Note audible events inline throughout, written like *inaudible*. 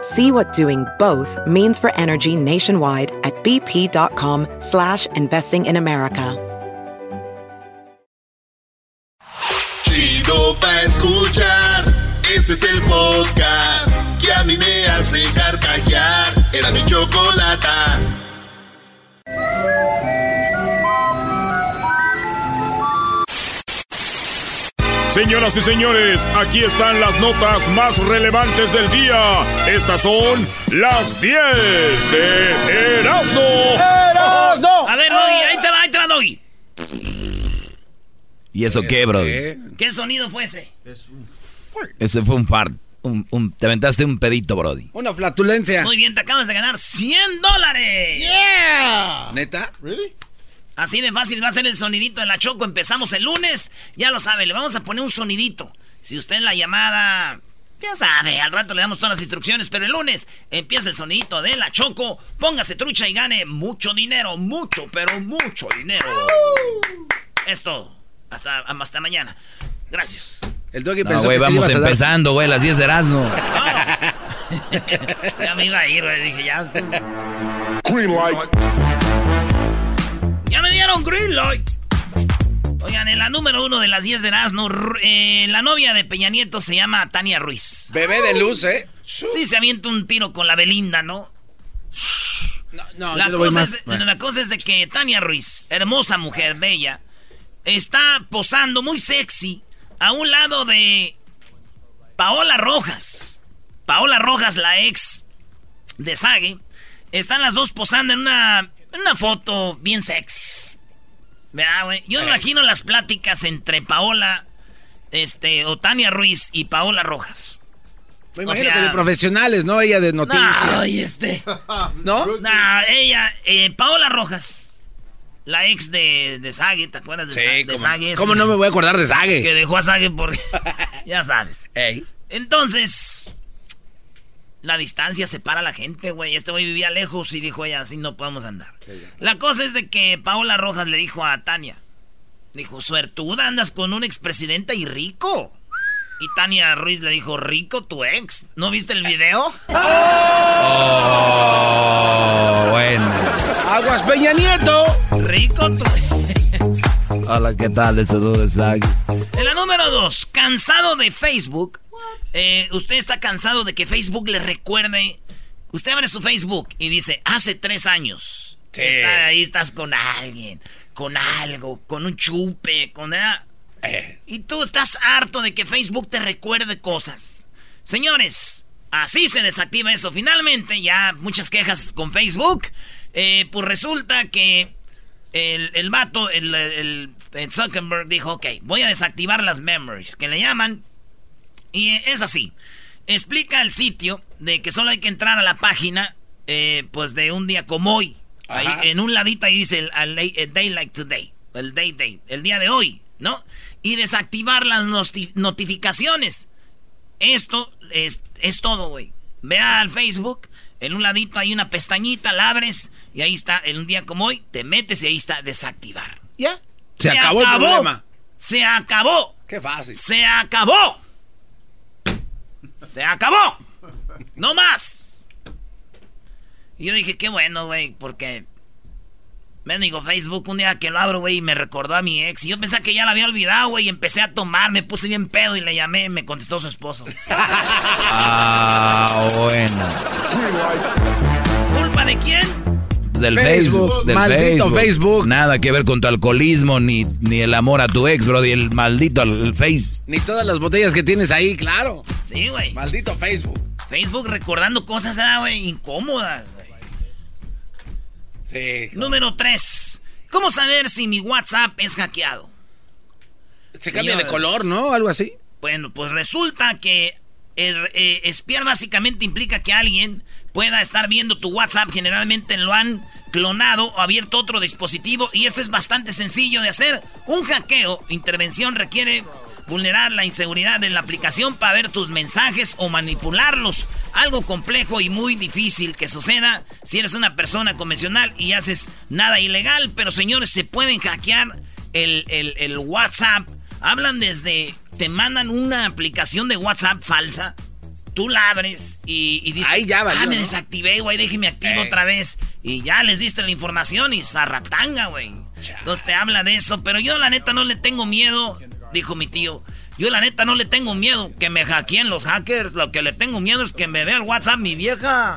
See what doing both means for energy nationwide at bp.com slash investing in America. Chido pa escuchar. Este es el podcast que a mí me hace carcajear. Era mi chocolata. Señoras y señores, aquí están las notas más relevantes del día. Estas son las 10 de Erasmo. A ver, Doggy, ahí te va, ahí te va, Doggy. ¿Y eso qué, bro? ¿Qué sonido fue ese? Ese fue un fart. Un, un- te aventaste un pedito, Brody. Una flatulencia. Muy bien, te acabas de ganar 100 dólares. Yeah. ¿Neta? ¿Really? Así de fácil va a ser el sonidito en la Choco. Empezamos el lunes. Ya lo sabe, le vamos a poner un sonidito. Si usted en la llamada... Ya sabe, al rato le damos todas las instrucciones, pero el lunes empieza el sonidito de la Choco. Póngase trucha y gane mucho dinero, mucho, pero mucho dinero. Es todo. Hasta, hasta mañana. Gracias. El doggy No, pensó que vamos empezando, güey, las 10 de Erasmo. *laughs* Ya me iba a ir, güey. Dije, ya. Green light. Ya me dieron green light. Oigan, en la número uno de las 10 de Erasmo, eh, la novia de Peña Nieto se llama Tania Ruiz. Bebé de luz, ¿eh? Sí, se avienta un tiro con la Belinda, ¿no? No, la, cosa es, la cosa es de que Tania Ruiz, hermosa mujer, bella, está posando muy sexy a un lado de Paola Rojas. Paola Rojas, la ex de Sage. Están las dos posando en una, una foto bien sexy. ¿Verdad, güey? Yo me imagino las pláticas entre Paola, este, o Tania Ruiz y Paola Rojas. Me o imagino sea- que de profesionales, ¿no? Ella de noticias. Ay, este. *laughs* ¿No? Nah, ella, eh, Paola Rojas, la ex de, de Sage, ¿te acuerdas de, Sí, Sa- de cómo- Sage? ¿Cómo no me voy a acordar de Sage? Que dejó a Sage porque, *laughs* ya sabes. Ey. Entonces, la distancia separa a la gente, güey. Este güey vivía lejos y dijo ella, así no podemos andar. La cosa es de que Paola Rojas le dijo a Tania, dijo, suertuda, andas con un expresidente y rico. Y Tania Ruiz le dijo, rico tu ex. ¿No viste el video? *laughs* Oh, bueno. Aguas Peña Nieto. Rico tu Hola, ¿qué tal? De Sag. En la número dos, cansado de Facebook. Eh, usted está cansado de que Facebook le recuerde. Usted abre su Facebook y dice, hace tres años. Sí. Está ahí estás con alguien, con algo, con un chupe, con... ah, Eh. Y tú estás harto de que Facebook te recuerde cosas. Señores, así se desactiva eso. Finalmente, ya muchas quejas con Facebook. Eh, pues resulta que el, el vato, el, el- el Zuckerberg dijo, ok, voy a desactivar las memories, que le llaman. Y es así. Explica el sitio de que solo hay que entrar a la página, eh, pues de un día como hoy. Ahí, en un ladito ahí dice el, el- el day like today, el day day, el día de hoy, ¿no? Y desactivar las notificaciones. Esto es, es todo, güey. Ve al Facebook, en un ladito hay una pestañita, la abres y ahí está, en un día como hoy, te metes y ahí está desactivar. ¿Ya? Se acabó el problema. Se acabó. Qué fácil. Se acabó. Se acabó. No más. Y yo dije, qué bueno, güey, porque... Me digo, Facebook, un día que lo abro, güey, y me recordó a mi ex. Y yo pensé que ya la había olvidado, güey, y empecé a tomar, me puse bien pedo y le llamé, me contestó su esposo. Ah, bueno. ¿Culpa de quién? Del Facebook, Facebook. del maldito Facebook. Nada que ver con tu alcoholismo, ni, ni el amor a tu ex, bro, y el maldito al el Face. Ni todas las botellas que tienes ahí, claro. Sí, güey. Maldito Facebook. Facebook recordando cosas, ah, güey, incómodas, Número 3. ¿Cómo saber si mi WhatsApp es hackeado? Se cambia de color, ¿no? Algo así. Bueno, pues resulta que el, eh, espiar básicamente implica que alguien pueda estar viendo tu WhatsApp. Generalmente lo han clonado o abierto otro dispositivo y esto es bastante sencillo de hacer. Un hackeo, intervención requiere vulnerar la inseguridad de la aplicación para ver tus mensajes o manipularlos. Algo complejo y muy difícil que suceda si eres una persona convencional y haces nada ilegal. Pero señores, se pueden hackear el, el- el WhatsApp. Hablan desde... Te mandan una aplicación de WhatsApp falsa. Tú la abres y, y dices... Ahí ya valió, Ah, me ¿no? desactivé, güey, déjeme activo Ey. otra vez. Y ya les diste la información y zarratanga, güey. Entonces te habla de eso. Pero yo la neta no le tengo miedo, dijo mi tío. Yo la neta no le tengo miedo que me hackeen los hackers. Lo que le tengo miedo es que me vea el WhatsApp mi vieja.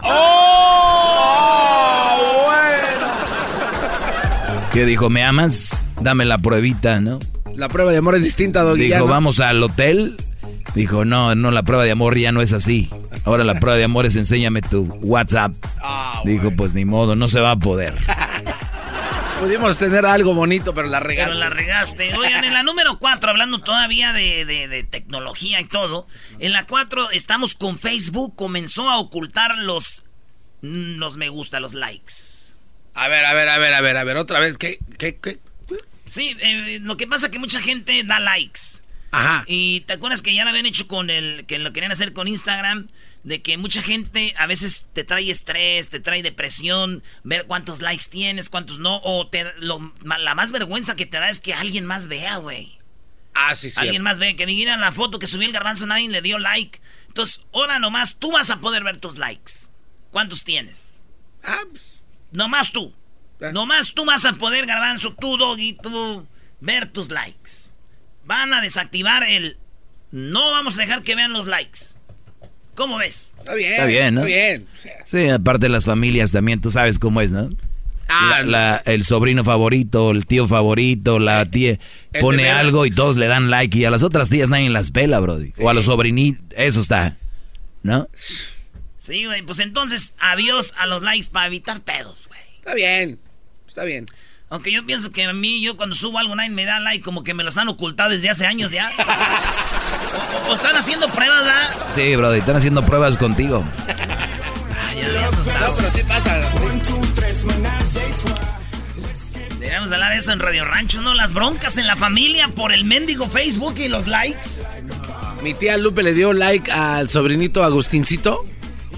¿Qué dijo? ¿Me amas? Dame la pruebita, ¿no? La prueba de amor es distinta, Doggy. Dijo, vamos al hotel. Dijo, no, no, la prueba de amor ya no es así. Ahora la prueba de amor es enséñame tu WhatsApp. Ah, Dijo, pues ni modo, no se va a poder. *laughs* Pudimos tener algo bonito, pero la Pero regaste. la regaste. Oigan, en la número 4, hablando todavía de, de- de tecnología y todo. En la 4 estamos con Facebook. Comenzó a ocultar los, mm, los me gusta, los likes. A ver, a ver, a ver, a ver, a ver, otra vez. ¿Qué? ¿Qué? ¿Qué? Sí, eh, lo que pasa es que mucha gente da likes. Ajá. Y te acuerdas que ya lo habían hecho con el. que lo querían hacer con Instagram. De que mucha gente a veces te trae estrés, te trae depresión, ver cuántos likes tienes, cuántos no. O te, lo- la más vergüenza que te da es que alguien más vea, güey. Ah, sí, sí. Alguien más ve, que diga la foto que subió el garbanzo, nadie le dio like. Entonces, ahora nomás tú vas a poder ver tus likes. ¿Cuántos tienes? Ah, pues, Nomás tú. Ah. Nomás tú vas a poder, garbanzo, tú, Doggy, tú, ver tus likes. Van a desactivar el... No vamos a dejar que vean los likes. ¿Cómo ves? está bien. Está bien, ¿no? Está bien. Sí, aparte de las familias también, tú sabes cómo es, ¿no? Ah, La- la- el sobrino favorito, el tío favorito, la tía el pone algo y todos le dan like y a las otras tías nadie las pela, brody. O a los sobrinitos, eso está, ¿no? Sí, güey, pues entonces adiós a los likes para evitar pedos, güey. Está bien. Está bien. Aunque yo pienso que a mí, yo cuando subo algo, nadie me da like, como que me los han ocultado desde hace años ya. o, están haciendo pruebas, ¿verdad? Sí, brody, están haciendo pruebas contigo. Ay, ya asustado. No, pero sí pasa. Deberíamos hablar de eso en Radio Rancho, ¿no? Las broncas en la familia por el mendigo Facebook y los likes. Mi tía Lupe le dio like al sobrinito Agustincito.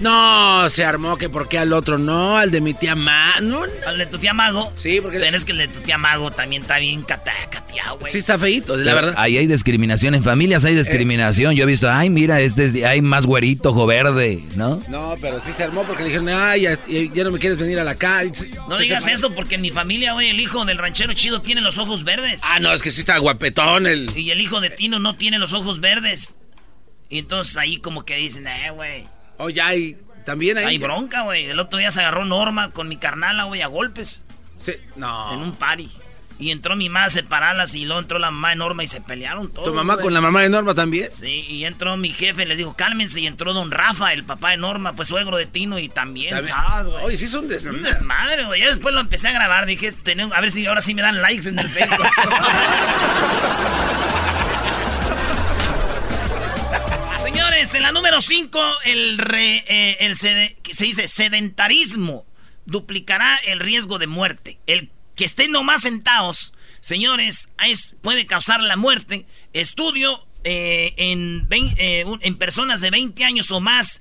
No, se armó que por qué al otro no, al de mi tía Ma. No, no. Al de tu tía Mago. Sí, porque- Pero es que el de tu tía Mago también está bien cateado, güey. Sí está feíto, la verdad. Ahí hay discriminación, en familias hay discriminación. Yo he visto, ay, mira, este es- hay más güerito, ojo verde, ¿no? No, pero sí se armó porque le dijeron, ay, ya, ya no me quieres venir a la calle. No Se digas eso porque en mi familia, güey, el hijo del ranchero chido tiene los ojos verdes. Ah, no, es que sí está guapetón el... Y el hijo de Tino no tiene los ojos verdes. Y entonces ahí como que dicen, eh, güey. Oh, ya hay... También hay... Hay bronca, güey. El otro día se agarró Norma con mi carnala, güey, a golpes. Sí, no. En un party. Y entró mi mamá a separarlas y luego entró la mamá de Norma y se pelearon todos. ¿Tu mamá güey. con la mamá de Norma también? Sí, y entró mi jefe, le dijo, cálmense. Y entró don Rafa, el papá de Norma, pues suegro de Tino, y también, También. ¿sabes, güey? Oye, sí es un Un desmadre. güey. Ya después lo empecé a grabar. Dije, "Tené- a ver si ahora sí me dan likes en el Facebook. *laughs* en la número 5, el, re- eh, el se dice sedentarismo duplicará el riesgo de muerte. El que estén nomás sentados, señores, es, puede causar la muerte. Estudio eh, en, eh, en personas de 20 años o más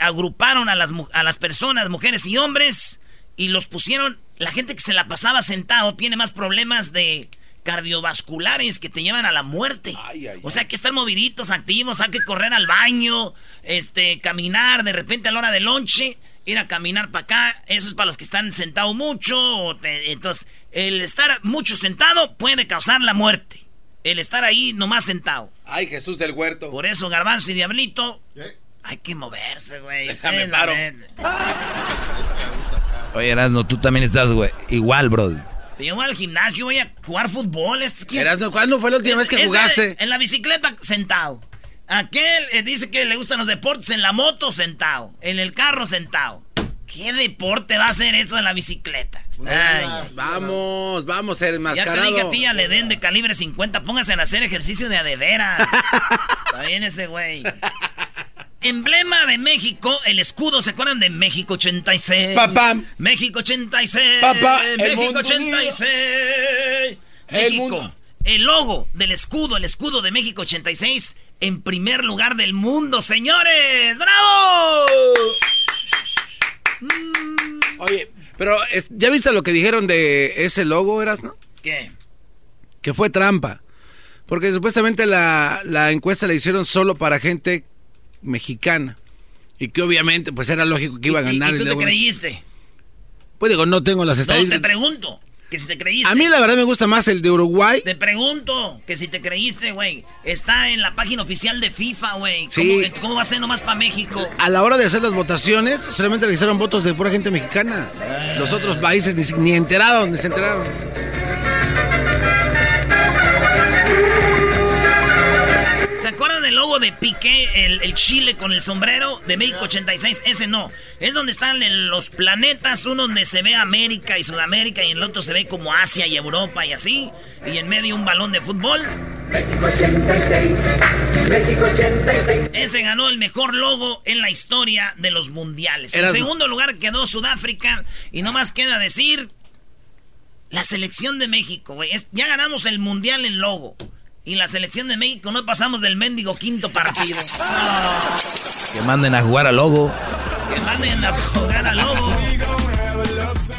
agruparon a las, a las personas, mujeres y hombres, y los pusieron. La gente que se la pasaba sentado tiene más problemas de cardiovasculares que te llevan a la muerte. o sea, que estar moviditos, activos, hay que correr al baño, este, caminar de repente a la hora del lonche, ir a caminar para acá. Eso es para los que están sentados mucho. o te- entonces, el estar mucho sentado puede causar la muerte. El estar ahí nomás sentado. Ay, Jesús del huerto. Por eso, Garbanzo y Diablito, hay que moverse, güey. Déjame paro. neta. Oye, Erasno, tú también estás, güey, igual, bro. Yo voy al gimnasio, voy a jugar fútbol. Es, Erasno, ¿cuándo fue la última vez que jugaste? en la bicicleta, sentado. Aquel eh, dice que le gustan los deportes en la moto, sentado. En el carro, sentado. ¿Qué deporte va a ser eso en la bicicleta? vamos, vamos a ser más Ya te dije a ti, le den de calibre 50, póngase a hacer ejercicio de adevera. *laughs* Está bien ese güey. Emblema de México, el escudo, ¿se acuerdan de México 86? Papá. México 86. Papá. México 86. El México. El logo del escudo, el escudo de México 86, en primer lugar del mundo, señores. ¡Bravo! Oye, pero ¿ya viste lo que dijeron de ese logo, Eras, no? ¿Qué? Que fue trampa. Porque supuestamente la, la encuesta la hicieron solo para gente mexicana. Y que obviamente, pues era lógico que iba a ganar. ¿Y, tú te creíste? Pues digo, no tengo las estadísticas. No, te pregunto. Que si te creíste. A mí la verdad me gusta más el de Uruguay. Te pregunto que si te creíste, güey. Está en la página oficial de FIFA, güey. ¿Cómo, ¿Cómo, va a ser nomás para México? A la hora de hacer las votaciones, solamente registraron votos de pura gente mexicana. Los otros países ni, ni enteraron, ni se enteraron. ¿Se acuerdan del logo de Piqué, el, Chile con el sombrero de México 86? Ese no. Es donde están los planetas, uno donde se ve América y Sudamérica y en el otro se ve como Asia y Europa y así. Y en medio un balón de fútbol. México 86. México 86. Ese ganó el mejor logo en la historia de los mundiales. En segundo lugar quedó Sudáfrica y no más queda decir la selección de México, güey. Ya ganamos el mundial en logo. Y la selección de México no pasamos del mendigo quinto partido. *laughs* Que manden a jugar a Logo. Que manden a jugar a Logo.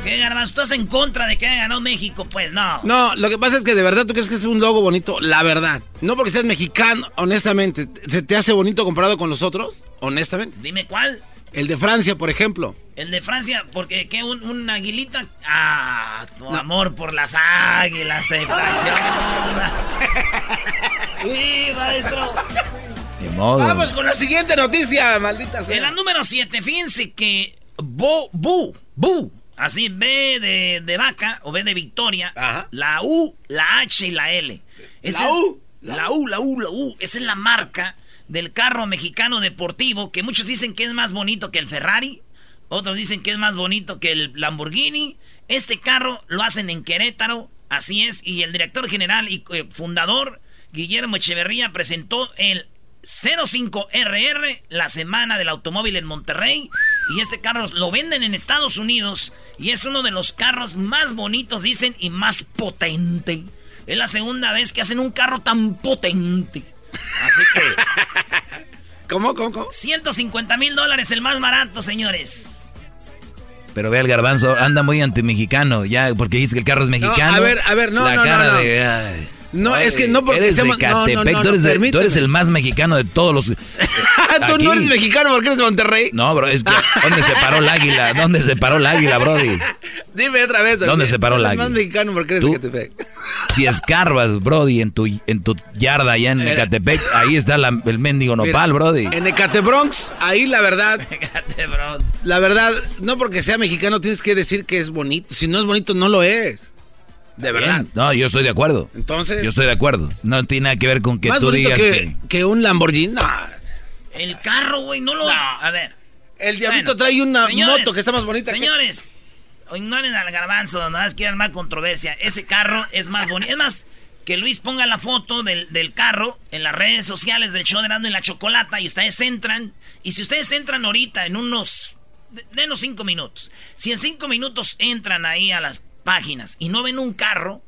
¿Qué garbanzo? ¿Estás en contra de que haya ganado México? Pues no. No, lo que pasa es que de verdad tú crees que es un logo bonito, la verdad. No porque seas mexicano, honestamente. ¿Se te hace bonito comparado con los otros? Honestamente. Dime cuál. El de Francia, por ejemplo. El de Francia, porque ¿qué? Un, aguilita. Ah, tu amor por las águilas te traiciona. *laughs* maestro. Vamos con la siguiente noticia, maldita sea. En la número 7, fíjense que Bo, Bu, Bu, así B de, de, vaca o B de victoria, la U, la H y la L. la U. La U, la U, la U. Esa es la marca del carro mexicano deportivo, que muchos dicen que es más bonito que el Ferrari, otros dicen que es más bonito que el Lamborghini. Este carro lo hacen en Querétaro, así es, y el director general y eh, fundador, Guillermo Echeverría, presentó el 05RR, la semana del automóvil en Monterrey, y este carro lo venden en Estados Unidos, y es uno de los carros más bonitos, dicen, y más potente. Es la segunda vez que hacen un carro tan potente. Así que. ¿Cómo, cómo, cómo? 150 mil dólares el más barato, señores. Pero ve el garbanzo, anda muy anti-mexicano, ya, porque dice que el carro es mexicano. a ver, a ver, no, la no, cara no, de. No, es que no porque eres de Catepec, tú, eres el más mexicano de todos los. *laughs* tú no eres mexicano porque eres de Monterrey. No, bro, es que ¿dónde se paró el águila? ¿Dónde se paró el águila, Brody? *laughs* Dime otra vez. ¿Dónde se paró el águila? más mexicano porque eres de Catepec. Si escarbas, Brody, en tu, en tu yarda allá en Ecatepec, ahí está el mendigo nopal, Brody. En Ecatebronx, ahí la verdad. *laughs* La verdad, no porque sea mexicano tienes que decir que es bonito. Si no es bonito, no lo es. De verdad. No, yo estoy de acuerdo. Entonces. Yo estoy de acuerdo. No tiene nada que ver con que tú digas que, que, un Lamborghini. El carro, güey, no lo. A ver. El diablito trae una moto que está más bonita. Señores, ignoren al garbanzo, nada más quieren más controversia. Ese carro es más bonito. Es más, que Luis ponga la foto del, carro en las redes sociales del show de Nando y la Chocolata y ustedes entran. Y si ustedes entran ahorita en unos. Denos cinco minutos. Si en cinco minutos entran ahí a las páginas y no ven un carro,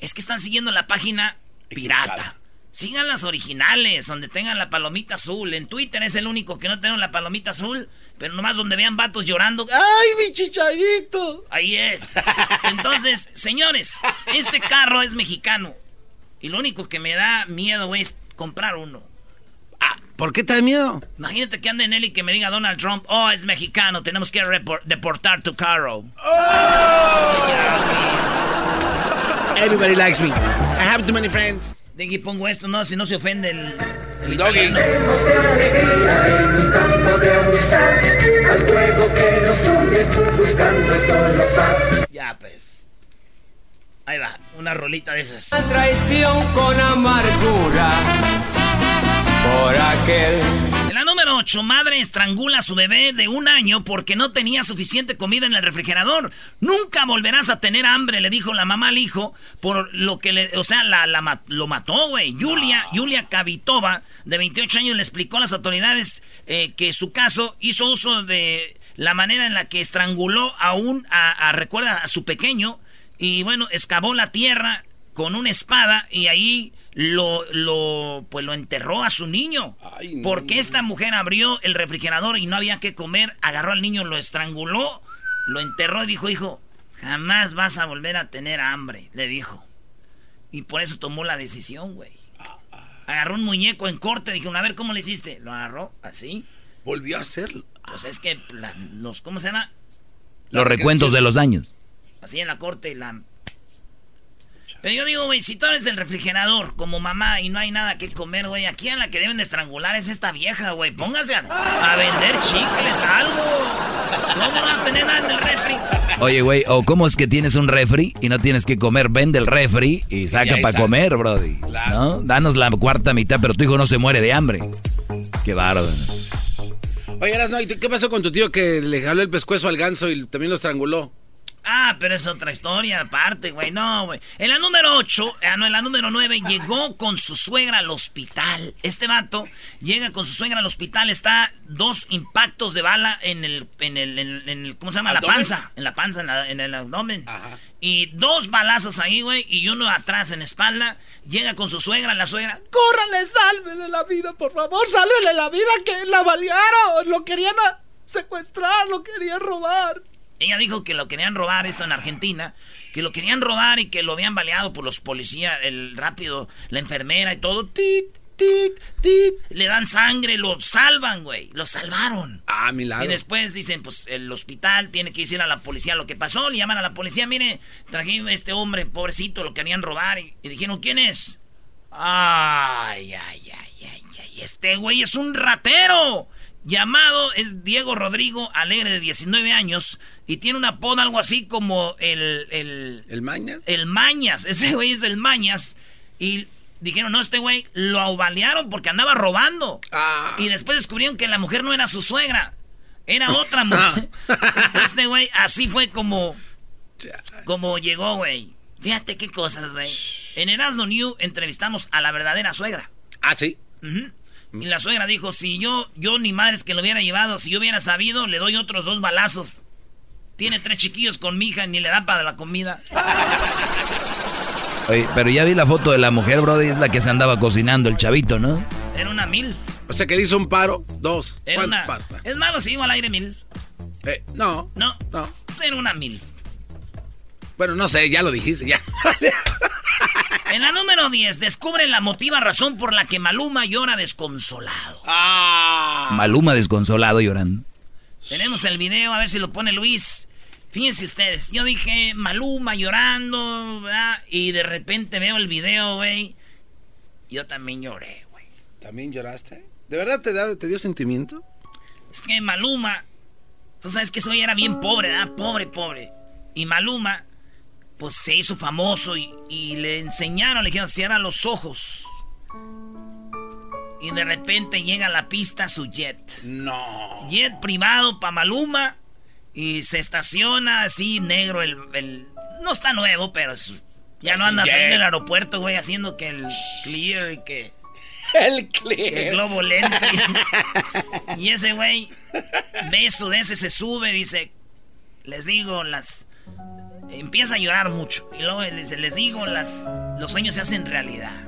es que están siguiendo la página pirata. Sigan las originales, donde tengan la palomita azul. En Twitter es el único que no tiene la palomita azul, pero nomás donde vean vatos llorando. ¡Ay, mi chicharito! Ahí es. *laughs* Entonces, señores, este carro es mexicano. Y lo único que me da miedo es comprar uno. ¿Por qué te da miedo? Imagínate que ande en él y que me diga Donald Trump, oh, es mexicano, tenemos que deportar tu carro. Everybody likes me. I have too many friends. De pongo esto, no, si no se ofende el... El doggy. Ya, pues. Ahí va, una rolita de esas. traición con amargura por aquel. La número 8, madre estrangula a su bebé de un año porque no tenía suficiente comida en el refrigerador. Nunca volverás a tener hambre, le dijo la mamá al hijo, por lo que le, o sea, la, la lo mató, güey. Julia, Julia Kavitova, de 28 años, le explicó a las autoridades eh, que su caso hizo uso de la manera en la que estranguló a un, a, recuerda, a su pequeño, y bueno, excavó la tierra con una espada y ahí lo, lo, pues lo enterró a su niño. porque esta mujer abrió el refrigerador y no había que comer, agarró al niño, lo estranguló, lo enterró y dijo, hijo, jamás vas a volver a tener hambre, le dijo. Y por eso tomó la decisión, güey. Agarró un muñeco en corte, dijo, a ver, ¿cómo le hiciste? Lo agarró, así. Volvió a hacerlo. Pues es que los, ¿cómo se llama? Los recuentos de los daños. Así en la corte, la pero yo digo, güey, si tú eres el refrigerador como mamá y no hay nada que comer, güey, aquí a la que deben de estrangular es esta vieja, güey. Póngase a, vender chicles, algo. No van a tener nada en el refri. Oye, güey, o cómo es que tienes un refri y no tienes que comer, vende el refri y saca para comer, brody. ¿No? Danos la cuarta mitad, pero tu hijo no se muere de hambre. Qué bárbaro. Oye, no, ¿qué pasó con tu tío que le jaló el pescuezo al ganso y también lo estranguló? Ah, pero es otra historia aparte, güey. No, güey. En la número 8, ah, no, en la número 9, llegó con su suegra al hospital. Este vato llega con su suegra al hospital. Está dos impactos de bala en el, en el, en el ¿cómo se llama? La panza. En la panza, en, el abdomen. Ajá. Y dos balazos ahí, güey. Y uno atrás en espalda. Llega con su suegra, la suegra. ¡Córrale, sálvele la vida, por favor! ¡Sálvele la vida que la balearon! Lo querían secuestrar, lo querían robar. Ella dijo que lo querían robar, esto en Argentina, que lo querían robar y que lo habían baleado por los policías, el rápido, la enfermera y todo. Tit, tit, tit. Le dan sangre, lo salvan, güey. Lo salvaron. Ah, milagro. Y después dicen, pues el hospital tiene que decir a la policía lo que pasó. Le llaman a la policía, mire, traje a este hombre, pobrecito, lo querían robar. Y, y dijeron, ¿quién es? Ay, ay, ay, ay, ay. Este güey es un ratero. Llamado es Diego Rodrigo Alegre, de 19 años y tiene una apodo algo así como el... ¿El, ¿El Mañas? El Mañas. Ese güey es el Mañas. Y dijeron, no, este güey lo aubalearon porque andaba robando. Ah. Y después descubrieron que la mujer no era su suegra. Era otra *laughs* mujer. este güey así fue como... Como llegó, güey. Fíjate qué cosas, güey. En Erasmo New entrevistamos a la verdadera suegra. Ah, sí. Y la suegra dijo, si yo, yo ni madres que lo hubiera llevado, si yo hubiera sabido, le doy otros dos balazos. Tiene tres chiquillos con mi hija, ni le da para la comida. *laughs* Oye, pero ya vi la foto de la mujer, brody, es la que se andaba cocinando el chavito, ¿no? Era una mil. O sea que le hizo un paro, dos. ¿Cuántos paros? Es malo si al aire mil. Eh, no. No. No. Era una mil. Bueno, no sé, ya lo dijiste, ya. *laughs* En la número 10, descubre la motiva razón por la que Maluma llora desconsolado. Ah. Maluma desconsolado llorando. Tenemos el video, a ver si lo pone Luis. Fíjense ustedes, yo dije Maluma llorando, ¿verdad? Y de repente veo el video, güey. Yo también lloré, güey. ¿También lloraste? ¿De verdad te, te dio sentimiento? Es que Maluma, tú sabes que ese era bien pobre, ¿verdad? Pobre, pobre. Y Maluma, pues se hizo famoso y, y le enseñaron, le dijeron, cierra los ojos. Y de repente llega a la pista su jet. No. Jet privado para Maluma. Y se estaciona así, negro. El, no está nuevo, pero ya no anda en el aeropuerto, güey, haciendo que el clear y que. *laughs* El clear. el globo lente. y ese güey, beso de ese se sube, dice. Les digo, las. Empieza a llorar mucho. Y luego les, les digo, las, los sueños se hacen realidad.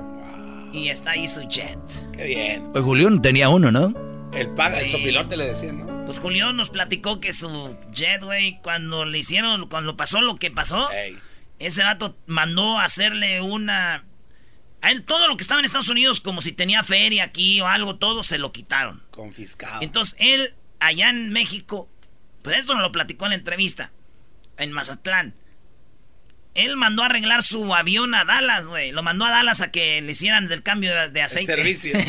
Y está ahí su jet. Qué bien. Pues Julián tenía uno, ¿no? El paga, el sopilote le decían, ¿no? Pues Julián nos platicó que su jet, güey, cuando le hicieron, cuando pasó lo que pasó, ese vato mandó a hacerle una. A él todo lo que estaba en Estados Unidos, como si tenía feria aquí o algo, todo se lo quitaron. Confiscado. Entonces él, allá en México, pues esto nos lo platicó en la entrevista, en Mazatlán. Él mandó a arreglar su avión a Dallas, güey. Lo mandó a Dallas a que le hicieran el cambio de, aceite. El servicio. *laughs*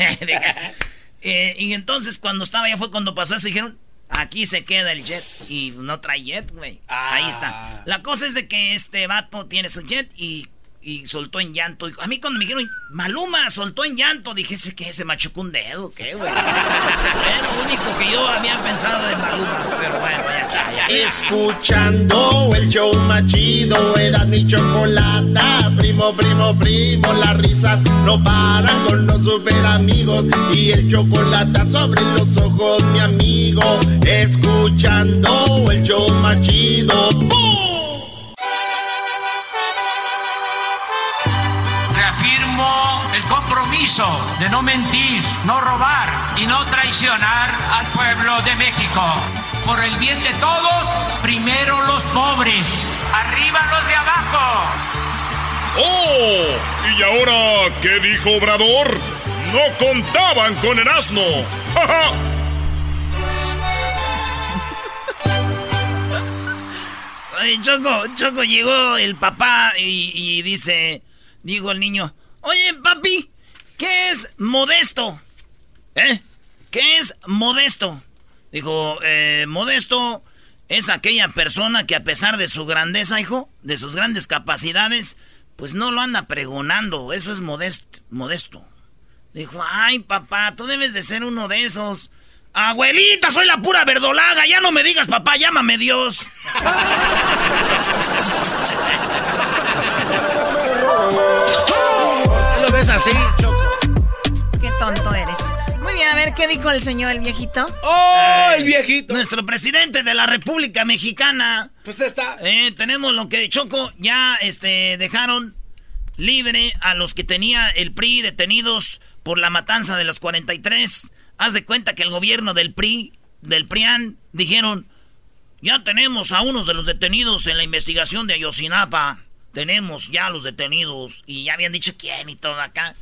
Eh, y entonces cuando estaba allá fue cuando pasó eso dijeron, aquí se queda el jet. Y no trae jet, güey. Ahí está. Ah. La cosa es de que este vato tiene su jet y y soltó en llanto. A mí cuando me dijeron, Maluma soltó en llanto, dije, ¿ese qué? ¿Se machucó un dedo? ¿Qué, güey? *laughs* es lo único que yo había pensado de Maluma. Pero bueno, ya está, ya. Escuchando el show machido, era mi chocolata. Primo, primo, primo, las risas no paran con los super amigos. Y el chocolate sobre los ojos, mi amigo. Escuchando el show machido. ¡Bum! Compromiso de no mentir, no robar y no traicionar al pueblo de México. Por el bien de todos, primero los pobres, arriba los de abajo. ¡Oh! ¿Y ahora qué dijo Obrador? No contaban con el asno. Choco, Choco llegó el papá y, y dice, digo el niño, oye papi, ¿Qué es modesto? ¿Eh? ¿Qué es modesto? Dijo, eh, modesto es aquella persona que a pesar de su grandeza, hijo, de sus grandes capacidades, pues no lo anda pregonando. Eso es modesto. modesto. Dijo, ay papá, tú debes de ser uno de esos. Abuelita, soy la pura verdolaga. Ya no me digas papá, llámame Dios. *laughs* ¿Lo ves así, tonto eres. Muy bien, a ver, ¿qué dijo el señor, el viejito? ¡Oh, el viejito! Nuestro presidente de la República Mexicana. Pues está. Eh, tenemos lo que Choco ya este, dejaron libre a los que tenía el PRI detenidos por la matanza de los 43. Haz de cuenta que el gobierno del PRI, del PRIAN, dijeron, ya tenemos a unos de los detenidos en la investigación de Ayosinapa. Tenemos ya los detenidos y ya habían dicho quién y todo acá.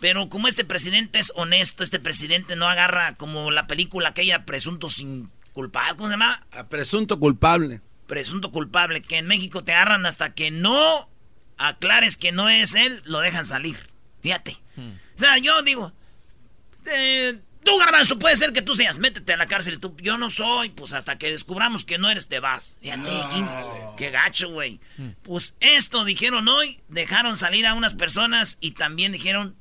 Pero como este presidente es honesto, este presidente no agarra como la película aquella presunto sin culpable, ¿cómo se llama? presunto culpable. Presunto culpable, que en México te agarran hasta que no aclares que no es él, lo dejan salir. Fíjate. Hmm. O sea, yo digo, eh, tú garbanzo, puede ser que tú seas, métete a la cárcel. Tú, yo no soy, pues hasta que descubramos que no eres, te vas. Fíjate, 15. Qué gacho, güey. Hmm. Pues esto dijeron hoy, dejaron salir a unas personas y también dijeron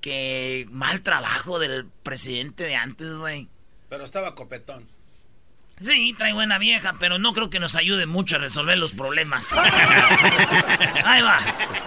que mal trabajo del presidente de antes, güey. Pero estaba copetón. Sí, trae buena vieja, pero no creo que nos ayude mucho a resolver los problemas. *laughs* Ahí va.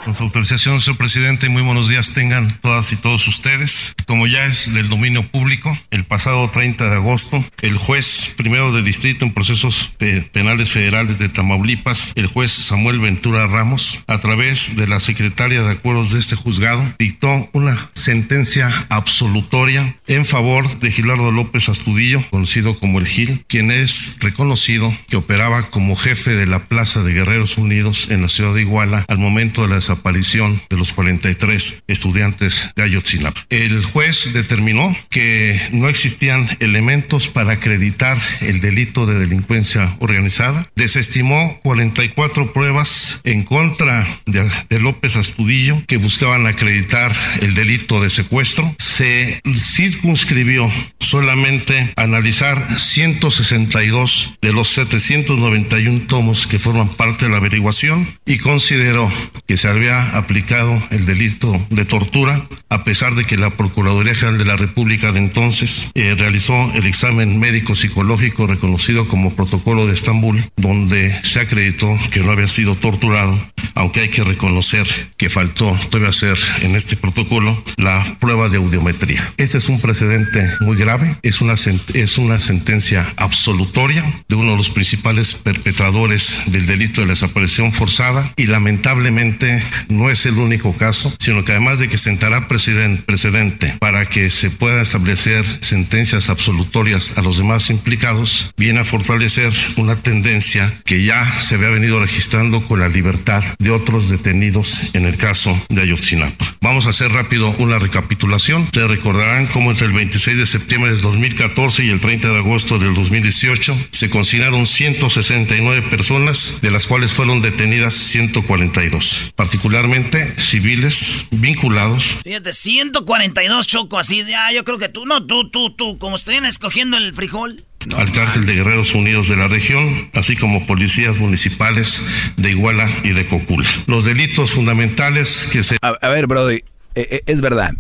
Con su autorización, señor presidente, muy buenos días tengan todas y todos ustedes. Como ya es del dominio público, el pasado 30 de agosto, el juez primero de distrito en procesos penales federales de Tamaulipas, el juez Samuel Ventura Ramos, a través de la secretaria de acuerdos de este juzgado, dictó una sentencia absolutoria en favor de Gilardo López Astudillo, conocido como el Gil, quien es es reconocido que operaba como jefe de la Plaza de Guerreros Unidos en la ciudad de Iguala al momento de la desaparición de los 43 estudiantes de Ayotzinapa. El juez determinó que no existían elementos para acreditar el delito de delincuencia organizada, desestimó 44 pruebas en contra de, de López Astudillo que buscaban acreditar el delito de secuestro, se circunscribió solamente a analizar 160 de los 791 tomos que forman parte de la averiguación y consideró que se había aplicado el delito de tortura a pesar de que la Procuraduría General de la República de entonces eh, realizó el examen médico psicológico reconocido como protocolo de Estambul donde se acreditó que no había sido torturado aunque hay que reconocer que faltó todavía hacer en este protocolo la prueba de audiometría. Este es un precedente muy grave, es una, es una sentencia absoluta de uno de los principales perpetradores del delito de la desaparición forzada y lamentablemente no es el único caso, sino que además de que sentará precedente para que se pueda establecer sentencias absolutorias a los demás implicados, viene a fortalecer una tendencia que ya se había venido registrando con la libertad de otros detenidos en el caso de Ayotzinapa. Vamos a hacer rápido una recapitulación. Ustedes recordarán cómo entre el 26 de septiembre del 2014 y el 30 de agosto del 2018 se consignaron 169 personas, de las cuales fueron detenidas 142, particularmente civiles vinculados. Fíjate, 142 choco así de, ah, yo creo que tú, no, tú, tú, tú, como estén escogiendo el frijol al cártel de Guerreros Unidos de la región, así como policías municipales de Iguala y de Cocula. Los delitos fundamentales que se... A, ver, Brody, eh, eh, es verdad,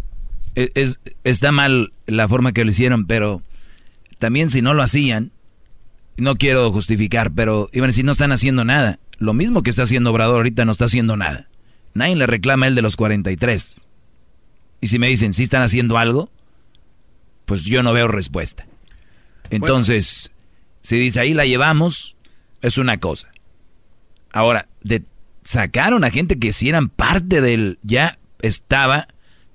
e, es, está mal la forma que lo hicieron, pero también si no lo hacían, no quiero justificar, pero iban a decir, no están haciendo nada. Lo mismo que está haciendo Obrador ahorita no está haciendo nada. Nadie le reclama el de los 43. Y si me dicen, si están haciendo algo, pues yo no veo respuesta. Entonces, si dice ahí la llevamos, es una cosa. Ahora, de, sacaron a gente que si eran parte del, ya estaba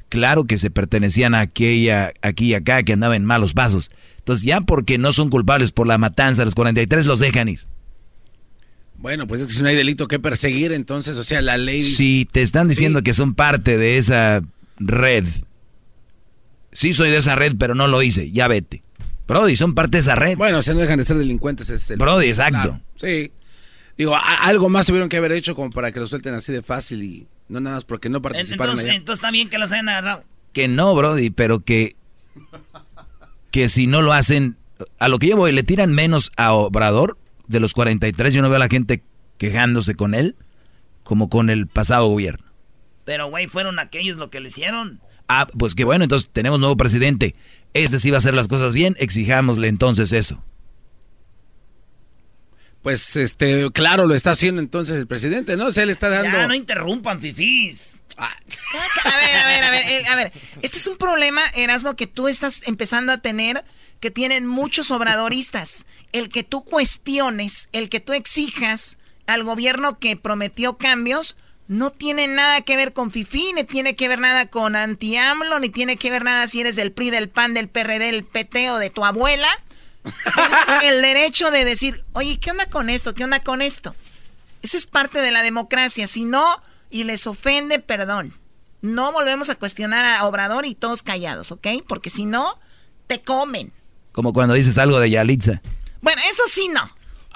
claro que se pertenecían a aquella, aquí y acá, que andaba en malos pasos. Entonces ya porque no son culpables por la matanza de los 43 los dejan ir. Bueno, pues es que si no hay delito que perseguir, entonces, o sea, la ley... Si te están diciendo que son parte de esa red, sí soy de esa red, pero no lo hice, ya vete. Brody, son parte de esa red. Bueno, se no dejan de ser delincuentes. Es el... Brody, exacto. sí. Digo, algo más tuvieron que haber hecho como para que lo suelten así de fácil y no nada más porque no participaron entonces, Entonces está bien que los hayan agarrado. Que no, Brody, pero que, que si no lo hacen, a lo que yo voy, le tiran menos a Obrador de los 43, yo no veo a la gente quejándose con él como con el pasado gobierno. Pero, güey, fueron aquellos lo que lo hicieron. Ah, pues que bueno, entonces tenemos nuevo presidente este sí va a hacer las cosas bien, exijámosle entonces eso. Pues, este, claro, lo está haciendo entonces el presidente, ¿no? O sea, le está dando... Ya, no interrumpan, fifís. Ah. A ver, a ver, a ver, a ver. Este es un problema, Erasmo, que tú estás empezando a tener, que tienen muchos obradoristas. El que tú cuestiones, el que tú exijas al gobierno que prometió cambios, no tiene nada que ver con FIFI, ni tiene que ver nada con anti-AMLO, ni tiene que ver nada si eres del PRI, del PAN, del PRD, del PT o de tu abuela. Tienes el derecho de decir, oye, ¿qué onda con esto? ¿Qué onda con esto? Esa es parte de la democracia. Si no, y les ofende, perdón. No volvemos a cuestionar a Obrador y todos callados, ¿ok? Porque si no, te comen. Como cuando dices algo de Yalitza. Bueno, eso sí no.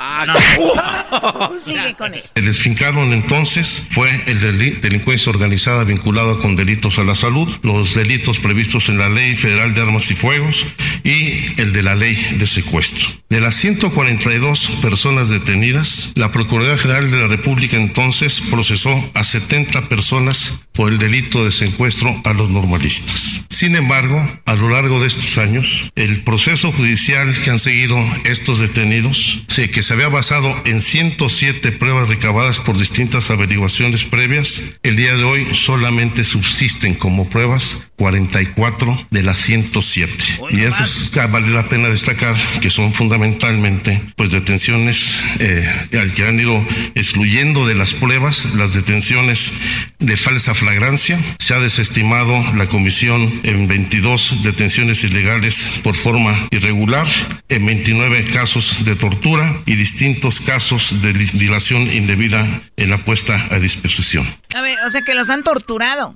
Ah, no. *laughs* Sigue con eso. El desfincaron entonces fue el de delincuencia organizada vinculada con delitos a la salud, los delitos previstos en la Ley Federal de Armas y Fuegos y el de la Ley de Secuestro. De las 142 personas detenidas, la Procuraduría General de la República entonces procesó a 70 personas por el delito de secuestro a los normalistas. Sin embargo, a lo largo de estos años, el proceso judicial que han seguido estos detenidos se que se había basado en 107 pruebas recabadas por distintas averiguaciones previas, el día de hoy solamente subsisten como pruebas 44 de las 107. y eso es, vale la pena destacar que son fundamentalmente pues detenciones eh, que han ido excluyendo de las pruebas las detenciones de falsa flagrancia. Se ha desestimado la comisión en 22 detenciones ilegales por forma irregular, en 29 casos de tortura y distintos casos de dilación indebida en la puesta a disposición. A ver, o sea que los han torturado.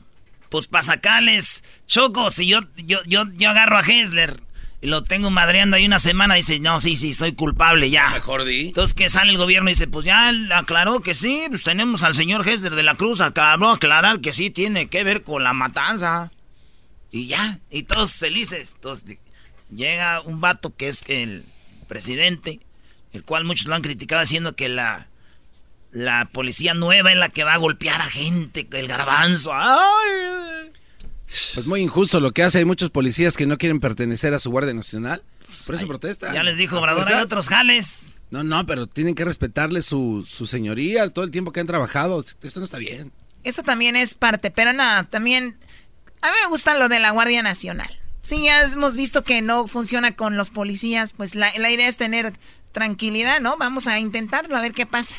Pues para sacarles, Choco, si yo, yo, yo, yo agarro a Hessler y lo tengo madreando ahí una semana, dice, no, sí, sí, soy culpable, ya. Mejor di. Entonces que sale el gobierno y dice, pues ya aclaró que sí, pues tenemos al señor Hessler de la Cruz, acabó aclarar que sí tiene que ver con la matanza. Y ya, y todos felices. Entonces llega un vato que es el presidente el cual muchos lo han criticado diciendo que la, la policía nueva es la que va a golpear a gente, el garbanzo. ¡Ay! Pues muy injusto lo que hace. Hay muchos policías que no quieren pertenecer a su Guardia Nacional. Por eso protesta. Ya les dijo Obrador, hay otros jales. No, no, pero tienen que respetarle su, su señoría todo el tiempo que han trabajado. Esto no está bien. Eso también es parte, pero no, también... A mí me gusta lo de la Guardia Nacional. Sí, ya hemos visto que no funciona con los policías, pues la, la idea es tener tranquilidad, ¿no? Vamos a intentarlo, a ver qué pasa.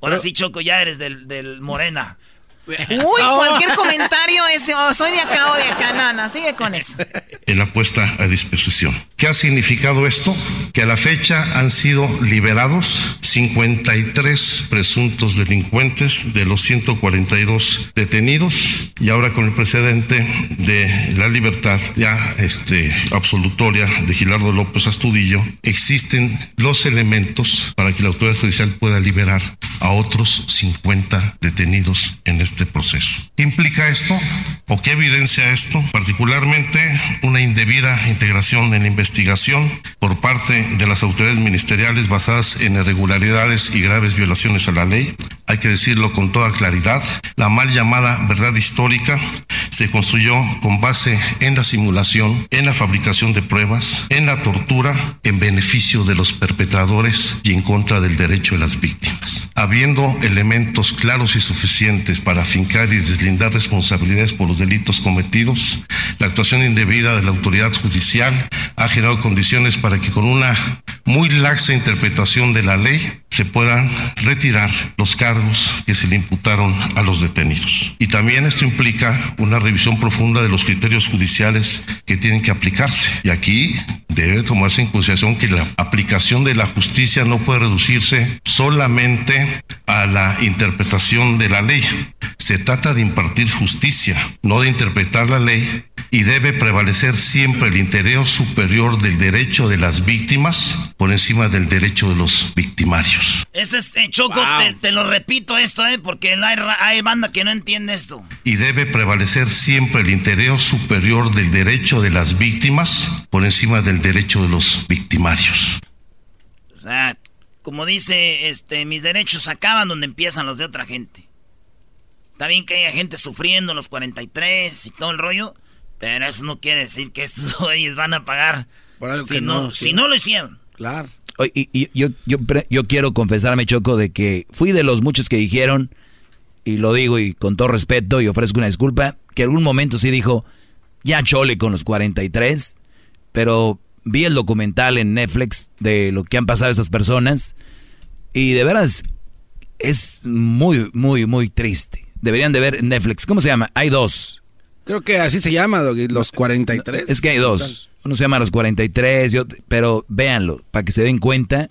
Ahora sí, Choco, ya eres del, del Morena. Uy, *laughs* cualquier comentario es, oh, soy de acá o de acá, nana, sigue con eso. *laughs* En la puesta a disposición. ¿Qué ha significado esto? Que a la fecha han sido liberados 53 presuntos delincuentes de los 142 detenidos y ahora con el precedente de la libertad ya este, absolutoria de Gilardo López Astudillo, existen los elementos para que la autoridad judicial pueda liberar a otros 50 detenidos en este proceso. ¿Qué implica esto o qué evidencia esto? Particularmente una indebida integración en la investigación por parte de las autoridades ministeriales basadas en irregularidades y graves violaciones a la ley. Hay que decirlo con toda claridad, la mal llamada verdad histórica se construyó con base en la simulación, en la fabricación de pruebas, en la tortura, en beneficio de los perpetradores y en contra del derecho de las víctimas. Habiendo elementos claros y suficientes para fincar y deslindar responsabilidades por los delitos cometidos, la actuación indebida de la autoridad judicial ha generado condiciones para que con una muy laxa interpretación de la ley se puedan retirar los cargos que se le imputaron a los detenidos. Y también esto implica una revisión profunda de los criterios judiciales que tienen que aplicarse. Y aquí debe tomarse en consideración que la aplicación de la justicia no puede reducirse solamente a la interpretación de la ley. Se trata de impartir justicia, no de interpretar la ley, y debe prevalecer siempre el interés superior del derecho de las víctimas por encima del derecho de los victimarios. Este es, eh, Choco, te, te, lo repito esto, eh, porque hay, hay banda que no entiende esto. Y debe prevalecer siempre el interés superior del derecho de las víctimas por encima del derecho de los victimarios. O sea, como dice, este, mis derechos acaban donde empiezan los de otra gente. Está bien que haya gente sufriendo los 43 y todo el rollo, pero eso no quiere decir que estos *laughs* güeyes van a pagar si, no, si no lo hicieron. Claro. Y, y, yo, yo, yo quiero confesarme, Choco, de que fui de los muchos que dijeron, y lo digo y con todo respeto y ofrezco una disculpa, que en algún momento sí dijo, ya chole con los 43, pero vi el documental en Netflix de lo que han pasado estas personas y de veras es muy, muy, muy triste. Deberían de ver Netflix. ¿Cómo se llama? Hay dos. Creo que así se llama, los 43. Es que hay dos. Uno se llama Los 43, pero véanlo, para que se den cuenta.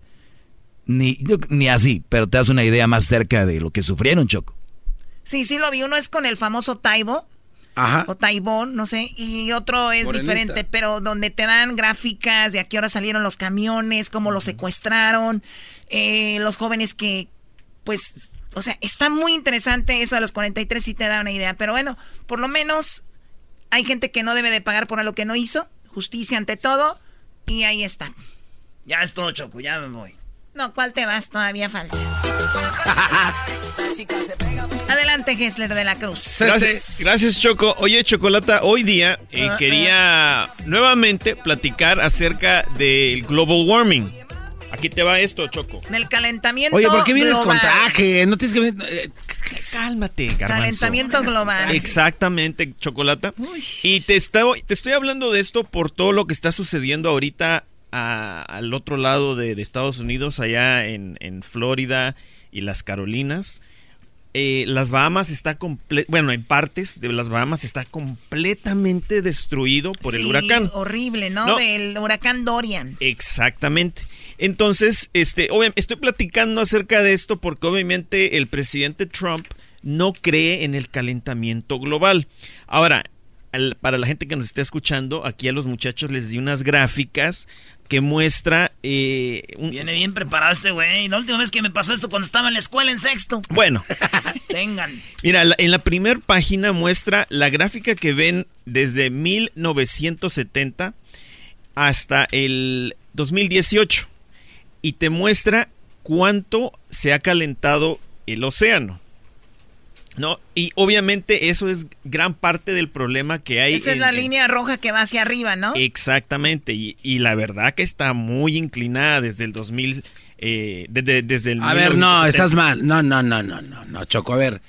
Ni, ni así, pero te das una idea más cerca de lo que sufrieron, Choco. Sí, sí lo vi. Uno es con el famoso Taibo. Ajá. O Taibón, no sé. Y otro es Morenita. diferente, pero donde te dan gráficas de a qué hora salieron los camiones, cómo los secuestraron, eh, los jóvenes que, pues, o sea, está muy interesante eso de los 43, sí te da una idea. Pero bueno, por lo menos hay gente que no debe de pagar por lo que no hizo. Justicia ante todo. Y ahí está. Ya es todo, Choco, ya me voy. No, ¿cuál te vas? Todavía falta. *laughs* Adelante, Gessler de la Cruz. Gracias, gracias, Choco. Oye, Chocolata, hoy día eh, Ah, quería nuevamente platicar acerca del global warming. Aquí te va esto, Choco. Del calentamiento Oye, ¿por qué vienes con traje? No tienes que venir... eh, Cálmate, garbanzo. Calentamiento global. Exactamente, Chocolata. Y te, estoy- te estoy hablando de esto por todo lo que está sucediendo ahorita a- al otro lado de, de Estados Unidos, allá en, en Florida y las Carolinas. Eh, las Bahamas está comple bueno, en partes de las Bahamas está completamente destruido por el huracán. horrible, ¿no? No. Del huracán Dorian. Exactamente. Entonces, este, obvia- estoy platicando acerca de esto porque obviamente el presidente Trump no cree en el calentamiento global. Ahora, al- para la gente que nos está escuchando, aquí a los muchachos les di unas gráficas que muestra eh, un- Viene bien preparado este güey. La última vez que me pasó esto cuando estaba en la escuela en sexto. Bueno, *laughs* Tengan. Mira, la- en la primera página muestra la gráfica que ven desde 1970 hasta el 2018 y te muestra cuánto se ha calentado el océano. ¿No? Y obviamente eso es gran parte del problema que hay. Esa es la línea roja que va hacia arriba, ¿no? Exactamente, y, y la verdad que está muy inclinada desde el 2000, eh, desde, desde el A ver, no, 1970. estás mal. No, no, no, no, no, no, Choco. A ver.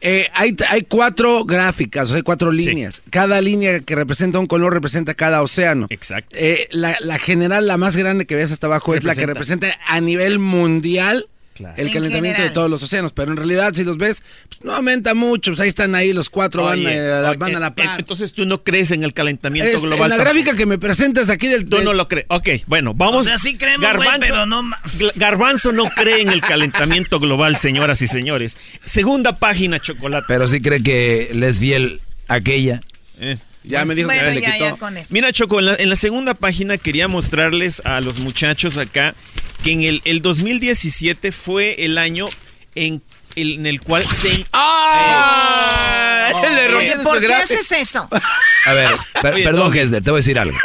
Eh, hay, hay cuatro gráficas, o sea, cuatro líneas. Cada línea que representa un color representa cada océano. Exacto. Eh, la, la general, la más grande que ves hasta abajo, es la que representa a nivel mundial el calentamiento de todos los océanos. Pero en realidad, si los ves, pues, no aumenta mucho. Pues ahí están ahí los cuatro, van, Oye, eh, a la- oye, van a la eh, par. Entonces tú no crees en el calentamiento Este, global. en la tampoco. gráfica que me presentas aquí del... Tú del- no lo crees. Ok, bueno, vamos. O sea, sí creemos, güey, pero no Garbanzo no cree en el calentamiento global, señoras y señores. Segunda página, chocolate. Pero sí cree que le es fiel aquella. Eh. Ya me dijo que Bueno, se le ya, quitó. ya con eso. Mira, Choco, en la, en la segunda página quería mostrarles a los muchachos acá que en el, el 2017 fue el año en, en el cual se... ¡Ah! El error Oye, de ¿por qué haces eso? A ver, per- Oye, perdón. Hesler, te voy a decir algo.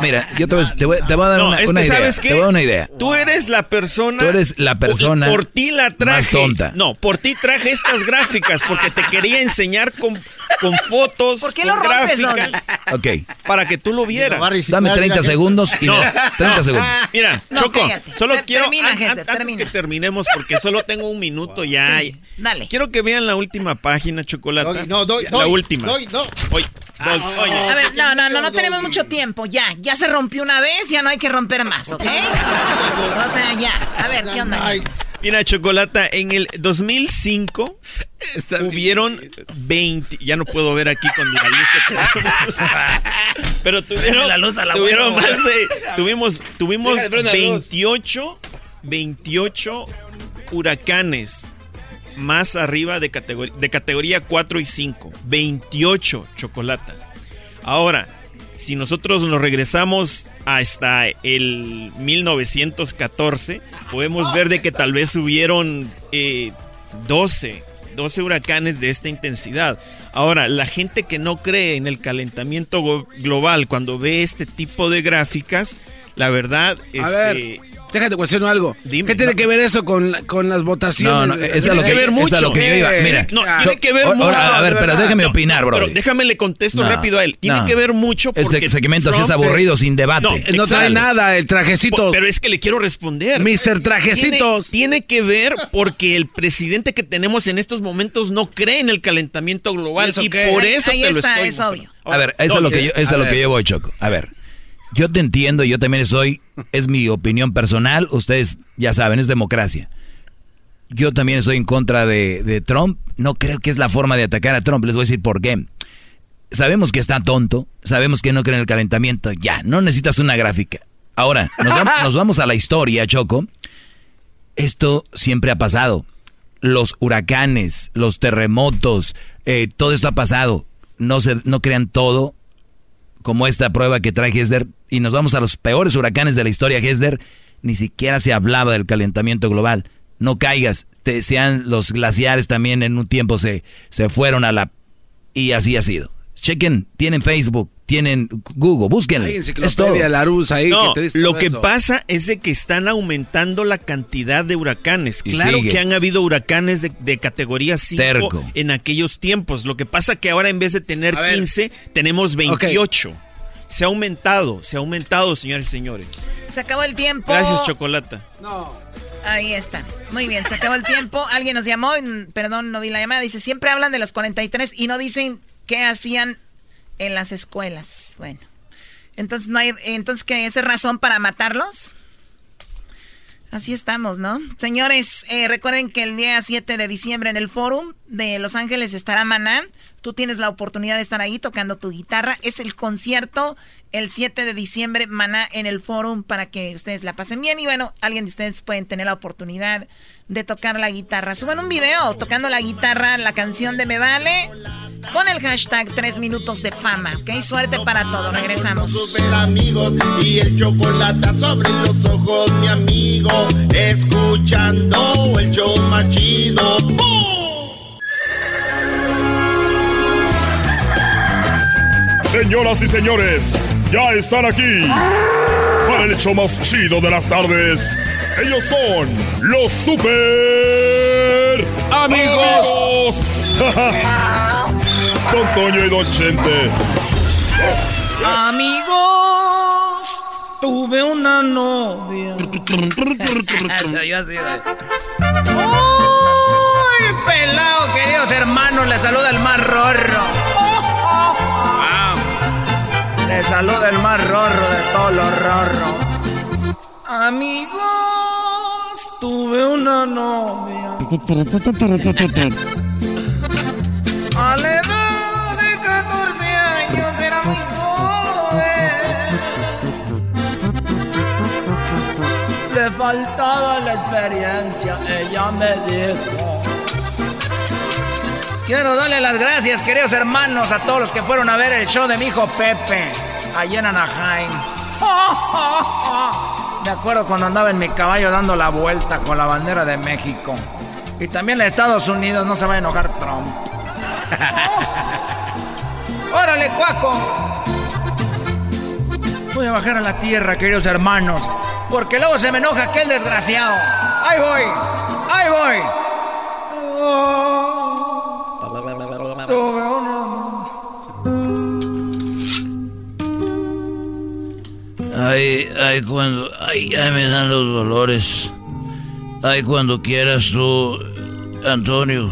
Mira, yo te voy, te voy- te voy a dar No, una, es una que idea. ¿sabes qué? Te voy a dar una idea. Tú eres la persona... Tú eres la persona Por, ti la traje. más tonta. No, por ti traje estas gráficas porque te quería enseñar con, con fotos. ¿Por qué lo rompes, gráficas, Ok, Para que tú lo vieras. dame 30 segundos y No. me- 30 segundos. Mira, No, Choco, cállate. solo Ter- quiero termina, an- antes termina. que terminemos porque solo tengo un minuto ya. Sí, dale. Quiero que vean la última página, chocolate. Doggy, no, Doggy, la Doggy, última. No. Oye, Doggy, oye. A ver, no, no, no, no tenemos mucho tiempo. Ya, ya se rompió una vez, ya no hay que romper más, ¿ok? O sea, ya. A ver, ¿qué onda? Mira, Chocolata, en el 2005 hubieron 20, ya no puedo ver aquí con la luz que tenemos. pero tuvieron, la luz a la tuvieron huevo. más de, tuvimos, tuvimos Deja de prender la luz. 28, 28 huracanes más arriba de, categoría de categoría 4 y 5. 28, Chocolata. Ahora, si nosotros nos regresamos hasta el 1914, podemos ver de que tal vez hubieron eh, 12, 12 huracanes de esta intensidad. Ahora, la gente que no cree en el calentamiento global cuando ve este tipo de gráficas, la verdad es A ver, que... déjate cuestionar algo. Dime. ¿Qué tiene que ver eso con, con las votaciones? No, no, es Tiene lo que que, ver esa es mucho. lo que yo iba. Mira, No, yo- tiene que ver ahora, mucho. A ver, pero déjame opinar, bro. Pero déjame le contesto No, rápido a él. Tiene no. que ver mucho porque Este segmento así es aburrido, sin debate. No, No trae nada, el trajecitos. Pero es que le quiero responder. Mister Trajecitos. Tiene, tiene que ver porque el presidente que tenemos en estos momentos no cree en el calentamiento global ¿Y eso y qué? por eso ahí te lo está, estoy es obvio. A ver, eso es lo que yo, eso es a a lo que yo voy, Choco. A ver, yo te entiendo, yo también soy, es mi opinión personal, ustedes ya saben, es democracia. Yo también estoy en contra de, de Trump, no creo que es la forma de atacar a Trump, les voy a decir por qué. Sabemos que está tonto, sabemos que no cree en el calentamiento, ya, no necesitas una gráfica. Ahora, nos vamos, nos vamos a la historia, Choco. Esto siempre ha pasado. Los huracanes, los terremotos, eh, todo esto ha pasado. No, se, no crean todo como esta prueba que trae Hesder. Y nos vamos a los peores huracanes de la historia, Hesder. Ni siquiera se hablaba del calentamiento global. No caigas. Te, sean los glaciares también en un tiempo se, se fueron a la... Y así ha sido. Chequen, tienen Facebook, tienen Google, búsquenle. Es todo. ahí No, que te dice lo todo que eso. pasa es de que están aumentando la cantidad de huracanes. Y Claro sigues. que han habido huracanes de, de categoría 5 Terco. en aquellos tiempos. Lo que pasa que ahora en vez de tener A ver. 15, tenemos 28. Se ha aumentado, se ha aumentado, señores y señores. Se acabó el tiempo. Gracias, Chocolata. Ahí está. Muy bien, se acabó el tiempo. *laughs* Alguien nos llamó, perdón, no vi la llamada. Dice, siempre hablan de los 43 y no dicen qué hacían en las escuelas. Bueno. Entonces, no hay, entonces ¿qué? ¿Esa es razón para matarlos? Así estamos, ¿no? Señores, eh, recuerden que el día 7 de diciembre en el Forum de Los Ángeles estará Maná. Tú tienes la oportunidad de estar ahí tocando tu guitarra. Es el concierto el 7 de diciembre, Maná, en el Forum para que ustedes la pasen bien. Y bueno, alguien de ustedes pueden tener la oportunidad de tocar la guitarra. Suban un video tocando la guitarra, la canción de Me Vale, con el hashtag 3 minutos de fama. ¿Ok? Suerte para todo. Regresamos. Super amigos y el chocolate sobre los ojos, mi amigo. Escuchando el show más chido. ¡Bum! Señoras y señores, ya están aquí para el hecho más chido de las tardes. Ellos son los super amigos. *laughs* Don Toño y Don Chente. Amigos, tuve una novia. *laughs* ¡Uy, pelado, queridos hermanos! Le saluda el más rorro. Le saluda el más rorro de todos los rorros. Amigos, tuve una novia. A la edad de 14 años era muy joven. Le faltaba la experiencia, ella me dijo. Quiero darle las gracias, queridos hermanos, a todos los que fueron a ver el show de mi hijo Pepe, allá en Anaheim. *laughs* Me acuerdo cuando andaba en mi caballo dando la vuelta con la bandera de México. Y también de Estados Unidos, no se va a enojar Trump. *laughs* ¡Órale, cuaco! Voy a bajar a la tierra, queridos hermanos, porque luego se me enoja aquel desgraciado. ¡Ahí voy! ¡Ahí voy! Ay, ay, cuando. Ay, ya me dan los dolores. Ay, cuando quieras tú, Antonio.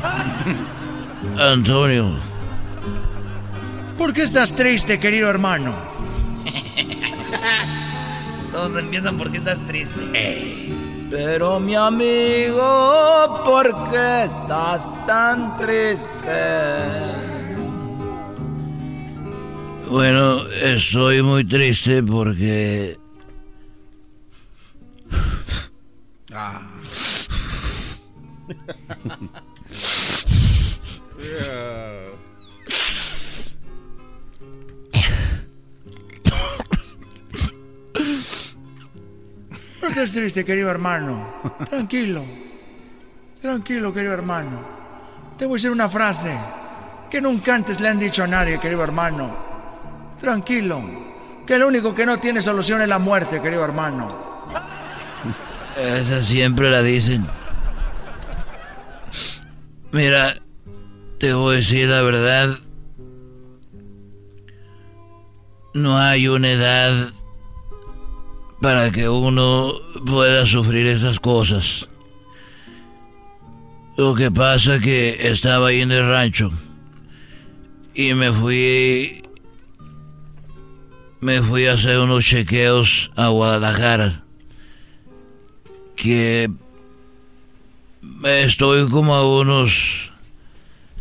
*laughs* Antonio. ¿Por qué estás triste, querido hermano? *laughs* Todos empiezan porque estás triste. Pero mi amigo, ¿por qué estás tan triste? Bueno, estoy muy triste porque... Ah. *laughs* estés triste, querido hermano. Tranquilo. Tranquilo, querido hermano. Te voy a decir una frase que nunca antes le han dicho a nadie, querido hermano. Tranquilo. Que lo único que no tiene solución es la muerte, querido hermano. Esa siempre la dicen. Mira, te voy a decir la verdad. No hay una edad para que uno pueda sufrir esas cosas. Lo que pasa que estaba ahí en el rancho y me fui me fui a hacer unos chequeos a Guadalajara que estoy como a unos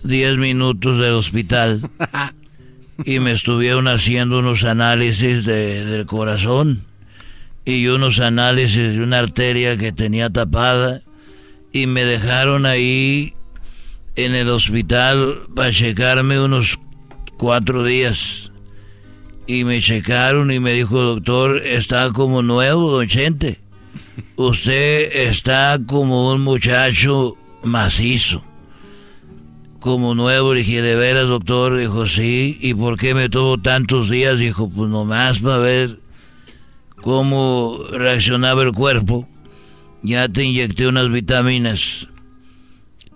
10 minutos del hospital *laughs* y me estuvieron haciendo unos análisis de, del corazón y unos análisis de una arteria que tenía tapada y me dejaron ahí en el hospital para checarme unos cuatro días. Y me checaron y me dijo doctor está como nuevo don Chente. Usted está como un muchacho macizo. Como nuevo le dije de veras doctor dijo sí y por qué me tuvo tantos días dijo pues nomás para ver cómo reaccionaba el cuerpo. Ya te inyecté unas vitaminas.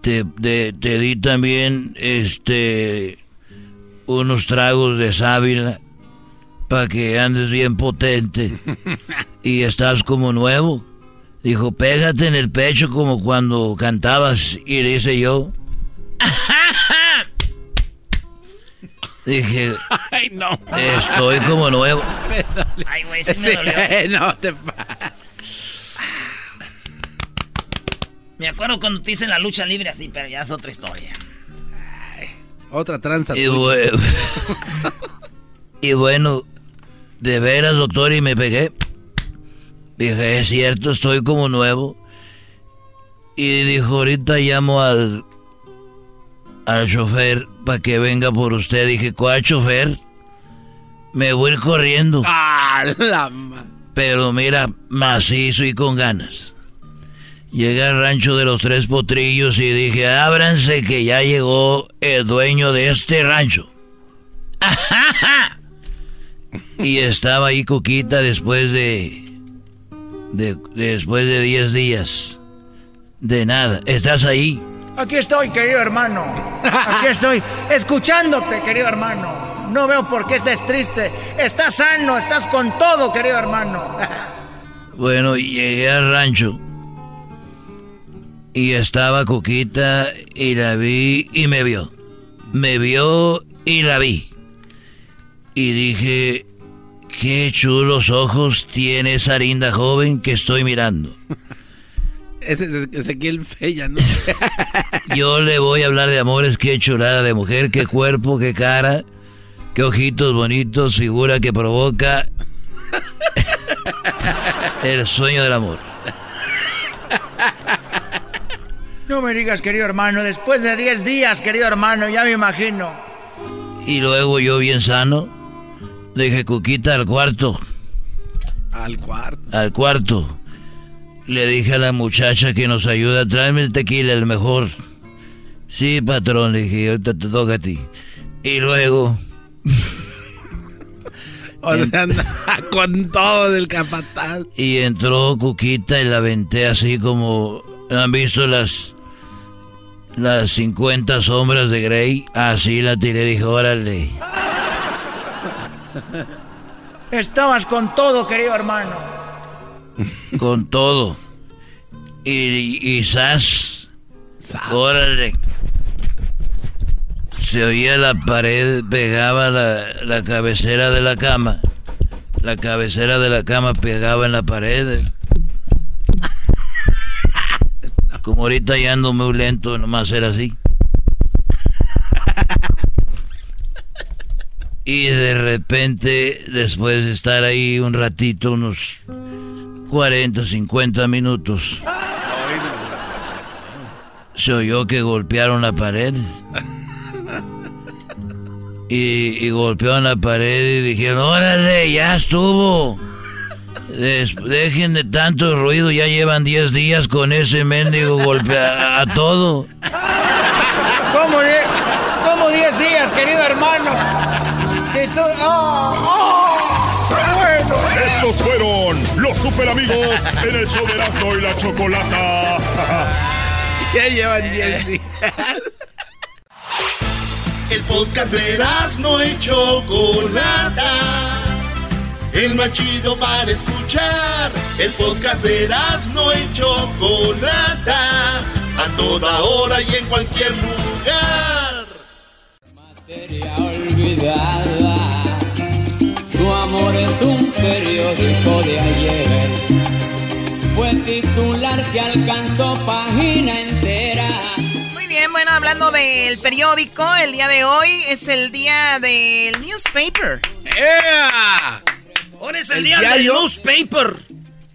Te, te, te di también este unos tragos de sábila para que andes bien potente *laughs* y estás como nuevo. Dijo, pégate en el pecho como cuando cantabas y le hice yo. Dije, *laughs* Ay, no. estoy como nuevo. *laughs* Ay, güey, sí me dolió. *laughs* no te Me acuerdo cuando te hice la lucha libre así, pero ya es otra historia. Otra tranza. Y, tuya. bue- y bueno, de veras, doctor, y me pegué. Dije, es cierto, estoy como nuevo. Y dijo, ahorita llamo al, al chofer para que venga por usted. Dije, ¿cuál chofer? Me voy a ir corriendo. *laughs* Ah, la Pero mira, macizo y con ganas. Llegué al rancho de los tres potrillos y dije, ábranse que ya llegó el dueño de este rancho. *laughs* y estaba ahí Coquita después de, de- después de 10 días. De nada. ¿Estás ahí? Aquí estoy, querido hermano. Aquí estoy, escuchándote, querido hermano. No veo por qué estés triste. Estás sano, estás con todo, querido hermano. Bueno, llegué al rancho. Y estaba Coquita y la vi y me vio. Me vio y la vi. Y dije, qué chulos ojos tiene esa linda joven que estoy mirando. Ese es Ezequiel Fella, ¿no? *laughs* Yo le voy a hablar de amores, qué chulada de mujer, qué cuerpo, qué cara, qué ojitos bonitos, figura que provoca *laughs* el sueño del amor. No me digas, querido hermano, después de 10 días, querido hermano, ya me imagino. Y luego yo bien sano, dije, Cuquita, al cuarto. Al cuarto. Al cuarto. Le dije a la muchacha que nos ayuda, tráeme el tequila, el mejor. Sí, patrón, le dije, ahorita te toca a ti. Y luego... *laughs* o sea, con todo del capataz. Y entró Cuquita y la aventé así como... ¿Han visto las... Las 50 sombras de Grey? Así la tiré, dije, órale. Estabas con todo, querido hermano. *laughs* Con todo. Y, y sas. Órale. Se oía la pared, pegaba la, la cabecera de la cama. La cabecera de la cama pegaba en la pared. Como ahorita ya ando muy lento, nomás era así. Y de repente, después de estar ahí un ratito, unos 40, 50 minutos, se oyó que golpearon la pared. Y, y golpearon la pared y dijeron, órale, ya estuvo. dejen de tanto ruido, ya llevan 10 días con ese mendigo golpe a, todo. ¿Cómo, ¿Cómo 10 días, querido hermano? Oh, oh, Estos fueron los super amigos en el show de Erasmo y la Chocolata. *laughs* ya llevan 10 días. El podcast de Erasmo y Chocolata. El más chido para escuchar. El podcast de Erasmo y Chocolata. A toda hora y en cualquier lugar. Materia olvidada. Tu amor es un periódico de ayer. Fue titular que alcanzó página entera. Muy bien, bueno, hablando del periódico, el día de hoy es el día del newspaper. ¡Yeah! Hoy es el, día del newspaper.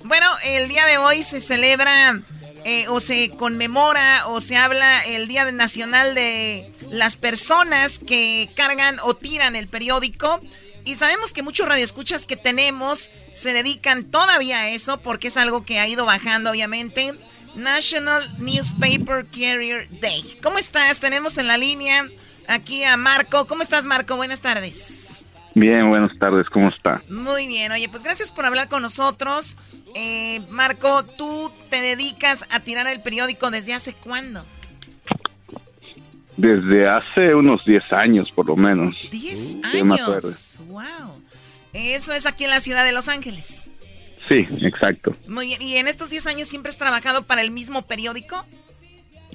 Bueno, el día de hoy se celebra eh, o se conmemora o se habla el Día Nacional de las personas que cargan o tiran el periódico. Y sabemos que muchos radioescuchas que tenemos se dedican todavía a eso porque es algo que ha ido bajando, obviamente. National Newspaper Carrier Day. ¿Cómo estás? Tenemos en la línea aquí a Marco. ¿Cómo estás, Marco? Buenas tardes. Bien, buenas tardes. ¿Cómo está? Muy bien. Oye, pues gracias por hablar con nosotros. Eh, Marco, ¿tú te dedicas a tirar el periódico desde hace cuándo? Desde hace unos 10 años, por lo menos. 10 años. Wow. Eso es aquí en la ciudad de Los Ángeles. Sí, exacto. Muy bien. ¿Y en estos 10 años siempre has trabajado para el mismo periódico?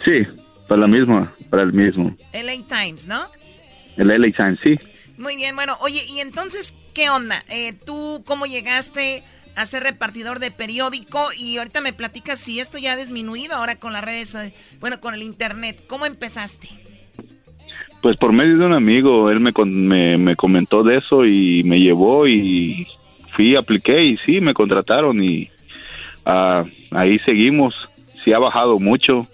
Sí, para la misma, para el mismo. LA Times, ¿no? El LA Times, sí. Muy bien, bueno, oye, ¿y entonces qué onda? Eh, ¿Tú cómo llegaste a ser repartidor de periódico? Y ahorita me platicas si esto ya ha disminuido ahora con las redes, eh, bueno, con el internet. ¿Cómo empezaste? Pues por medio de un amigo, él me, me, me comentó de eso y me llevó y fui, apliqué y sí, me contrataron y ah, ahí seguimos. Sí ha bajado mucho,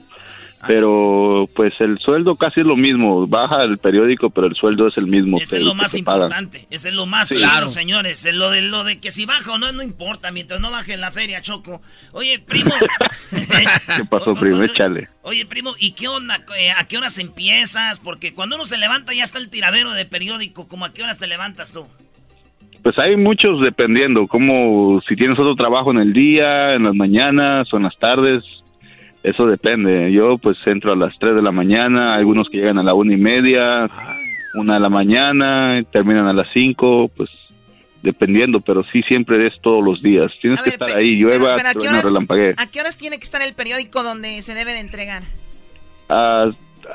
pero pues el sueldo casi es lo mismo. Baja el periódico, pero el sueldo es el mismo. Ese es lo más importante. Ese es lo más claro, señores. Es lo de lo de que si baja o no, no importa. Mientras no baje en la feria, Choco. Oye, primo. *laughs* ¿Qué pasó, primo? Échale. Oye, primo, ¿y qué onda? Eh, ¿A qué horas empiezas? Porque cuando uno se levanta ya está el tiradero de periódico. ¿Cómo a qué horas te levantas tú? Pues hay muchos dependiendo, como si tienes otro trabajo en el día, en las mañanas o en las tardes, eso depende. Yo pues entro a las 3 de la mañana, algunos que llegan a la una y media, una de la mañana, terminan a las 5, pues dependiendo, pero sí siempre es todos los días. Tienes que estar ahí, llueva, pero, ¿a, qué horas, ¿a qué horas tiene que estar el periódico donde se debe de entregar?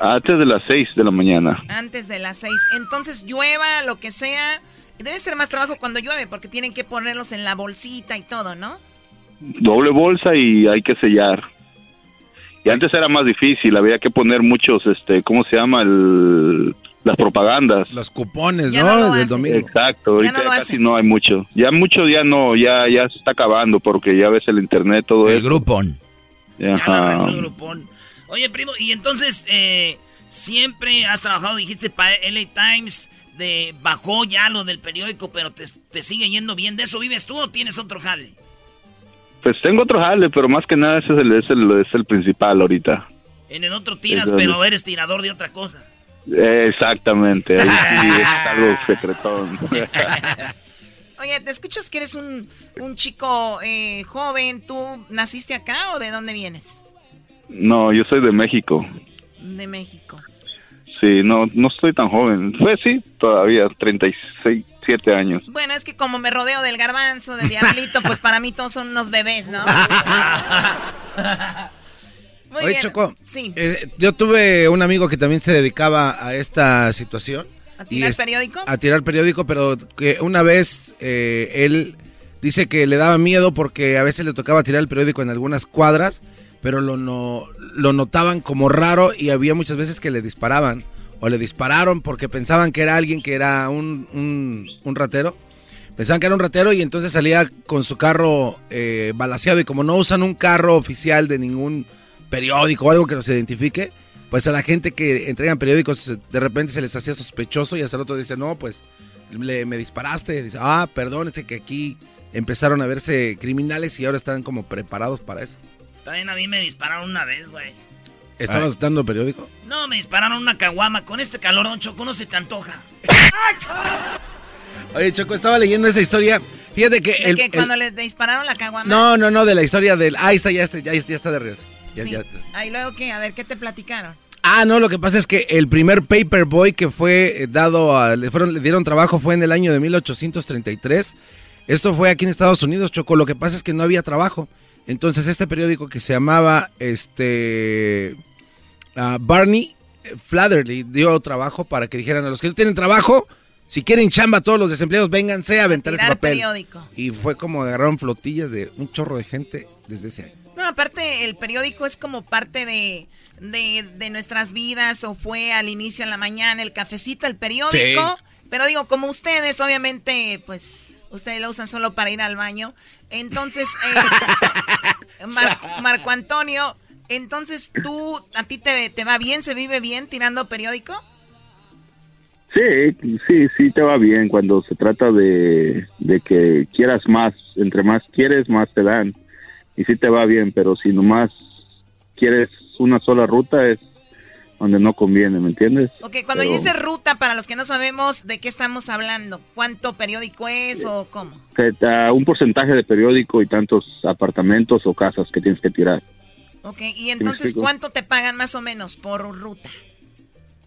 antes de las 6 de la mañana. Antes de las 6. Entonces llueva, lo que sea. Debe ser más trabajo cuando llueve porque tienen que ponerlos en la bolsita y todo, ¿no? Doble bolsa y hay que sellar. Y antes era más difícil, había que poner muchos, este, ¿cómo se llama? El, las propagandas. Los cupones, Ya ¿no? Del domingo. Exacto, ahorita no casi no hay mucho. Ya mucho ya no, ya ya se está acabando porque ya ves el internet, todo El grupón. Ajá. El grupón. Oye, primo, y entonces, eh, siempre has trabajado, dijiste, para LA Times, de bajó ya lo del periódico, pero te, te sigue yendo bien. ¿De eso vives tú o tienes otro jale? Pues tengo otro jale, pero más que nada ese es el, es el, es el principal ahorita. En el otro tiras, Eso pero eres tirador de otra cosa. Exactamente, ahí sí *laughs* es algo secretón. *laughs* Oye, ¿te escuchas que eres un, un chico eh, joven? ¿Tú naciste acá o de dónde vienes? No, yo soy de México. De México. Sí, no, no estoy tan joven. Pues sí, todavía, 36, 7 años. Bueno, es que como me rodeo del garbanzo, del *laughs* diablito, pues para mí todos son unos bebés, ¿no? *laughs* Muy Oye, bien. Choco, Sí. eh, yo tuve un amigo que también se dedicaba a esta situación. ¿A tirar es- periódico? A tirar periódico, pero que una vez eh, él dice que le daba miedo porque a veces le tocaba tirar el periódico en algunas cuadras, pero lo, no, lo notaban como raro y había muchas veces que le disparaban o le dispararon porque pensaban que era alguien que era un, un, un ratero. Pensaban que era un ratero y entonces salía con su carro eh, balaseado y como no usan un carro oficial de ningún periódico o algo que los identifique, pues a la gente que entregan periódicos de repente se les hacía sospechoso y hasta el otro dice, no, pues le, me disparaste. Dice, ah, perdón, es que aquí empezaron a verse criminales y ahora están como preparados para eso. También a mí me dispararon una vez, güey. ¿Estabas dando periódico? No, me dispararon una caguama. Con este calorón, Choco, no se te antoja. *laughs* Oye, Choco, estaba leyendo esa historia. Fíjate que... ¿De el- que el- cuando le dispararon la caguama? No, no, no, de la historia del... Ahí está, ya está, ya, está- ya está de regreso. Ya- Sí. ya- Ahí luego qué, a ver, ¿qué te platicaron? Ah, no, lo que pasa es que el primer Paperboy que fue eh, dado a, le, fueron, le dieron trabajo fue en el año de 1833. Esto fue aquí en Estados Unidos, Choco. Lo que pasa es que no había trabajo. Entonces este periódico que se llamaba este ah, Barney Flatherly dio trabajo para que dijeran a los que no tienen trabajo, si quieren chamba todos los desempleados, vénganse a aventar ese papel. periódico. Y fue como agarraron flotillas de un chorro de gente desde ese año. No, aparte el periódico es como parte de, de, de nuestras vidas o fue al inicio en la mañana el cafecito, el periódico. Pero digo, como ustedes, obviamente, pues ustedes lo usan solo para ir al baño. Entonces, eh, *laughs* Mar- *laughs* Marco Antonio, entonces tú, ¿a ti te, te va bien? ¿Se vive bien tirando periódico? Sí, sí, sí te va bien cuando se trata de, de que quieras más. Entre más quieres, más te dan. Y sí te va bien, pero si nomás quieres una sola ruta es donde no conviene, ¿me entiendes? Ok, cuando Pero- dice ruta, para los que no sabemos de qué estamos hablando, ¿cuánto periódico es o cómo? Te da un porcentaje de periódico y tantos apartamentos o casas que tienes que tirar. Ok, y entonces? ¿cuánto te pagan más o menos por ruta?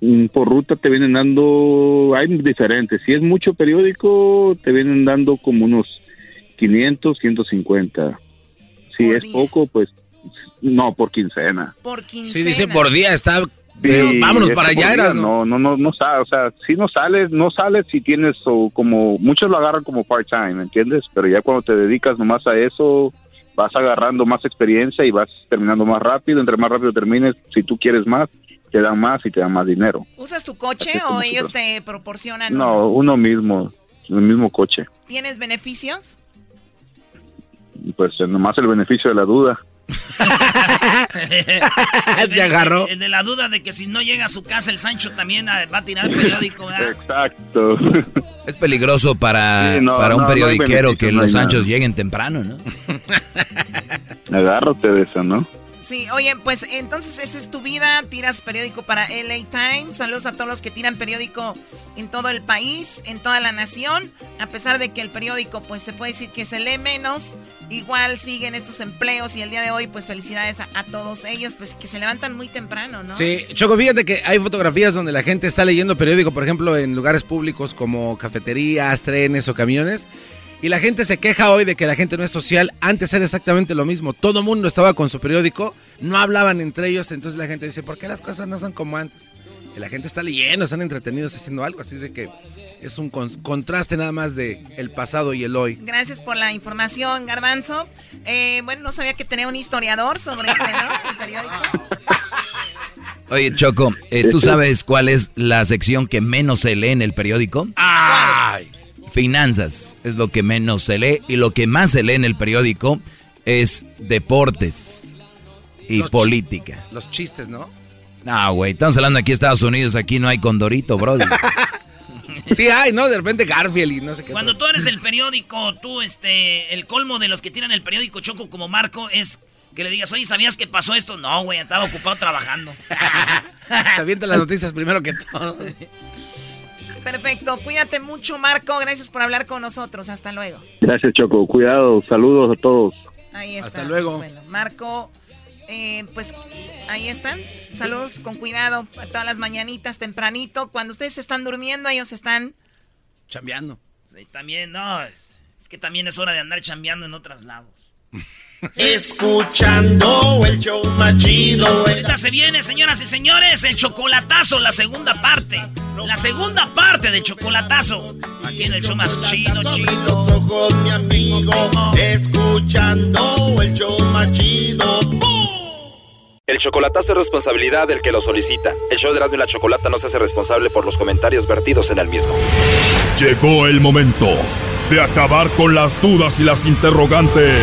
Mm, Por ruta te vienen dando, hay diferentes. Si es mucho periódico, te vienen dando como unos 500, 150. Si es poco, pues no, por quincena. Por quincena. Sí, dice por día, está... Sí, vámonos para allá, eras, ¿no? No, no, no, no sale, o sea, si no sales, no sales si tienes o como, muchos lo agarran como part-time, ¿me entiendes? Pero ya cuando te dedicas nomás a eso, vas agarrando más experiencia y vas terminando más rápido, entre más rápido termines, si tú quieres más, te dan más y te dan más dinero. ¿Usas tu coche o ellos te proporcionan? No, uno? mismo, el mismo coche. ¿Tienes beneficios? Pues nomás el beneficio de la duda. *laughs* Te agarró. El de la duda de que si no llega a su casa el Sancho también va a tirar el periódico, ¿verdad? Exacto. Es peligroso para, Sí, no, para un no, periodiquero que los nada. anchos lleguen temprano, ¿no? *laughs* Agárrate de eso, ¿no? Sí, oye, pues entonces esa es tu vida, tiras periódico para LA Times. Saludos a todos los que tiran periódico en todo el país, en toda la nación. A pesar de que el periódico, pues se puede decir que se lee menos, igual siguen estos empleos y el día de hoy, pues felicidades a, todos ellos, pues que se levantan muy temprano, ¿no? Sí, Choco, fíjate que hay fotografías donde la gente está leyendo periódico, por ejemplo, en lugares públicos como cafeterías, trenes o camiones. Y la gente se queja hoy de que la gente no es social. Antes era exactamente lo mismo. Todo mundo estaba con su periódico, no hablaban entre ellos. Entonces la gente dice, ¿por qué las cosas no son como antes? y la gente está leyendo, están entretenidos haciendo algo, así es de que es un contraste nada más de el pasado y el hoy. Gracias por la información, Garbanzo. Eh, bueno, no sabía que tenía un historiador sobre el periódico. Oye, Choco, eh, ¿tú sabes cuál es la sección que menos se lee en el periódico? ¡Ay! Finanzas es lo que menos se lee y lo que más se lee en el periódico es deportes y política. los chistes, ¿no? No, güey, estamos hablando aquí de Estados Unidos, aquí no hay condorito, brody. *laughs* sí hay, ¿no? De repente Garfield y no sé qué. Cuando tú eres el periódico, tú, este, el colmo de los que tiran el periódico Choco como Marco es que le digas, oye, ¿sabías que pasó esto? No, güey, estaba ocupado trabajando. *laughs* Te avientan las noticias primero que todo. *laughs* Perfecto, cuídate mucho, Marco. Gracias por hablar con nosotros. Hasta luego. Gracias, Choco. Cuidado, saludos a todos. Ahí está. Hasta luego. Bueno, Marco, eh, pues ahí están. Saludos con cuidado a todas las mañanitas tempranito. Cuando ustedes están durmiendo, ellos están chambeando. Sí, también, no, es, es que también es hora de andar chambeando en otros lados. *laughs* Escuchando el show machido. Ahorita se viene, señoras y señores, el chocolatazo, la segunda parte. La segunda parte del chocolatazo. Aquí en el show más chido, chido. Los ojos, mi amigo. Escuchando el show machido. El chocolatazo es responsabilidad del que lo solicita. El show de Erasmo y la Chocolata no se hace responsable por los comentarios vertidos en el mismo. Llegó el momento de acabar con las dudas y las interrogantes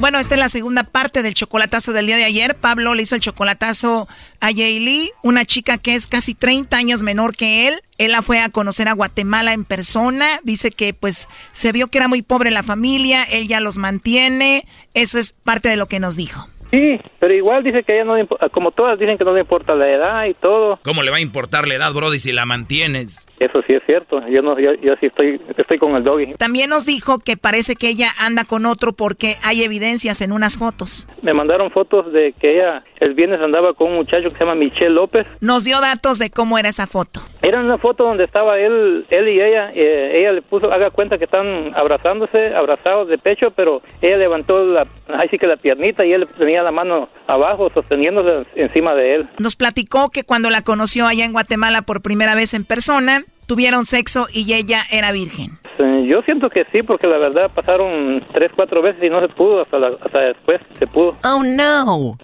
Bueno, esta es la segunda parte del chocolatazo del día de ayer. Pablo le hizo el chocolatazo a Lee, una chica que es casi 30 años menor que él. Él la fue a conocer a Guatemala en persona. Dice que pues se vio que era muy pobre la familia, él ya los mantiene. Eso es parte de lo que nos dijo. Sí, pero igual dice que ella no, como todas dicen que no le importa la edad y todo. ¿Cómo le va a importar la edad, Brody, si la mantienes? Eso sí es cierto. Yo no, yo, sí estoy, estoy con el doggy. También nos dijo que parece que ella anda con otro porque hay evidencias en unas fotos. Me mandaron fotos de que ella el viernes andaba con un muchacho que se llama Michelle López. Nos dio datos de cómo era esa foto. Era una foto donde estaba él, él y ella. Eh, ella le puso, haga cuenta que están abrazándose, abrazados de pecho, pero ella levantó la, ahí sí que la piernita y él tenía la mano abajo sosteniéndose encima de él. Nos platicó que cuando la conoció allá en Guatemala por primera vez en persona, tuvieron sexo y ella era virgen. Yo siento que sí, porque la verdad pasaron tres, cuatro veces y no se pudo, hasta, hasta después se pudo. Oh, no.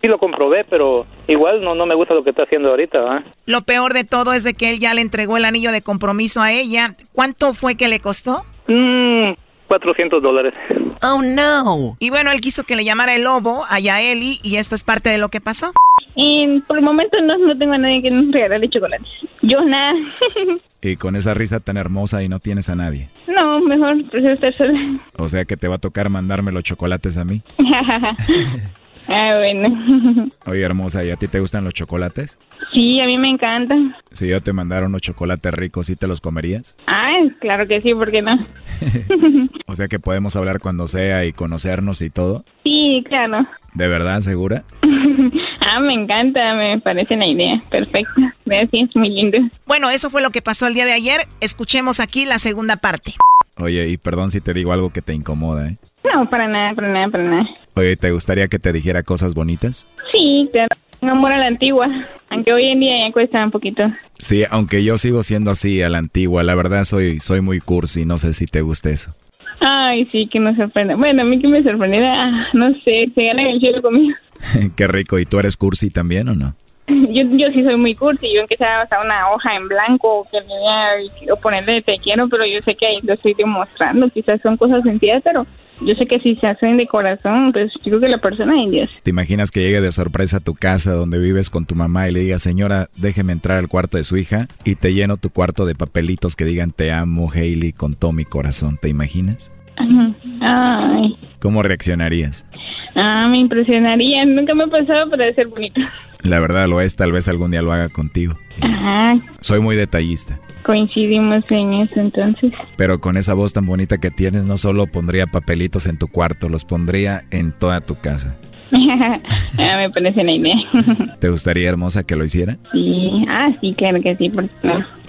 Sí lo comprobé, pero igual no, no me gusta lo que está haciendo ahorita. Lo peor de todo es de que él ya le entregó el anillo de compromiso a ella. ¿Cuánto fue que le costó? Mmm, 400 dólares. Oh, no. Y bueno, él quiso que le llamara el lobo a Yaeli y esto es parte de lo que pasó. por el momento no, no tengo a nadie que nos regale chocolates. Yo nada. *laughs* y con esa risa tan hermosa y no tienes a nadie. No, mejor prefiero estar sola. O sea que te va a tocar mandarme los chocolates a mí. *laughs* Ah, bueno. *laughs* Oye, hermosa, ¿y a ti te gustan los chocolates? Sí, a mí me encantan. Si yo te mandara unos chocolates ricos, ¿sí te los comerías? Ah, claro que sí, ¿por qué no? *laughs* *laughs* o sea que podemos hablar cuando sea y conocernos y todo. Sí, claro. ¿De verdad, segura? ah, me encanta, me parece una idea. Perfecta. Gracias, muy lindo. Bueno, eso fue lo que pasó el día de ayer. Escuchemos aquí la segunda parte. Oye, y perdón si te digo algo que te incomoda, ¿eh? No, para nada, para nada, para nada. Oye, ¿te gustaría que te dijera cosas bonitas? Sí, claro. Un amor a la antigua, aunque hoy en día ya cuesta un poquito. Sí, aunque yo sigo siendo así a la antigua, la verdad soy soy muy cursi, no sé si te gusta eso. Ay, sí, que me sorprende. Bueno, a mí que me sorprende, ah, no sé, se gana el cielo conmigo. *laughs* Qué rico, ¿y tú eres cursi también o no? Yo, yo sí soy muy cursi, yo aunque sea una hoja en blanco que me o ponerle te quiero, pero yo sé que ahí lo estoy demostrando, quizás son cosas sentidas, pero yo sé que si se hacen de corazón, pues yo creo que la persona es Dios. ¿Te imaginas que llegue de sorpresa a tu casa donde vives con tu mamá y le diga, señora, déjeme entrar al cuarto de su hija y te lleno tu cuarto de papelitos que digan te amo, Hailey, con todo mi corazón? ¿Te imaginas? Ay. ¿Cómo reaccionarías? Ah, me impresionaría. Nunca me ha pasado, debe ser bonito. La verdad lo es, tal vez algún día lo haga contigo. Ajá. Soy muy detallista. Coincidimos en eso entonces. Pero con esa voz tan bonita que tienes, no solo pondría papelitos en tu cuarto, los pondría en toda tu casa. *laughs* ah, me parece la idea. *laughs* ¿Te gustaría, hermosa, que lo hiciera? Sí, ah, sí, claro que sí, por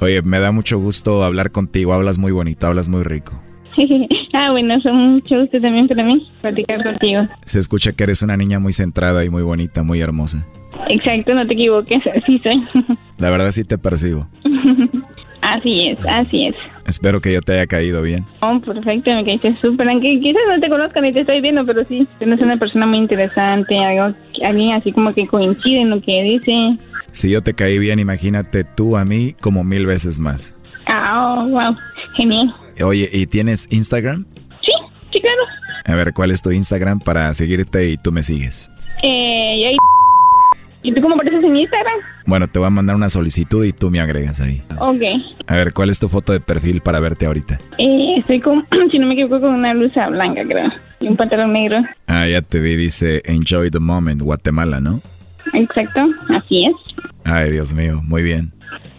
Oye, me da mucho gusto hablar contigo, hablas muy bonito, hablas muy rico. *laughs* ah, bueno, son mucho gusto también para mí platicar contigo. Se escucha que eres una niña muy centrada y muy bonita, muy hermosa. Exacto, no te equivoques, *laughs* así soy. La verdad sí te percibo. *laughs* así es, así es. Espero que yo te haya caído bien. Oh, perfecto, me caíste súper. Aunque quizás no te conozca ni te estoy viendo, pero sí, tienes una persona muy interesante, algo, alguien así como que coincide en lo que dice. Si yo te caí bien, imagínate tú a mí como mil veces más. Ah, oh, wow, genial. Oye, ¿y tienes Instagram? Sí, sí, claro. A ver, ¿cuál es tu Instagram para seguirte y tú me sigues? Eh, ¿Y tú cómo apareces en Instagram? Bueno, te voy a mandar una solicitud y tú me agregas ahí. Ok. A ver, ¿cuál es tu foto de perfil para verte ahorita? Eh, estoy con, *clears throat* si no me equivoco, con una blusa blanca, creo. Y un pantalón negro. Ah, ya te vi, dice Enjoy the Moment, Guatemala, ¿no? Exacto, así es. Ay, Dios mío, muy bien.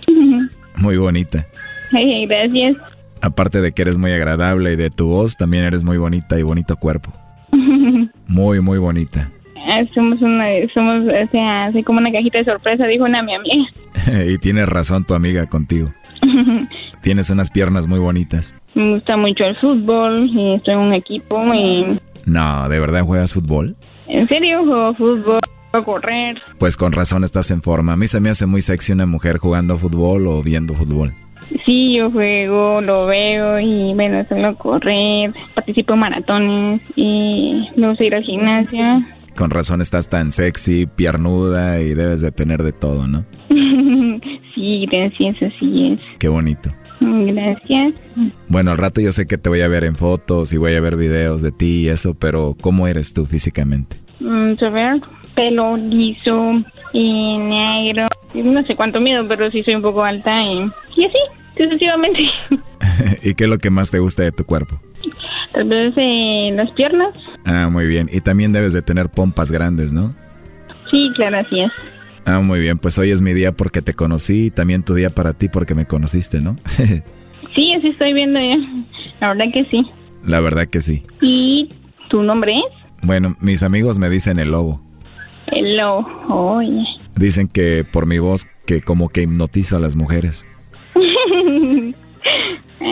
*laughs* muy bonita. Ay, gracias. Aparte de que eres muy agradable y de tu voz, también eres muy bonita y bonito cuerpo. *laughs* muy, muy bonita. Ah, somos una, somos, o sea, así como una cajita de sorpresa, dijo una mi amiga. *laughs* y tienes razón tu amiga contigo. *laughs* Tienes unas piernas muy bonitas. Me gusta mucho el fútbol y estoy en un equipo y... No, ¿de verdad juegas fútbol? ¿En serio juego fútbol? a correr. Pues con razón estás en forma. A mí se me hace muy sexy una mujer jugando fútbol o viendo fútbol. Sí, yo juego, lo veo y bueno, suelo correr, participo en maratones y me gusta ir al gimnasio. Con razón estás tan sexy, piernuda y debes de tener de todo, ¿no? *laughs* sí, gracias, así es. Qué bonito. Gracias. Bueno, al rato yo sé que te voy a ver en fotos y voy a ver videos de ti y eso, pero ¿cómo eres tú físicamente? Mm, ver, pelo liso y negro. No sé cuánto miedo, pero sí soy un poco alta y, y así, sucesivamente. *laughs* *laughs* ¿Y qué es lo que más te gusta de tu cuerpo? Tal vez eh, las piernas. Ah, muy bien. Y también debes de tener pompas grandes, ¿no? Sí, claro, así es. Ah, muy bien. Pues hoy es mi día porque te conocí y también tu día para ti porque me conociste, ¿no? *laughs* sí, así estoy viendo ya. La verdad que sí. La verdad que sí. ¿Y tu nombre es? Bueno, mis amigos me dicen el lobo. El lobo, oye. Dicen que por mi voz que como que hipnotizo a las mujeres. *laughs*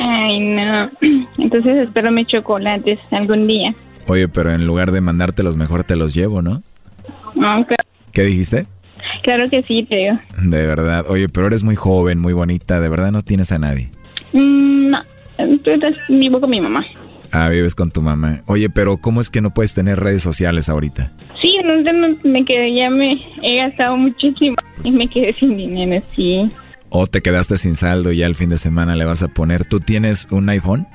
Ay, no. *clears throat* Entonces espero mis chocolates algún día. Oye, pero en lugar de mandártelos, mejor te los llevo, ¿no? No, ¿Qué dijiste? Claro que sí, te digo. De verdad. Oye, pero eres muy joven, muy bonita. ¿De verdad no tienes a nadie? Mm, no. Vivo con mi mamá. Ah, vives con tu mamá. Oye, pero ¿cómo es que no puedes tener redes sociales ahorita? Sí, no, me quedé, ya me he gastado muchísimo y me quedé sin dinero, sí. O te quedaste sin saldo y ya el fin de semana le vas a poner. ¿Tú tienes un iPhone?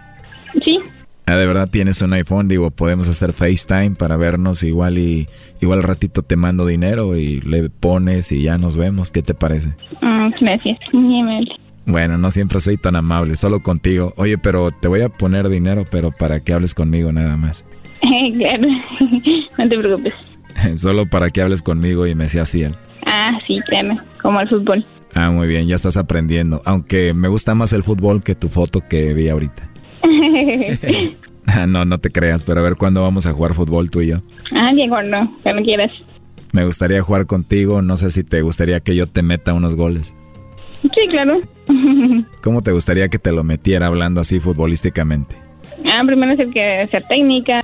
Sí. Ah, de verdad tienes un iPhone, digo, podemos hacer FaceTime para vernos igual y igual al ratito te mando dinero y le pones y ya nos vemos. ¿Qué te parece? Mm, gracias, muy amable. Bueno, no siempre soy tan amable, solo contigo. Oye, pero te voy a poner dinero, pero para que hables conmigo nada más. *laughs* claro, no te preocupes. *laughs* solo para que hables conmigo y me seas fiel. Ah, sí, claro, como el fútbol. Ah, muy bien, ya estás aprendiendo. Aunque me gusta más el fútbol que tu foto que vi ahorita. Ah, *laughs* *laughs* no, no te creas, pero a ver cuándo vamos a jugar fútbol tú y yo. Ah, Diego, no, cuando quieras. Me gustaría jugar contigo, no sé si te gustaría que yo te meta unos goles. Sí, claro. *laughs* ¿Cómo te gustaría que te lo metiera hablando así futbolísticamente? Ah, primero es el que hacer técnica,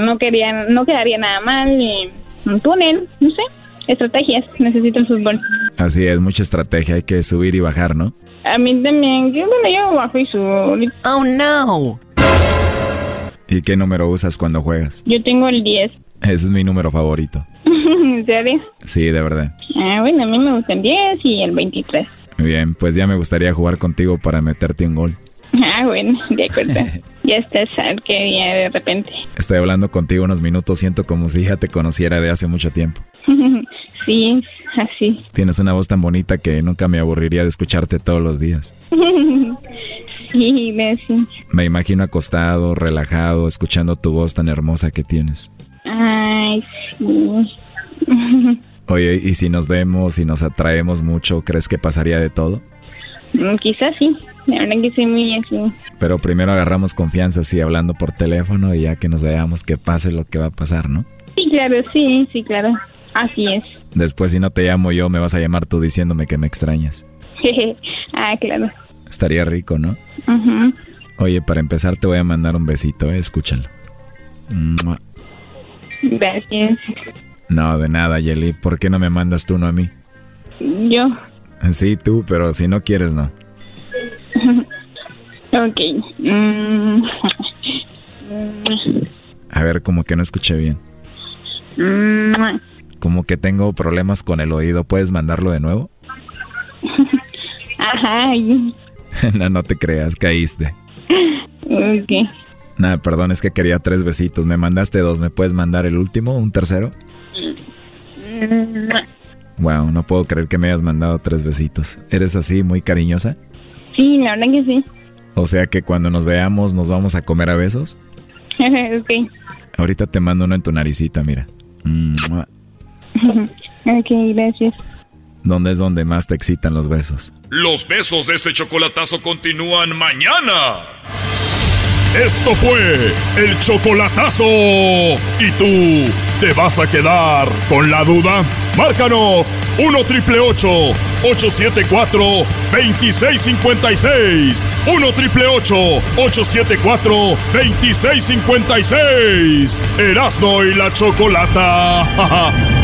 no quería, no quedaría nada mal, y un túnel, no sé. Estrategias, necesito el fútbol. Así es, mucha estrategia, hay que subir y bajar, ¿no? A mí también, yo, bueno, yo bajo y subo. Oh, no. ¿Y qué número usas cuando juegas? Yo tengo el 10. Ese es mi número favorito. *laughs* ¿En serio? Sí, de verdad. Ah, bueno, a mí me gusta el 10 y el 23. Muy bien, pues ya me gustaría jugar contigo para meterte un gol. Ah, bueno, de acuerdo. *laughs* ya estás al que día de repente. Estoy hablando contigo unos minutos, siento como si ya te conociera de hace mucho tiempo. *laughs* sí, así. Tienes una voz tan bonita que nunca me aburriría de escucharte todos los días. *laughs* sí, gracias. Me imagino acostado, relajado, escuchando tu voz tan hermosa que tienes. Ay, sí. *laughs* Oye, ¿y si nos vemos y nos atraemos mucho, crees que pasaría de todo? Mm, quizás sí, la verdad que soy muy así. Pero primero agarramos confianza así hablando por teléfono y ya que nos veamos que pase lo que va a pasar, ¿no? Sí, claro, sí, sí, claro. Así es. Después, si no te llamo yo, me vas a llamar tú diciéndome que me extrañas. *laughs* ah, claro. Estaría rico, ¿no? Oye, para empezar te voy a mandar un besito, ¿eh? escúchalo. Gracias. No, de nada, Yeli. ¿Por qué no me mandas tú uno a mí? Yo. Sí, tú, pero si no quieres, no. *laughs* ok. Mm. A ver, como que no escuché bien. Como que tengo problemas con el oído. ¿Puedes mandarlo de nuevo? *laughs* Ajá. *laughs* no, no te creas, caíste. Ok. Nada, perdón, es que quería tres besitos. Me mandaste dos. ¿Me puedes mandar el último, un tercero? Wow, no puedo creer que me hayas mandado tres besitos. ¿Eres así, muy cariñosa? Sí, la verdad que sí. O sea que cuando nos veamos nos vamos a comer a besos. *laughs* ok. Ahorita te mando uno en tu naricita, mira. *laughs* ok, gracias. ¿Dónde es donde más te excitan los besos? Los besos de este chocolatazo continúan mañana. Esto fue el chocolatazo. ¿Y tú te vas a quedar con la duda? Márcanos 1 triple 874 2656. 1 triple 874 2656. Erasno y la chocolata. *laughs*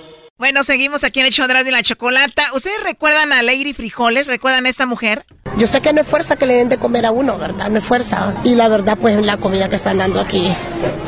Bueno, seguimos aquí en el show de la chocolata. ¿Ustedes recuerdan a Lady Frijoles? ¿Recuerdan a esta mujer? Yo sé que no es fuerza que le den de comer a uno, ¿verdad? No es fuerza. Y la verdad, pues la comida que están dando aquí,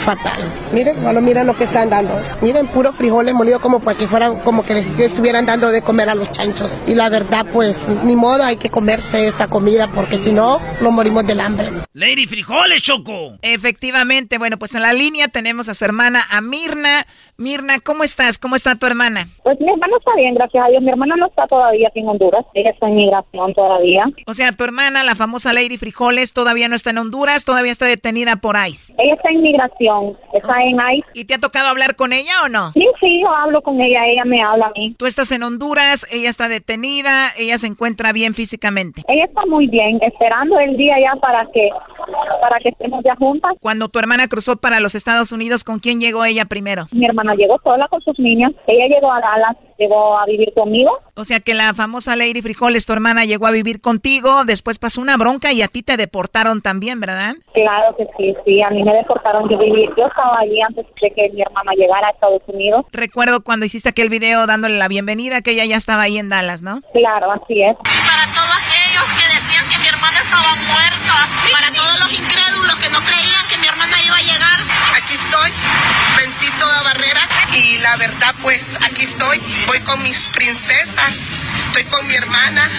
fatal. Miren, bueno, miren lo que están dando. Miren, puros frijoles molidos como para que fueran, como que les estuvieran dando de comer a los chanchos. Y la verdad, pues, ni modo, hay que comerse esa comida porque si no, nos morimos del hambre. Lady Frijoles, Choco. Efectivamente, bueno, pues en la línea tenemos a su hermana, a Mirna. Mirna, ¿cómo estás? ¿Cómo está tu hermana? Pues mi hermana está bien, gracias a Dios. Mi hermana no está todavía aquí en Honduras. Ella está en migración todavía. O sea, tu hermana, la famosa Lady Frijoles, todavía no está en Honduras, todavía está detenida por ICE. Ella está en migración, está en ICE. ¿Y te ha tocado hablar con ella o no? Sí, sí, yo hablo con ella, ella me habla a mí. Tú estás en Honduras, ella está detenida, ella se encuentra bien físicamente. Ella está muy bien, esperando el día ya para que para que estemos ya juntas. Cuando tu hermana cruzó para los Estados Unidos, ¿con quién llegó ella primero? Mi hermana llegó sola con sus niños. Ella llegó a Dallas llegó a vivir conmigo. O sea que la famosa Lady Frijoles, tu hermana, llegó a vivir contigo, después pasó una bronca y a ti te deportaron también, ¿verdad? Claro que sí, sí, a mí me deportaron. Yo viví, yo estaba allí antes de que mi hermana llegara a Estados Unidos. Recuerdo cuando hiciste aquel video dándole la bienvenida, que ella ya estaba ahí en Dallas, ¿no? Claro, así es. Para todos aquellos que decían que mi hermana estaba muerta, para todos los incrédulos que no creían que mi hermana iba a llegar, aquí estoy, vencí toda barrera y la verdad pues aquí estoy, voy con mis princesas, estoy con mi hermana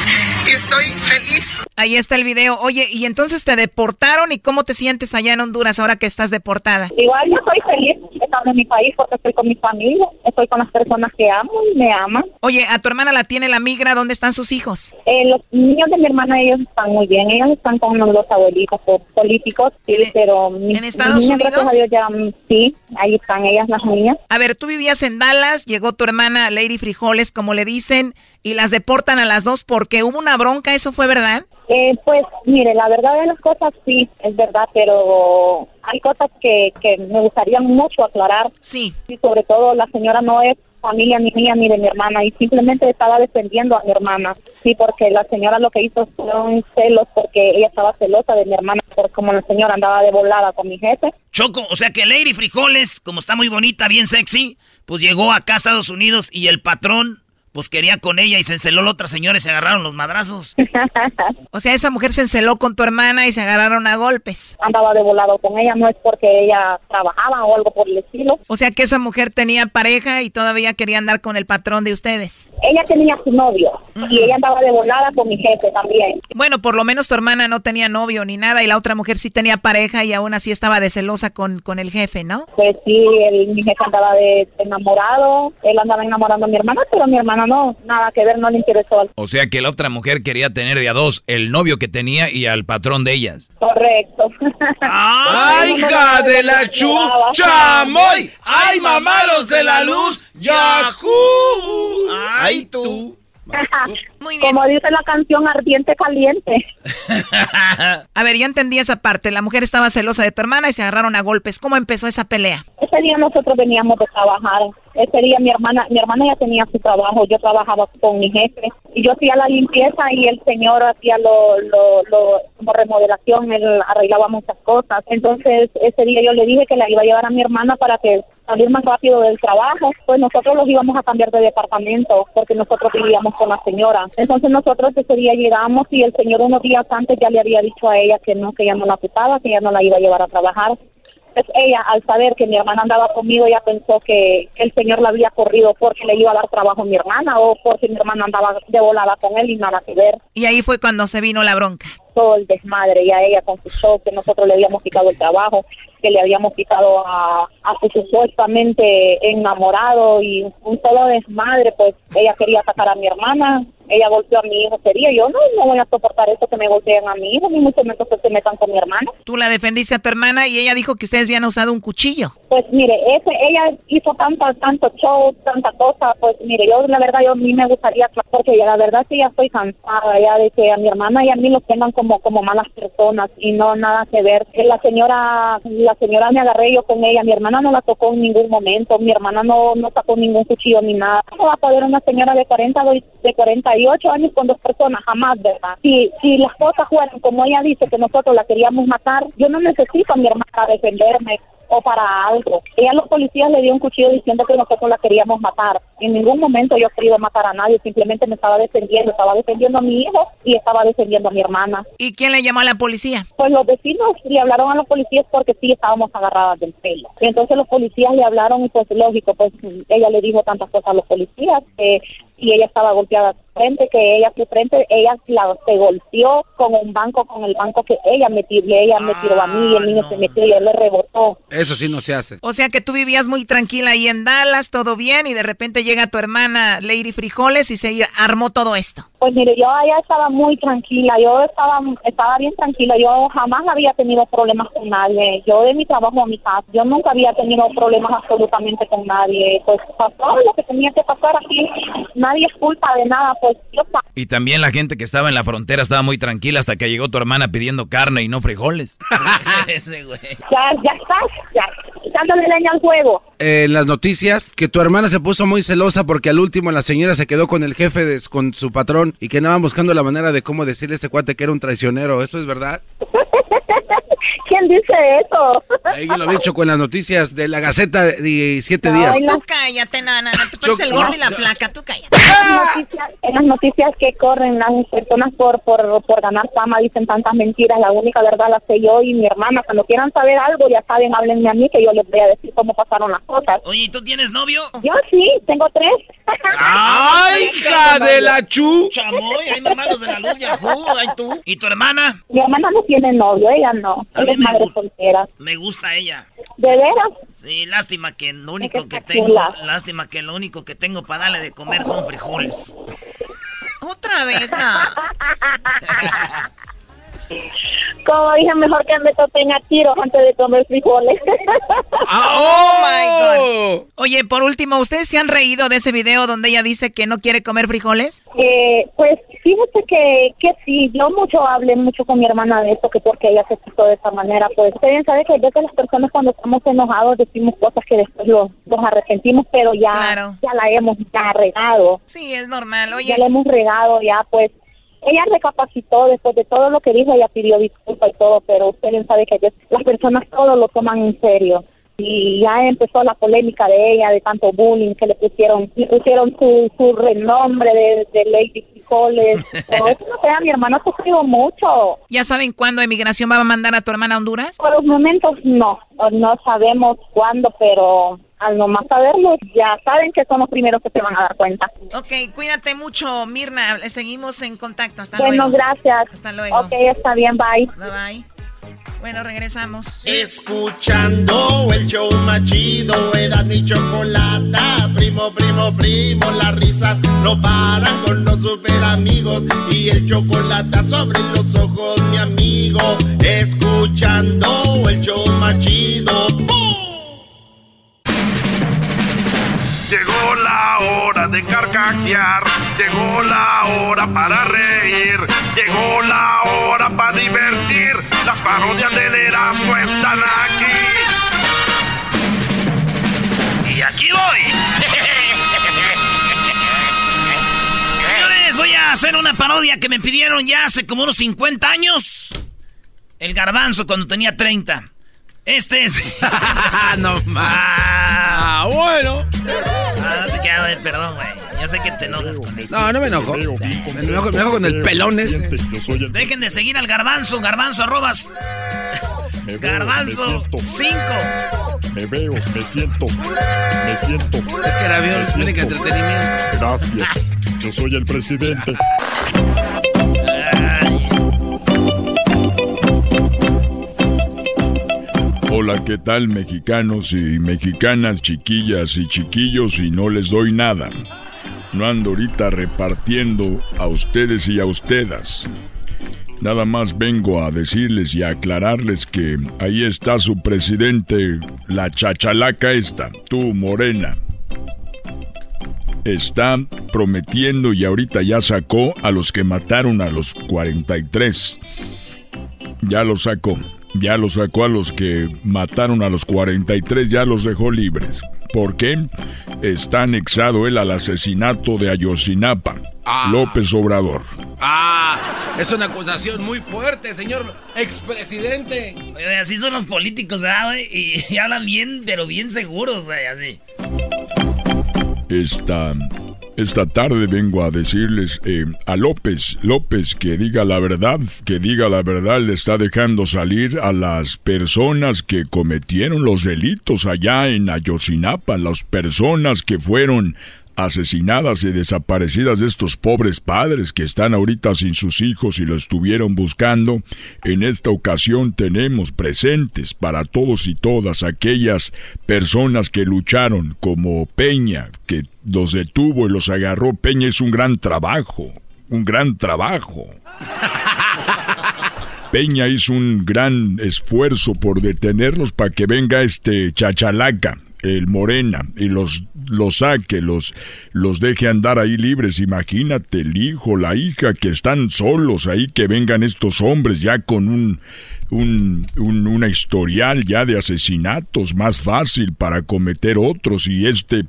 y estoy feliz. Ahí está el video. Oye, y entonces te deportaron y cómo te sientes allá en Honduras ahora que estás deportada? Igual yo estoy feliz estando en mi país porque estoy con mi familia, estoy con las personas que amo y me aman. Oye, a tu hermana la tiene la migra, ¿dónde están sus hijos? Eh, los niños de mi hermana ellos están muy bien, ellos están con los abuelitos políticos, sí, pero en Estados Unidos ya, sí, ahí están ellas las niñas. A ver, tú vivías en Dallas, llegó tu hermana Lady Frijoles, como le dicen, y las deportan a las dos porque hubo una bronca, ¿eso fue verdad? Eh, pues mire, la verdad de las cosas sí, es verdad, pero hay cosas que, que me gustaría mucho aclarar. Sí. Y sobre todo la señora no es familia ni mía ni de mi hermana y simplemente estaba defendiendo a mi hermana. Sí, porque la señora lo que hizo fueron celos porque ella estaba celosa de mi hermana por como la señora andaba de volada con mi jefe. Choco, o sea que Lady Frijoles, como está muy bonita, bien sexy, pues llegó acá a Estados Unidos y el patrón pues quería con ella y se enceló la otra señora y se agarraron los madrazos. *laughs* o sea, esa mujer se enceló con tu hermana y se agarraron a golpes. Andaba de volado con ella, no es porque ella trabajaba o algo por el estilo. O sea que esa mujer tenía pareja y todavía quería andar con el patrón de ustedes. Ella tenía su novio, Y ella andaba de volada con mi jefe también. Bueno, por lo menos tu hermana no tenía novio ni nada y la otra mujer sí tenía pareja y aún así estaba de celosa con, con el jefe, ¿no? Pues sí, el, mi jefe andaba de, de enamorado, él andaba enamorando a mi hermana, pero mi hermana no, nada que ver, no le interesó. O sea que la otra mujer quería tener de a dos el novio que tenía y al patrón de ellas. Correcto. ¡Ay, hija de la chuchamoy! ¡Ay, mamalos de la luz! ¡Yahoo! ¡Ay, tú! Como dice la canción Ardiente Caliente. *laughs* A ver, ya entendí esa parte. La mujer estaba celosa de tu hermana y se agarraron a golpes. ¿Cómo empezó esa pelea? Ese día nosotros veníamos de trabajar. Ese día mi hermana, mi hermana ya tenía su trabajo. Yo trabajaba con mi jefe y yo hacía la limpieza y el señor hacía lo, lo, lo como remodelación. Él arreglaba muchas cosas. Entonces ese día yo le dije que la iba a llevar a mi hermana para que salir más rápido del trabajo. Pues nosotros los íbamos a cambiar de departamento porque nosotros vivíamos con la señora. Entonces nosotros ese día llegamos y el señor unos días antes ya le había dicho a ella que no, que ella no la ocupaba, que ella no la iba a llevar a trabajar. Entonces ella, al saber que mi hermana andaba conmigo, ya pensó que el señor la había corrido porque le iba a dar trabajo a mi hermana o porque mi hermana andaba de volada con él y nada que ver. Y ahí fue cuando se vino la bronca. Todo el desmadre, ya ella con su show, que nosotros le habíamos quitado el trabajo, que le habíamos quitado a, a su supuestamente enamorado y un todo desmadre, pues ella quería atacar a mi hermana, ella golpeó a mi hijo ese día, yo no, no voy a soportar eso que me golpeen a mi hijo, ni mucho menos que se metan con mi hermana. Tú la defendiste a tu hermana y ella dijo que ustedes habían usado un cuchillo. Pues mire, ese, ella hizo tanta, tanto show, tanta cosa, pues mire, yo la verdad, yo a mí me gustaría, porque ya la verdad sí ya estoy cansada ya de que a mi hermana y a mí los tengan como, como malas personas y no nada que ver. Que la señora, la señora me agarré yo con ella, mi hermana no la tocó en ningún momento, mi hermana no, no sacó ningún cuchillo ni nada. ¿Cómo va a poder una señora de 40, de 48 años con dos personas? Jamás, ¿verdad? Si, si las cosas fueran como ella dice que nosotros la queríamos matar, yo no necesito a mi hermana para defenderme o para algo. Ella a los policías le dio un cuchillo diciendo que nosotros la queríamos matar. En ningún momento yo he querido matar a nadie, simplemente me estaba defendiendo, estaba defendiendo a mi hijo y estaba defendiendo a mi hermana. ¿Y quién le llamó a la policía? Pues los vecinos le hablaron a los policías porque sí estábamos agarradas del pelo. Y entonces los policías le hablaron y pues lógico, pues ella le dijo tantas cosas a los policías que y ella estaba golpeada frente, que ella su frente, ella la, se golpeó con un banco, con el banco que ella me tiró, ella me tiró a mí, y el niño se metió y él le rebotó. Eso sí no se hace. O sea que tú vivías muy tranquila ahí en Dallas, todo bien, y de repente llega tu hermana Lady Frijoles y se armó todo esto. Pues mire, yo allá estaba muy tranquila, yo estaba, estaba bien tranquila, yo jamás había tenido problemas con nadie, yo de mi trabajo a mi casa, yo nunca había tenido problemas absolutamente con nadie, pues pasó lo que tenía que pasar aquí, nadie es culpa de nada, pues yo Y también la gente que estaba en la frontera estaba muy tranquila hasta que llegó tu hermana pidiendo carne y no frijoles. *laughs* ya, ya estás, ya, echándole leña al juego. En las noticias, que tu hermana se puso muy celosa porque al último la señora se quedó con el jefe, de, con su patrón, y que andaban buscando la manera de cómo decirle a este cuate que era un traicionero. ¿Esto es verdad? *laughs* ¿Quién dice eso? Ahí lo he dicho con las noticias de la Gaceta de siete días. Ay, no, cállate, nana, no, tú eres el gordo y la flaca, tú cállate. En las noticias, en las noticias que corren las personas por, por, por ganar fama dicen tantas mentiras, la única verdad la sé yo y mi hermana. Cuando quieran saber algo, ya saben, háblenme a mí que yo les voy a decir cómo pasaron las cosas. Oye, ¿y tú tienes novio? Yo sí, tengo tres. ¡Ay, hija de la chu! Chamoy, hay mamados de la luz, Yahoo, ay tú. ¿Y tu hermana? Mi hermana no tiene novio, ella no. A mí me gusta. soltera. Me gusta ella. ¿De veras? Sí, lástima que lo único que tengo, chula. lástima que lo único que tengo para darle de comer son frijoles. *laughs* Otra vez, no. *laughs* Como dije, mejor que me topen a tiros antes de comer frijoles. *laughs* Oh my God. Oye, por último, ¿ustedes se han reído de ese video donde ella dice que no quiere comer frijoles? Eh, pues fíjate que, que sí, yo mucho hablé mucho con mi hermana de esto, que porque ella se puso de esa manera, pues usted bien sabe que a veces las personas cuando estamos enojados decimos cosas que después los, los arrepentimos, pero ya, Claro. ya la hemos ya regado, Sí, es normal. Oye, ya la hemos regado, ya pues ella recapacitó después de todo lo que dijo, ella pidió disculpas y todo, pero usted bien sabe que las personas todo lo toman en serio. Y ya empezó la polémica de ella, de tanto bullying que le pusieron, le pusieron su, su renombre de, de Lady Frijoles. Pero *laughs* eso no sea, mi hermano ha sufrido mucho. ¿ya saben cuándo emigración va a mandar a tu hermana a Honduras? Por los momentos no, no sabemos cuándo, pero al nomás saberlo, ya saben que son los primeros que se van a dar cuenta. Ok, cuídate mucho, Mirna. Seguimos en contacto. Hasta bueno, luego. gracias. Hasta luego. Ok, está bien, bye. Bye bye. Bueno, regresamos. Escuchando el show machido, era mi chocolata. Primo, primo, primo, las risas no paran con los super amigos. Y el chocolate sobre los ojos, mi amigo. Escuchando el show machido. Llegó la hora de carcajear, llegó la hora para reír, llegó la hora para divertir. Las parodias del Erasmo están aquí. Y aquí voy. *laughs* Señores, voy a hacer una parodia que me pidieron ya hace como unos 50 años. El garbanzo cuando tenía 30. Este es. *laughs* no más. Ah, bueno. Ah, no te queda de perdón, güey. Yo sé que te enojas con eso. No, no me enojo. Me enojo, me enojo con el pelón ese. Dejen de seguir al garbanzo, garbanzo arrobas. Garbanzo 5. Me veo, me siento, me siento. Es que era bien, es única entretenimiento. Gracias. Yo soy el presidente. *laughs* Hola, ¿qué tal mexicanos y mexicanas, chiquillas y chiquillos? Y no les doy nada. No ando ahorita repartiendo a ustedes y a ustedes. Nada más vengo a decirles y a aclararles que ahí está su presidente, la chachalaca esta, tú, Morena. Está prometiendo y ahorita ya sacó a los que mataron a los 43. Ya lo sacó. Ya lo sacó a los que mataron a los 43, ya los dejó libres. ¿Por qué? Está anexado él al asesinato de Ayotzinapa, López Obrador. Ah, es una acusación muy fuerte, señor expresidente. Así son los políticos, ¿verdad, güey? Y, y hablan bien, pero bien seguros, güey, así. Esta, esta tarde vengo a decirles eh, a López, López que diga la verdad, que diga la verdad, le está dejando salir a las personas que cometieron los delitos allá en Ayotzinapa, las personas que fueron asesinadas y desaparecidas de estos pobres padres que están ahorita sin sus hijos y lo estuvieron buscando, en esta ocasión tenemos presentes para todos y todas aquellas personas que lucharon como Peña, que los detuvo y los agarró. Peña es un gran trabajo, un gran trabajo. *laughs* Peña hizo un gran esfuerzo por detenerlos para que venga este chachalaca, el Morena, y los, los saque, los, los deje andar ahí libres. Imagínate el hijo, la hija, que están solos ahí, que vengan estos hombres ya con un, un, un- una historial ya de asesinatos más fácil para cometer otros y este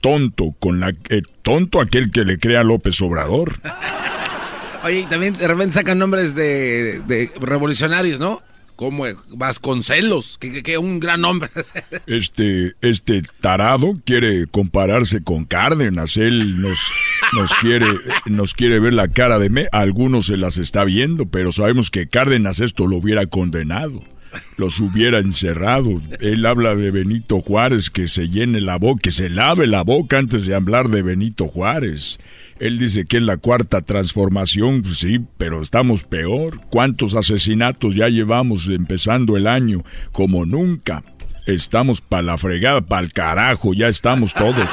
tonto con la eh, tonto aquel que le crea López Obrador. *laughs* Oye, y también de repente sacan nombres de revolucionarios, ¿no? Como Vasconcelos, que, que, que un gran nombre. *laughs* Este, este tarado quiere compararse con Cárdenas. Él nos, nos quiere, nos quiere ver la cara de me. Algunos se las está viendo, pero sabemos que Cárdenas esto lo hubiera condenado. Los hubiera encerrado. Él habla de Benito Juárez, que se llene la boca, que se lave la boca antes de hablar de Benito Juárez. Él dice que es la cuarta transformación, pues sí, pero estamos peor. ¿Cuántos asesinatos ya llevamos empezando el año? Como nunca. Estamos para la fregada, para el carajo, ya estamos todos.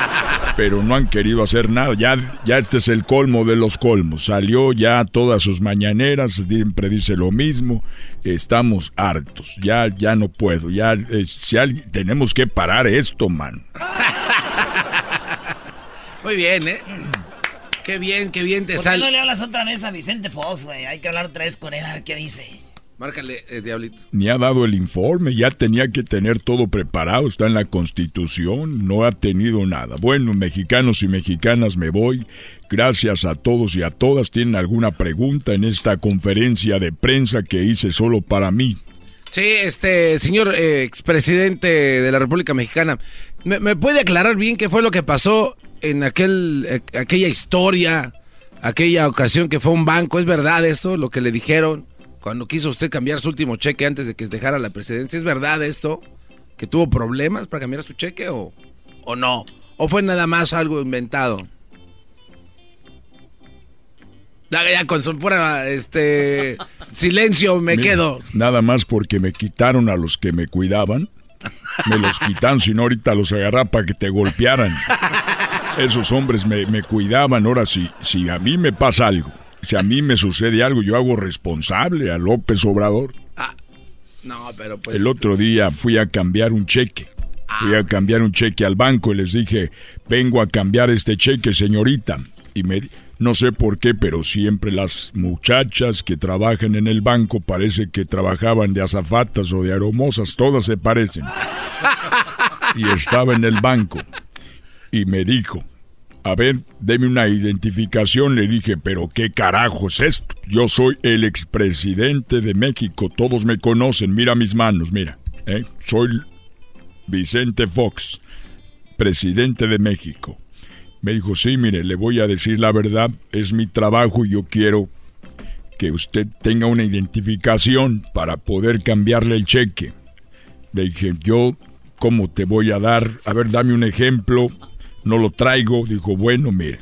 Pero no han querido hacer nada. Ya, ya este es el colmo de los colmos. Salió ya todas sus mañaneras, siempre dice lo mismo. Estamos hartos. Ya, ya no puedo. Ya, eh, si alguien- tenemos que parar esto, man. Muy bien, ¿eh? Qué bien, qué bien te ¿Por qué no sale. le hablas otra vez a Vicente Fox, güey? Hay que hablar otra vez con él, a ver qué dice. Márcale, eh, Diablito. Ni ha dado el informe, ya tenía que tener todo preparado, está en la constitución, no ha tenido nada. Bueno, mexicanos y mexicanas, me voy. Gracias a todos y a todas. ¿Tienen alguna pregunta en esta conferencia de prensa que hice solo para mí? Sí, este, señor eh, expresidente de la República Mexicana, ¿me, me puede aclarar bien qué fue lo que pasó en aquel, eh, aquella historia, aquella ocasión que fue un banco? ¿Es verdad esto, lo que le dijeron cuando quiso usted cambiar su último cheque antes de que dejara la presidencia? ¿Es verdad esto? que tuvo problemas para cambiar su cheque o, o no? ¿O fue nada más algo inventado? Ya, ya con su pura este *laughs* silencio me Mira, quedo. Nada más porque me quitaron a los que me cuidaban. Me los quitaron, si no ahorita los agarraba para que te golpearan. *laughs* Esos hombres me, me cuidaban. Ahora, si, si a mí me pasa algo, si a mí me sucede algo, yo hago responsable a López Obrador. No, pero pues. El otro día fui a cambiar un cheque. Fui a cambiar un cheque al banco y les dije, vengo a cambiar este cheque, señorita. Y me, no sé por qué, pero siempre las muchachas que trabajan en el banco parece que trabajaban de azafatas o de aromosas, todas se parecen. *laughs* Y estaba en el banco y me dijo, a ver, deme una identificación. Le dije, pero qué carajo es esto. Yo soy el expresidente de México, todos me conocen, mira mis manos, mira. ¿eh? Soy Vicente Fox, presidente de México. Me dijo, sí, mire, le voy a decir la verdad, es mi trabajo y yo quiero que usted tenga una identificación para poder cambiarle el cheque. Le dije, yo, ¿cómo te voy a dar? A ver, dame un ejemplo. No lo traigo. Dijo, bueno, mire,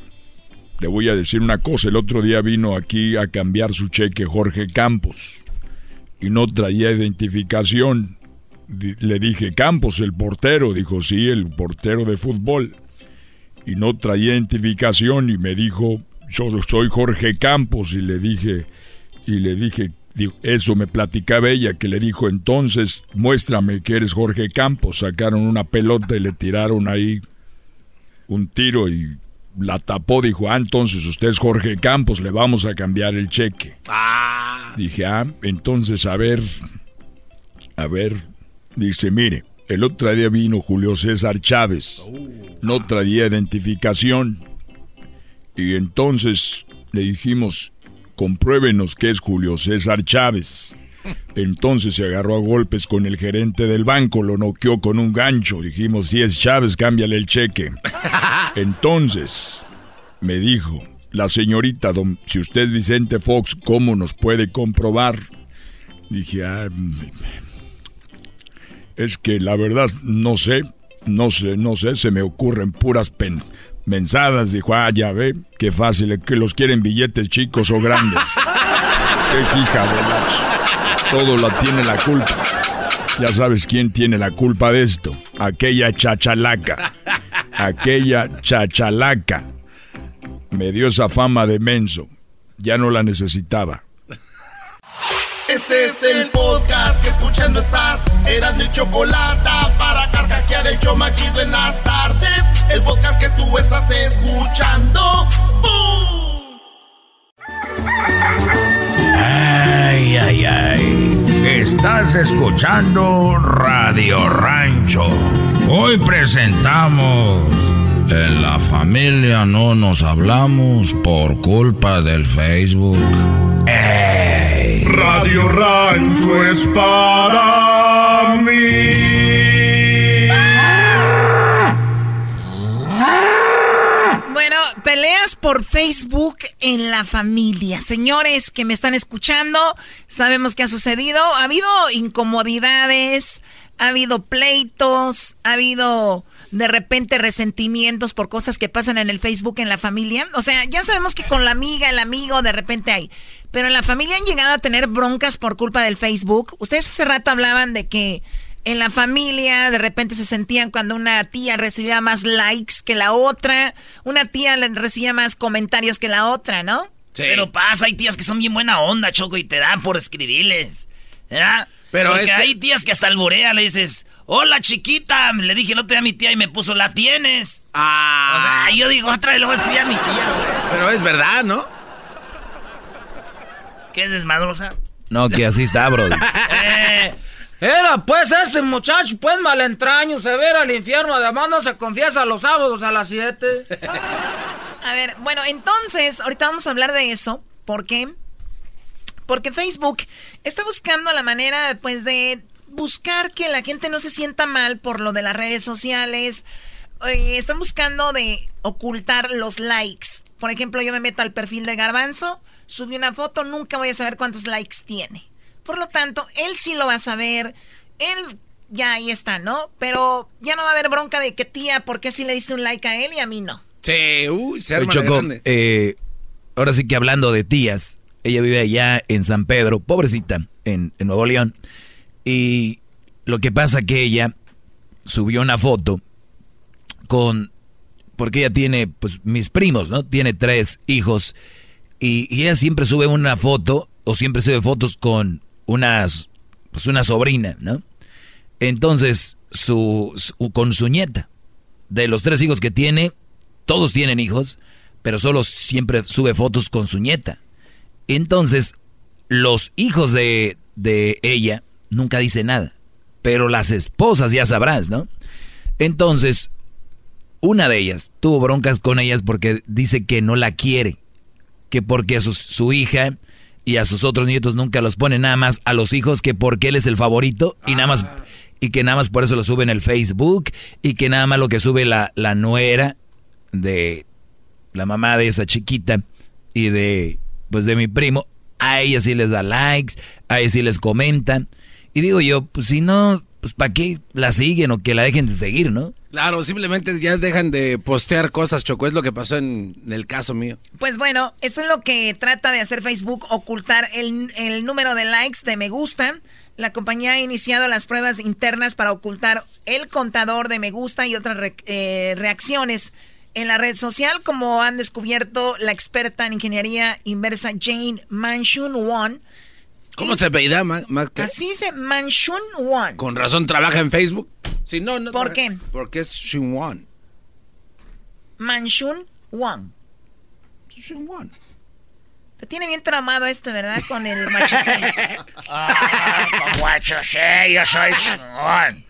le voy a decir una cosa. El otro día vino aquí a cambiar su cheque Jorge Campos y no traía identificación. Le dije, Campos, el portero. Dijo, sí, el portero de fútbol. Y no traía identificación y me dijo, yo soy Jorge Campos. Y le dije, y le dije, eso me platicaba ella, que le dijo, entonces muéstrame que eres Jorge Campos. Sacaron una pelota y le tiraron ahí un tiro y la tapó. Dijo, ah, entonces usted es Jorge Campos, le vamos a cambiar el cheque. Dije, ah, entonces a ver, a ver, dice, mire, el otro día vino Julio César Chávez, no traía identificación. Y entonces le dijimos, compruébenos que es Julio César Chávez. Entonces se agarró a golpes con el gerente del banco, lo noqueó con un gancho. Dijimos, si es Chávez, cámbiale el cheque. *laughs* Entonces me dijo, la señorita, don, si usted es Vicente Fox, ¿cómo nos puede comprobar? Dije, ah, es que la verdad no sé, no sé, no sé, se me ocurren puras pen mensadas. Dijo, ah, ya ve, qué fácil, que los quieren billetes chicos o grandes. *laughs* qué hija de la Todo la tiene la culpa. Ya sabes quién tiene la culpa de esto. Aquella chachalaca. Aquella chachalaca. Me dio esa fama de menso. Ya no la necesitaba. Este es el podcast que escuchando estás. Eran mi chocolate para carcajear el yo machido en las tardes. El podcast que tú estás escuchando. ¡Bum! Ay, ay. Estás escuchando Radio Rancho. Hoy presentamos. En la familia no nos hablamos por culpa del Facebook. ¡Ey! Radio Rancho es para Bueno, peleas por Facebook en la familia. Señores que me están escuchando, sabemos que ha sucedido. Ha habido incomodidades, ha habido pleitos, ha habido de repente resentimientos por cosas que pasan en el Facebook en la familia. O sea, ya sabemos que con la amiga, el amigo, de repente hay. Pero en la familia han llegado a tener broncas por culpa del Facebook. Ustedes hace rato hablaban de que en la familia de repente se sentían cuando una tía recibía más likes que la otra, una tía recibía más comentarios que la otra, ¿no? Pero pasa, hay tías que son bien buena onda, Choco, y te dan por escribirles. ¿Verdad? Pero Porque es que- hay tías que hasta alborea, le dices, hola chiquita, le dije el otro día a mi tía y me puso, la tienes. Ah. O sea, yo digo, otra vez le voy a escribir a mi tía, güey. Pero es verdad, ¿no? ¿Qué es desmadrosa? No, que así está, bro. *laughs* Eh, Era pues este muchacho, pues malentraño, se ve al infierno, además no se confiesa los sábados a las 7. A ver, bueno, entonces, ahorita vamos a hablar de eso. ¿Por qué? Porque Facebook está buscando la manera, pues, de buscar que la gente no se sienta mal por lo de las redes sociales. Eh, están buscando de ocultar los likes. Por ejemplo, yo me meto al perfil de Garbanzo, subí una foto, nunca voy a saber cuántos likes tiene. Por lo tanto, él sí lo va a saber. Él ya ahí está, ¿no? Pero ya no va a haber bronca de que tía, ¿por qué si le diste un like a él y a mí no? Sí, uy, se arma Choco, grande. eh, ahora sí que hablando de tías, ella vive allá en San Pedro, pobrecita, en, en Nuevo León. Y lo que pasa que ella subió una foto con, porque ella tiene, pues, mis primos, ¿no? Tiene tres hijos. Y, y ella siempre sube una foto, o siempre sube fotos con unas, pues, una sobrina, ¿no? Entonces, su, su- con su nieta. De los tres hijos que tiene, todos tienen hijos, pero solo siempre sube fotos con su nieta. Entonces, los hijos de, de ella nunca dicen nada, pero las esposas ya sabrás, ¿no? Entonces, una de ellas tuvo broncas con ellas porque dice que no la quiere, que porque a sus- su hija y a sus otros nietos nunca los pone nada más a los hijos que porque él es el favorito y nada más y que nada más por eso lo sube en el Facebook y que nada más lo que sube la, la nuera de la mamá de esa chiquita y de pues de mi primo, a ella sí les da likes, a ella sí les comentan. Y digo yo, pues si no, pues para qué la siguen o que la dejen de seguir, ¿no? Claro, simplemente ya dejan de postear cosas, Choco. Es lo que pasó en, en el caso mío. Pues bueno, eso es lo que trata de hacer Facebook, ocultar el, el número de likes, de me gusta. La compañía ha iniciado las pruebas internas para ocultar el contador de me gusta y otras re- eh, reacciones en la red social, como han descubierto la experta en ingeniería inversa Jane Manchun Won. ¿Cómo se apellida, Ma- Ma- qué? Así dice Manchun Won. Con razón trabaja en Facebook. No, no. ¿Por qué? Porque es Shinwon. Manchun Won. Shinwon. Te tiene bien tramado este, ¿verdad? Con el machicel. *laughs* Ah, como hecho, sí, yo soy chingón.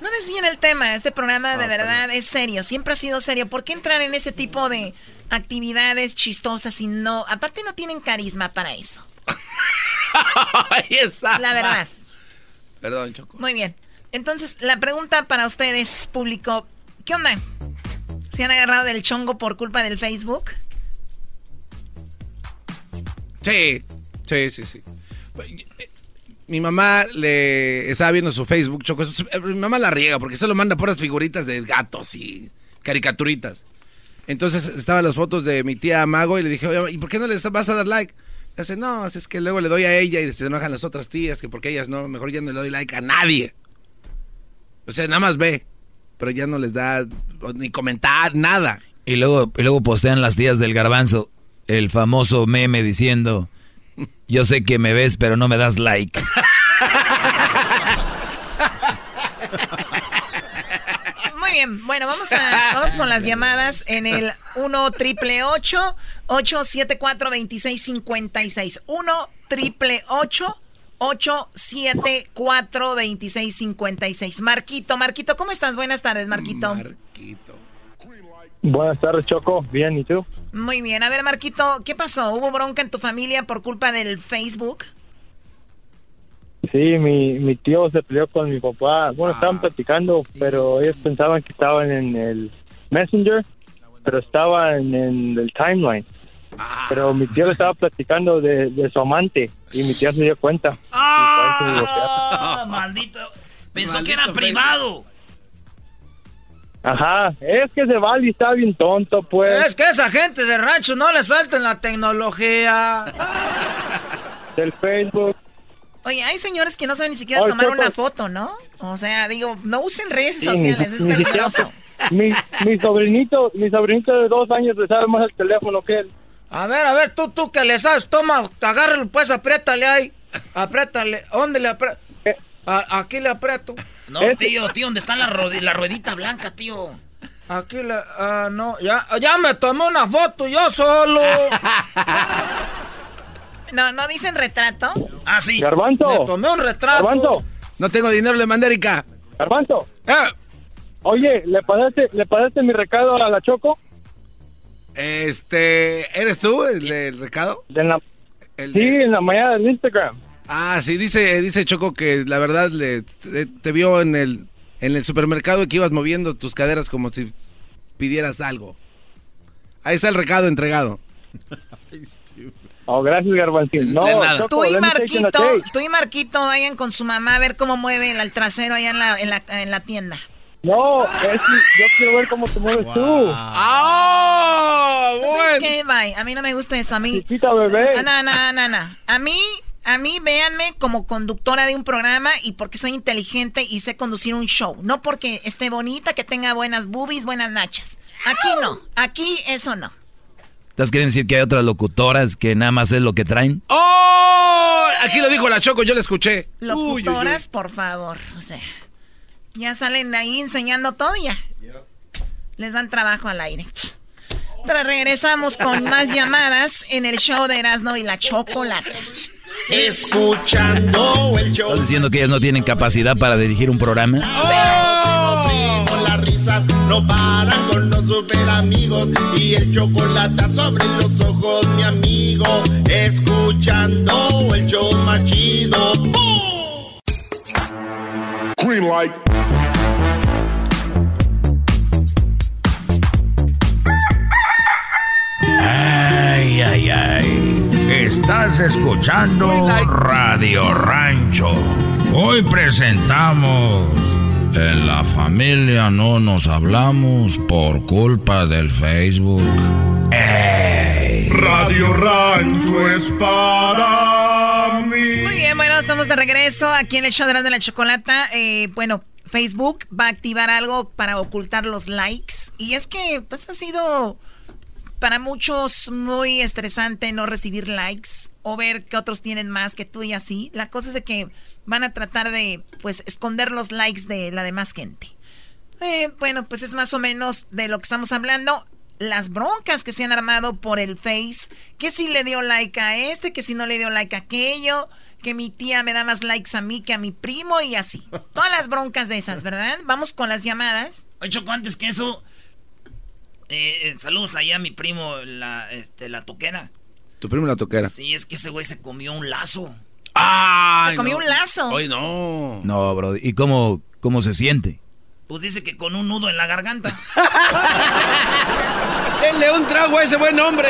No desvíen el tema, este programa de verdad es serio, siempre ha sido serio. ¿Por qué entrar en ese tipo de actividades chistosas y no... Aparte no tienen carisma para eso. *laughs* La verdad. Perdón, Choco. Muy bien. Entonces, la pregunta para ustedes, público, ¿qué onda? ¿Se han agarrado del chongo por culpa del Facebook? Sí, sí, sí, sí. Mi mamá le estaba viendo su Facebook, Choco. Mi mamá la riega porque solo manda puras figuritas de gatos y caricaturitas. Entonces estaban las fotos de mi tía Mago y le dije, oye, ¿y por qué no le vas a dar like? Dice, no, es que luego le doy a ella y se enojan las otras tías, que porque ellas no, mejor ya no le doy like a nadie. O sea, nada más ve, pero ya no les da ni comentar, nada. Y luego, y luego postean las tías del garbanzo el famoso meme diciendo, yo sé que me ves, pero no me das like. Muy bien, bueno, vamos, a, vamos con las llamadas en el 1 triple 874 2656 1 triple 874 2656 Marquito, Marquito, ¿cómo estás? Buenas tardes, Marquito. Buenas tardes, Choco. Bien, ¿y tú? Muy bien, a ver, Marquito, ¿qué pasó? ¿Hubo bronca en tu familia por culpa del Facebook? Sí, mi, mi tío se peleó con mi papá. Bueno, estaban platicando, pero ellos pensaban que estaban en el Messenger, pero estaban en el timeline. Pero mi tío le estaba platicando de, de su amante y mi tía se dio cuenta. ¡Ah! Maldito. Pensó que era privado. Ajá, es que ese Vali está bien tonto, pues. Es que esa gente de rancho no les falta en la tecnología. Del Facebook. Oye, hay señores que no saben ni siquiera tomar una foto, ¿no? O sea, digo, no usen redes Sí, sociales, es ni siquiera- peligroso. Mi, mi sobrinito, mi sobrinito de dos años le sabe más el teléfono que él. A ver, a ver, tú, tú que le sabes, toma, agárralo, pues, apriétale ahí. Apriétale. ¿Dónde le aprieto? aquí le aprieto. No, tío, tío, ¿dónde está la, la ruedita blanca, tío? Aquí le... Ah, no, ya, ya me tomé una foto yo solo. *laughs* No, no dicen retrato. Ah, sí. Garbanzo. Me tomé un retrato. Garbanzo. No tengo dinero, le mandé Erika. Garbanzo. Ah. Oye, ¿le pasaste, ¿le pasaste mi recado a la Choco? Este, ¿eres tú el del recado? De la- El sí, de- en la mañana del Instagram. Ah, sí, dice, dice Choco que la verdad le, te, te vio en el, en el supermercado y que ibas moviendo tus caderas como si pidieras algo. Ahí está el recado entregado. *laughs* Oh, gracias, Garbanzín. No, Choco, tú, y Marquito, tú y Marquito vayan con su mamá a ver cómo mueve el, el trasero allá en la, en la, en la tienda. No, es, yo quiero ver cómo te mueves tú. ¡Ah! ¿Sabes qué? Bye. A mí no me gusta eso. A mí. Chiquita bebé. Ah, No, no, no, no. A mí, a mí, véanme como conductora de un programa y porque soy inteligente y sé conducir un show. No porque esté bonita, que tenga buenas boobies, buenas nachas. Aquí no. Aquí eso no. ¿Estás queriendo decir que hay otras locutoras que nada más es lo que traen? ¡Oh! Aquí lo dijo la Choco, yo la escuché. Uy, uy, uy. Locutoras, por favor. O sea, ya salen ahí enseñando todo y ya. Les dan trabajo al aire. Pero regresamos con más llamadas en el show de Erasmo y la Chocolata. Escuchando el show. ¿Estás diciendo que ellas no tienen capacidad para dirigir un programa? Primo, las risas no paran con los super amigos y el chocolate sobre los ojos, mi amigo. Escuchando el show más chido. Green light. Ay, ay, ay. Estás escuchando Radio Rancho. Hoy presentamos. En la familia no nos hablamos por culpa del Facebook. ¡Ey! Radio Rancho es para mí. Muy bien, bueno, estamos de regreso aquí en el show de la Chocolata. Eh, bueno, Facebook va a activar algo para ocultar los likes. Y es que, pues, ha sido para muchos muy estresante no recibir likes o ver que otros tienen más que tú y así. La cosa es de que van a tratar de, pues, esconder los likes de la demás gente. Eh, bueno, pues es más o menos de lo que estamos hablando. Las broncas que se han armado por el Face, que si le dio like a este, que si no le dio like a aquello, que mi tía me da más likes a mí que a mi primo y así. Todas las broncas de esas, ¿verdad? Vamos con las llamadas. Oye, Choco, antes que eso, eh, eh, saludos allá a mi primo, la, este, la toquera. Tu primo la toquera. Sí, es que ese güey se comió un lazo. ¡Ay! Se comió no. un lazo. Ay, no. No, bro. ¿Y cómo, cómo se siente? Pues dice que con un nudo en la garganta. *laughs* Denle un trago a ese buen hombre.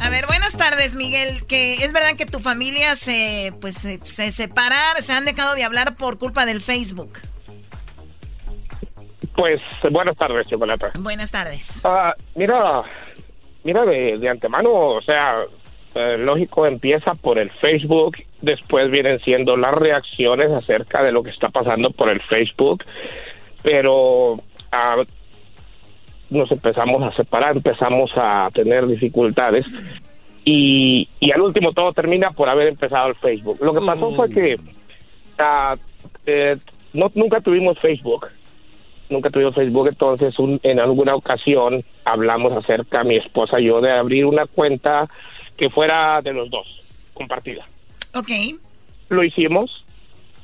A ver, buenas tardes, Miguel. Que es verdad que tu familia se, pues, se, se separaron, se han dejado de hablar por culpa del Facebook. Pues buenas tardes, Chocolata. Buenas tardes. Ah, mira, mira de, de antemano, o sea, eh, lógico, empieza por el Facebook, después vienen siendo las reacciones acerca de lo que está pasando por el Facebook, pero ah, nos empezamos a separar, empezamos a tener dificultades y, y al último todo termina por haber empezado el Facebook. Lo que pasó fue que ah, eh, no, nunca tuvimos Facebook nunca tuvimos Facebook, entonces un- en alguna ocasión hablamos acerca, mi esposa y yo, de abrir una cuenta que fuera de los dos, compartida. Ok. Lo hicimos,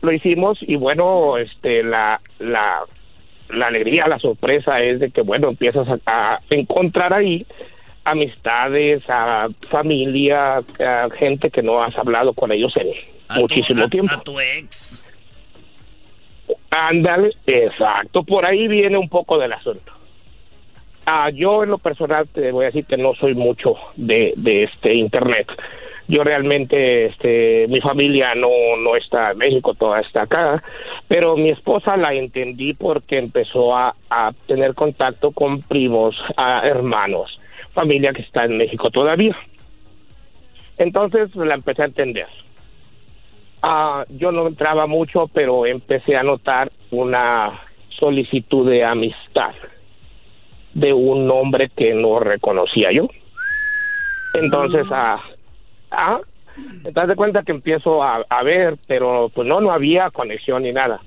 lo hicimos y bueno, este, la, la, la alegría, la sorpresa es de que, bueno, empiezas a, a encontrar ahí amistades, a familia, a gente que no has hablado con ellos en A tu- muchísimo a- tiempo. A tu ex. Ándale, exacto, por ahí viene un poco del asunto. Ah, yo en lo personal te voy a decir que no soy mucho de, de este internet. Yo realmente, este, mi familia no, no está en México, toda está acá, pero mi esposa la entendí porque empezó a, a tener contacto con primos, a hermanos, familia que está en México todavía. Entonces la empecé a entender. Ah, yo no entraba mucho, pero empecé a notar una solicitud de amistad de un hombre que no reconocía yo. Entonces, ah, ah, te das de cuenta que empiezo a, a ver, pero pues no, no había conexión ni nada.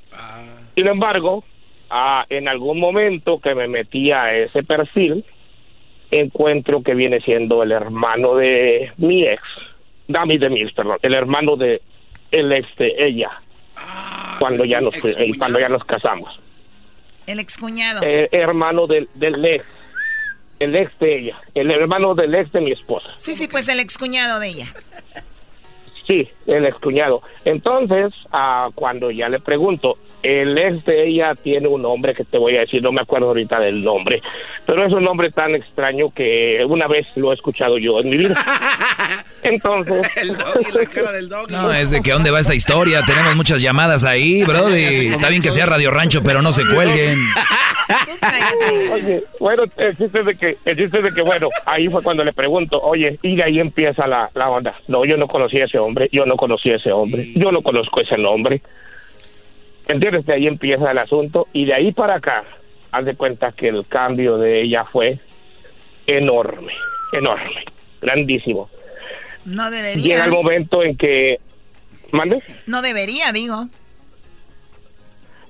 Sin embargo, ah, en algún momento que me metí a ese perfil, encuentro que viene siendo el hermano de mi ex, Dami de mi ex, perdón, el hermano de el ex de ella, cuando ya nos eh, cuando ya nos casamos, El excuñado. Eh, hermano del, del ex, el ex de ella, el hermano del ex de mi esposa. Sí, sí, pues el excuñado de ella. Sí, el excuñado. Entonces, ah, cuando ya le pregunto, el ex de ella tiene un nombre que te voy a decir, no me acuerdo ahorita del nombre, pero es un nombre tan extraño que una vez lo he escuchado yo en mi vida. *laughs* Entonces... No, es de que dónde va esta historia. Tenemos muchas llamadas ahí, Brody. Está bien que sea Radio Rancho, pero no se cuelguen. Oye, bueno, el chiste de que, el chiste de que, bueno, ahí fue cuando le pregunto, oye, y de ahí empieza la, la onda. No, yo no conocía a ese hombre, yo no conocí a ese hombre, yo no conozco ese nombre. ¿Entiendes? De ahí empieza el asunto y de ahí para acá, haz de cuenta que el cambio de ella fue enorme, enorme, grandísimo. No debería. Llega el momento en que... ¿Mande? No debería, digo.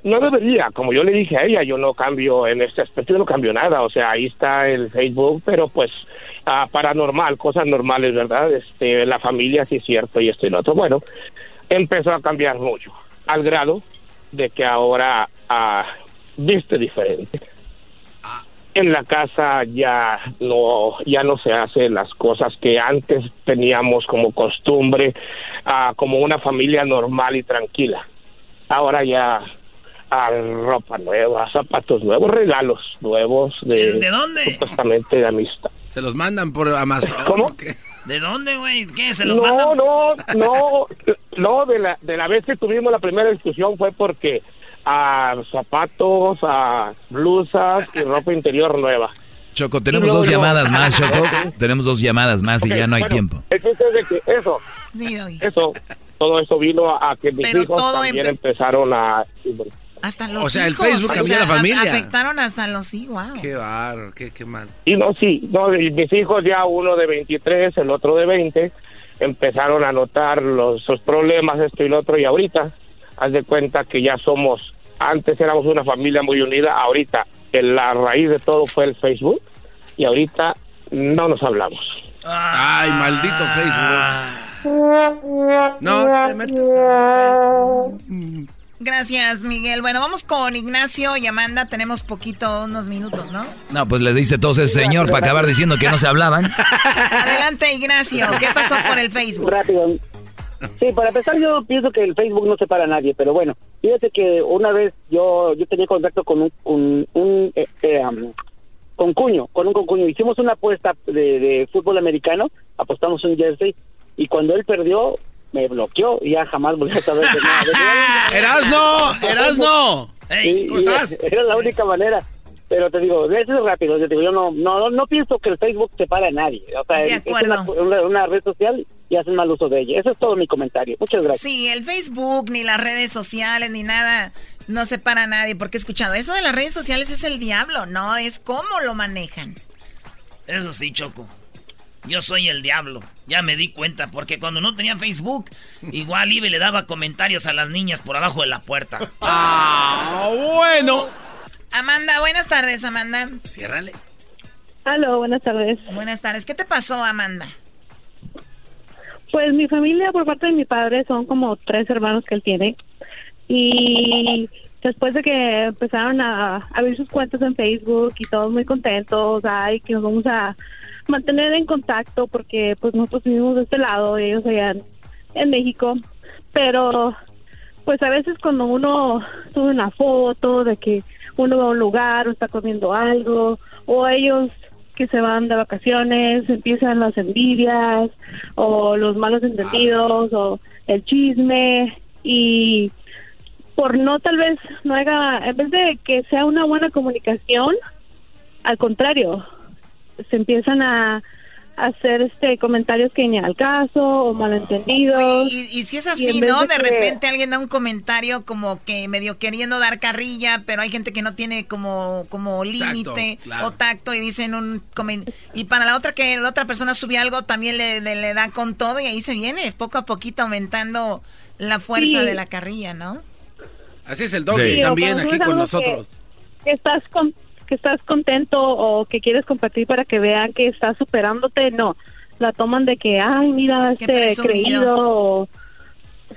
No debería, como yo le dije a ella, yo no cambio en este aspecto, yo no cambio nada, o sea, ahí está el Facebook, pero pues ah, paranormal, cosas normales, ¿verdad? Este, la familia sí es cierto y esto y lo otro. Bueno, empezó a cambiar mucho, al grado de que ahora ah, viste diferente. En la casa ya no ya no se hacen las cosas que antes teníamos como costumbre, ah, como una familia normal y tranquila. Ahora ya ah, ropa nueva, zapatos nuevos, regalos nuevos de, ¿De dónde? supuestamente de amistad. Se los mandan por Amazon. ¿Cómo? ¿De dónde, güey? ¿Qué? ¿Se los no, mandan? no, no, no, de la, de la vez que tuvimos la primera discusión fue porque a zapatos, a blusas y ropa interior nueva. Choco, tenemos Y luego dos yo- llamadas más, Choco. *laughs* Ok. Tenemos dos llamadas más y Ok, ya no hay bueno, tiempo. El chiste es de que eso, eso, todo eso vino a, a que mis Pero hijos también empe- empezaron a... Hasta los O sea, el Facebook o cambió sea, la familia. Afectaron hasta los hijos, wow. Qué barro, qué, qué mal. Y no, sí, no, mis hijos ya uno de 23, el otro de 20, empezaron a notar los, los problemas, esto y lo otro, y ahorita, haz de cuenta que ya somos, antes éramos una familia muy unida, ahorita en la raíz de todo fue el Facebook, y ahorita no nos hablamos. Ay, maldito Facebook. No, te metes Gracias, Miguel. Bueno, vamos con Ignacio y Amanda. Tenemos poquito, unos minutos, ¿no? No, pues le dice todo ese señor para acabar diciendo que no se hablaban. *laughs* Adelante, Ignacio. ¿Qué pasó con el Facebook? Rápido. Sí, para empezar yo pienso que el Facebook no separa a nadie, pero bueno, fíjate que una vez yo yo tenía contacto con un, un, un, eh, eh, um, con cuño, con un concuño. Hicimos una apuesta de, de fútbol americano, apostamos un jersey y cuando él perdió me bloqueó y ya jamás volví a saber de nada. *laughs* ¡Erasno! ¡Erasno! Sí, ¿cómo y estás? Era la única manera. Pero te digo, eso es rápido. Yo, te digo, yo no, no, no pienso que el Facebook separa a nadie. O sea, De es una, acuerdo. una, una red social y hacen mal uso de ella. Eso es todo mi comentario. Muchas gracias. Sí, el Facebook, ni las redes sociales, ni nada, no separa a nadie. Porque he escuchado, eso de las redes sociales es el diablo. No, es cómo lo manejan. Eso sí, Choco. Yo soy el diablo. Ya me di cuenta, porque cuando no tenía Facebook, igual iba y le daba comentarios a las niñas por abajo de la puerta. Ah, bueno. Amanda, buenas tardes, Amanda. Ciérrale. Aló, buenas tardes. Buenas tardes. ¿Qué te pasó, Amanda? Pues mi familia por parte de mi padre son como tres hermanos que él tiene. Y después de que empezaron a abrir sus cuentas en Facebook y todos muy contentos, ay, que nos vamos a mantener en contacto porque pues nosotros vivimos de este lado y ellos allá en, en México. Pero pues a veces cuando uno sube una foto de que uno va a un lugar o está comiendo algo o ellos que se van de vacaciones empiezan las envidias o los malos entendidos o el chisme y por no tal vez no haga en vez de que sea una buena comunicación al contrario se empiezan a hacer este comentarios que ni al caso o malentendidos Y, y si es así, ¿no? de De que- repente alguien da un comentario como que medio queriendo dar carrilla, pero hay gente que no tiene como, como límite claro. o tacto y dicen un y para la otra que la otra persona sube algo también le, le- le da con todo y ahí se viene poco a poquito aumentando la fuerza Sí. de la carrilla, ¿no? Así es el Sí, o también aquí con nosotros. Que, que estás con, que estás contento o que quieres compartir para que vean que estás superándote, no. La toman de que, ay, mira, Qué este creído. o-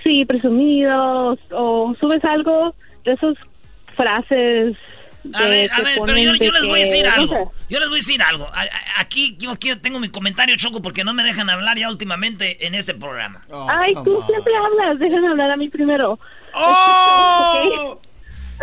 sí, presumidos. O subes algo de esas frases. A ver, a ver, pero yo, les voy a decir que, no algo. sé. Yo les voy a decir algo. Aquí yo quiero- tengo mi comentario choco porque no me dejan hablar ya últimamente en este programa. Ay, tú siempre hablas, déjame hablar a mí primero. ¡Oh! *laughs*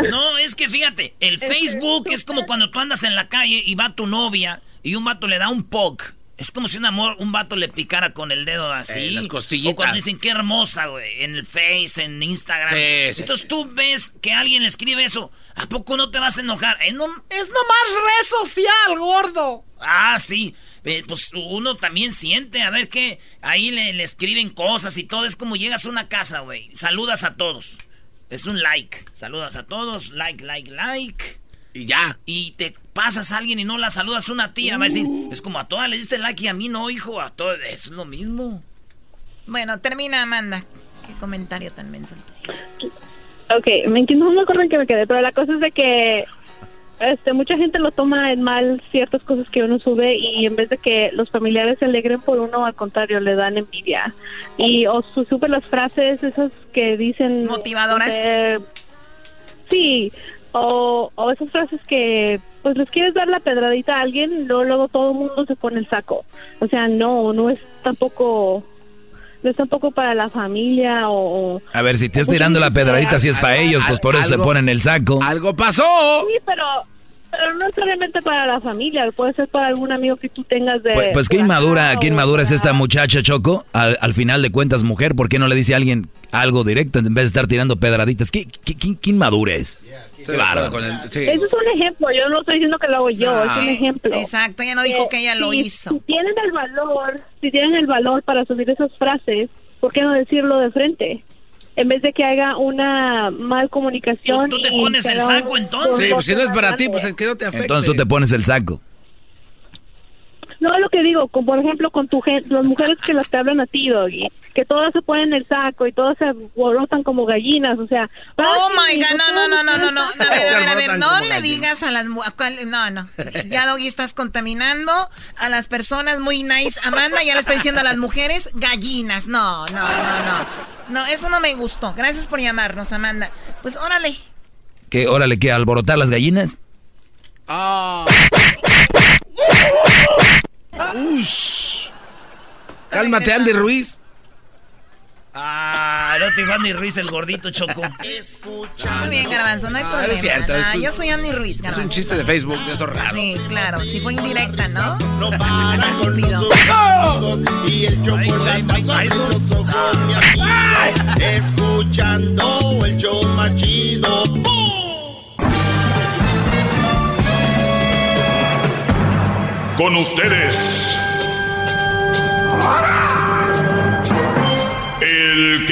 No, es que fíjate, el Facebook es como cuando tú andas en la calle y va tu novia y un vato le da un poke. Es como si un amor, un vato le picara con el dedo así. Eh, las costillitas. O cuando dicen qué hermosa, güey, en el Face, en Instagram. Sí, sí, Entonces tú ves que alguien le escribe eso. ¿A poco no te vas a enojar? Es, no, es nomás red social, gordo. Ah, sí. Eh, pues uno también siente, a ver qué. Ahí le, le escriben cosas y todo. Es como llegas a una casa, güey. Saludas a todos. Es un like. Saludas a todos. Like, like, like. Y ya. Y te pasas a alguien y no la saludas a una tía. Va a decir, es como a todas le diste like y a mí no, hijo. A todas es lo mismo. Bueno, termina Amanda. Qué comentario tan menso. Ok, me entiendo, no me acuerdo en qué me quedé, pero la cosa es de que este, mucha gente lo toma en mal ciertas cosas que uno sube y en vez de que los familiares se alegren por uno, al contrario, le dan envidia. Y o su- sube las frases esas que dicen... Motivadoras. eh, sí, o, o esas frases que pues les quieres dar la pedradita a alguien y luego, luego todo el mundo se pone el saco. O sea, no, no es tampoco... No es tampoco para la familia o... A ver, si te estás tirando la pedradita, si es para ellos, pues por eso se algo- ponen el saco. ¡Algo pasó! Sí, pero, pero no necesariamente para la familia, puede ser para algún amigo que tú tengas de... Pues, pues qué inmadura, qué inmadura es esta muchacha, Choco. Al, al final de cuentas, mujer, ¿por qué no le dice a alguien algo directo en vez de estar tirando pedraditas? ¿Qué, qué, qué- qué inmadura es? Qué bárbaro. Con el- sí. Ese es un ejemplo, yo no estoy diciendo que lo hago yo, es un ejemplo. Exacto, ella no dijo que ella lo si- hizo. Si tienen el valor, si tienen el valor para subir esas frases, ¿por qué no decirlo de frente? En vez de que haga una mal comunicación. Tú- tú te y pones el saco, entonces. Sí, pues si no es para ti, pues es que no te afecte. Entonces tú te pones el saco. No, lo que digo, con, por ejemplo, con tu las mujeres que las te hablan a ti, Doggy, que todas se ponen el saco y todas se alborotan como gallinas, o sea... Oh my god, no, no, no, no, no, no. A ver, a ver, a ver, no le digas a las mu- a cuál- no, no. Ya Doggy estás contaminando a las personas muy nice. Amanda ya le está diciendo a las mujeres gallinas. No, no, no, no. No, eso no me gustó. Gracias por llamarnos, Amanda. Pues órale. ¿Qué? Órale, ¿qué? ¿Alborotar las gallinas? Ah. Ush. Cálmate, Andy Ruiz. Ah, no te dijo Andy Ruiz, el gordito choco. Muy bien, Garbanzo, no hay Ah, problema. es cierto, es un- yo soy Andy Ruiz, Es Garbanzo. un chiste de Facebook de esos raros. Sí, claro, si fue indirecta, ¿no? No *laughs* para con los y el chocolate los ojos. Escuchando el show más chido. Con ustedes. El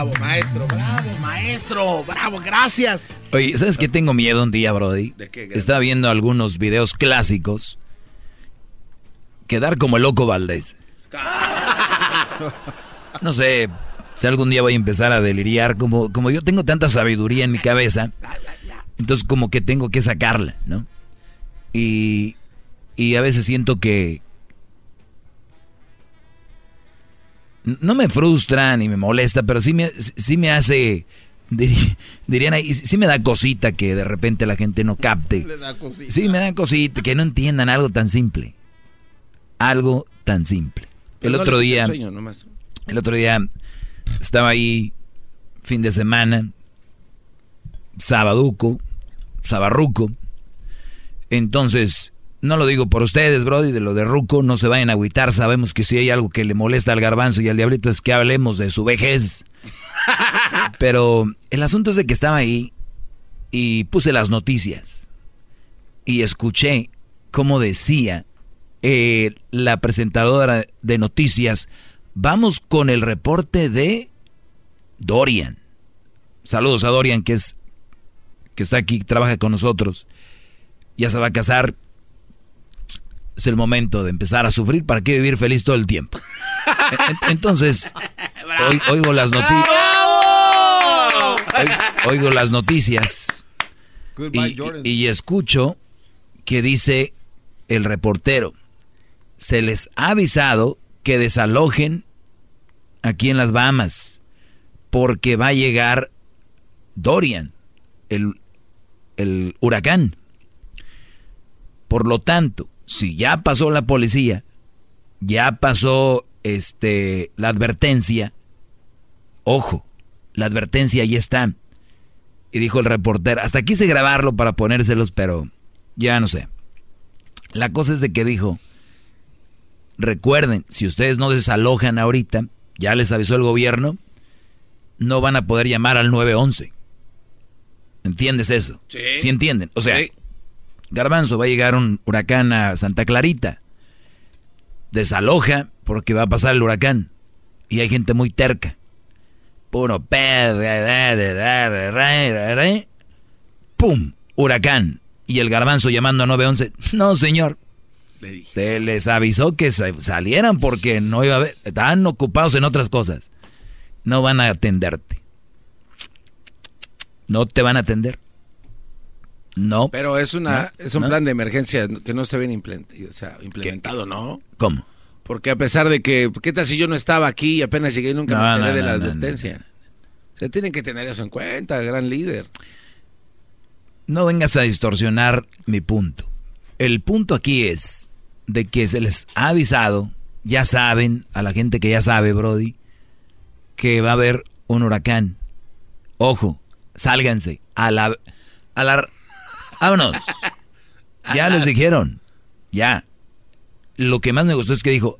Bravo, maestro, bravo, maestro, bravo, gracias. Oye, ¿sabes qué tengo miedo un día, Brody? ¿De qué? Estaba viendo algunos videos clásicos. Quedar como el loco Valdés. *laughs* No sé si algún día voy a empezar a deliriar. Como, como yo tengo tanta sabiduría en mi cabeza, entonces como que tengo que sacarla, ¿no? Y, y a veces siento que... No me frustra ni me molesta, pero sí me, sí me hace... Dirían ahí, sí me da cosita que de repente la gente no capte. Le da cosita. Sí, me da cosita, que no entiendan algo tan simple. Algo tan simple. El no otro día, sueño, el otro día estaba ahí, fin de semana, sabaduco, sabarruco. Entonces, no lo digo por ustedes, Brody, de lo de Ruco, no se vayan a agüitar, sabemos que si hay algo que le molesta al garbanzo y al diablito es que hablemos de su vejez. *laughs* Pero el asunto es de que estaba ahí y puse las noticias y escuché cómo decía eh, la presentadora de noticias, vamos con el reporte de Dorian. Saludos a Dorian, que es que está aquí, trabaja con nosotros. Ya se va a casar. Es el momento de empezar a sufrir. ¿Para qué vivir feliz todo el tiempo? En- Entonces, oigo las noticias. Oigo las noticias. y, y escucho que dice el reportero, se les ha avisado que desalojen aquí en las Bahamas porque va a llegar Dorian, el, el huracán. Por lo tanto, si ya pasó la policía, ya pasó este la advertencia, ojo, la advertencia ahí está. Y dijo el reportero, hasta quise grabarlo para ponérselos, pero ya no sé. La cosa es de que dijo, recuerden, si ustedes no desalojan ahorita, ya les avisó el gobierno, no van a poder llamar al 911. ¿Entiendes eso? Sí. ¿Sí entienden? O sea, Garbanzo, va a llegar un huracán a Santa Clarita. Desaloja porque va a pasar el huracán. Y hay gente muy terca. Puro ¡Pum! Huracán. Y el garbanzo llamando a 911. No, señor. Se les avisó que salieran porque no iba a haber. Estaban ocupados en otras cosas. No van a atenderte. No te van a atender. No. Pero es una es un plan de emergencia que no está bien implementado, o sea, implementado, ¿no? ¿Cómo? Porque a pesar de que, ¿qué tal si yo no estaba aquí y apenas llegué y nunca me enteré de la advertencia? Se tienen que tener eso en cuenta, gran líder. No vengas a distorsionar mi punto. El punto aquí es de que se les ha avisado, ya saben, a la gente que ya sabe, Brody, que va a haber un huracán. Ojo, sálganse a la... A la vámonos. Ya les dijeron. Ya. Lo que más me gustó es que dijo,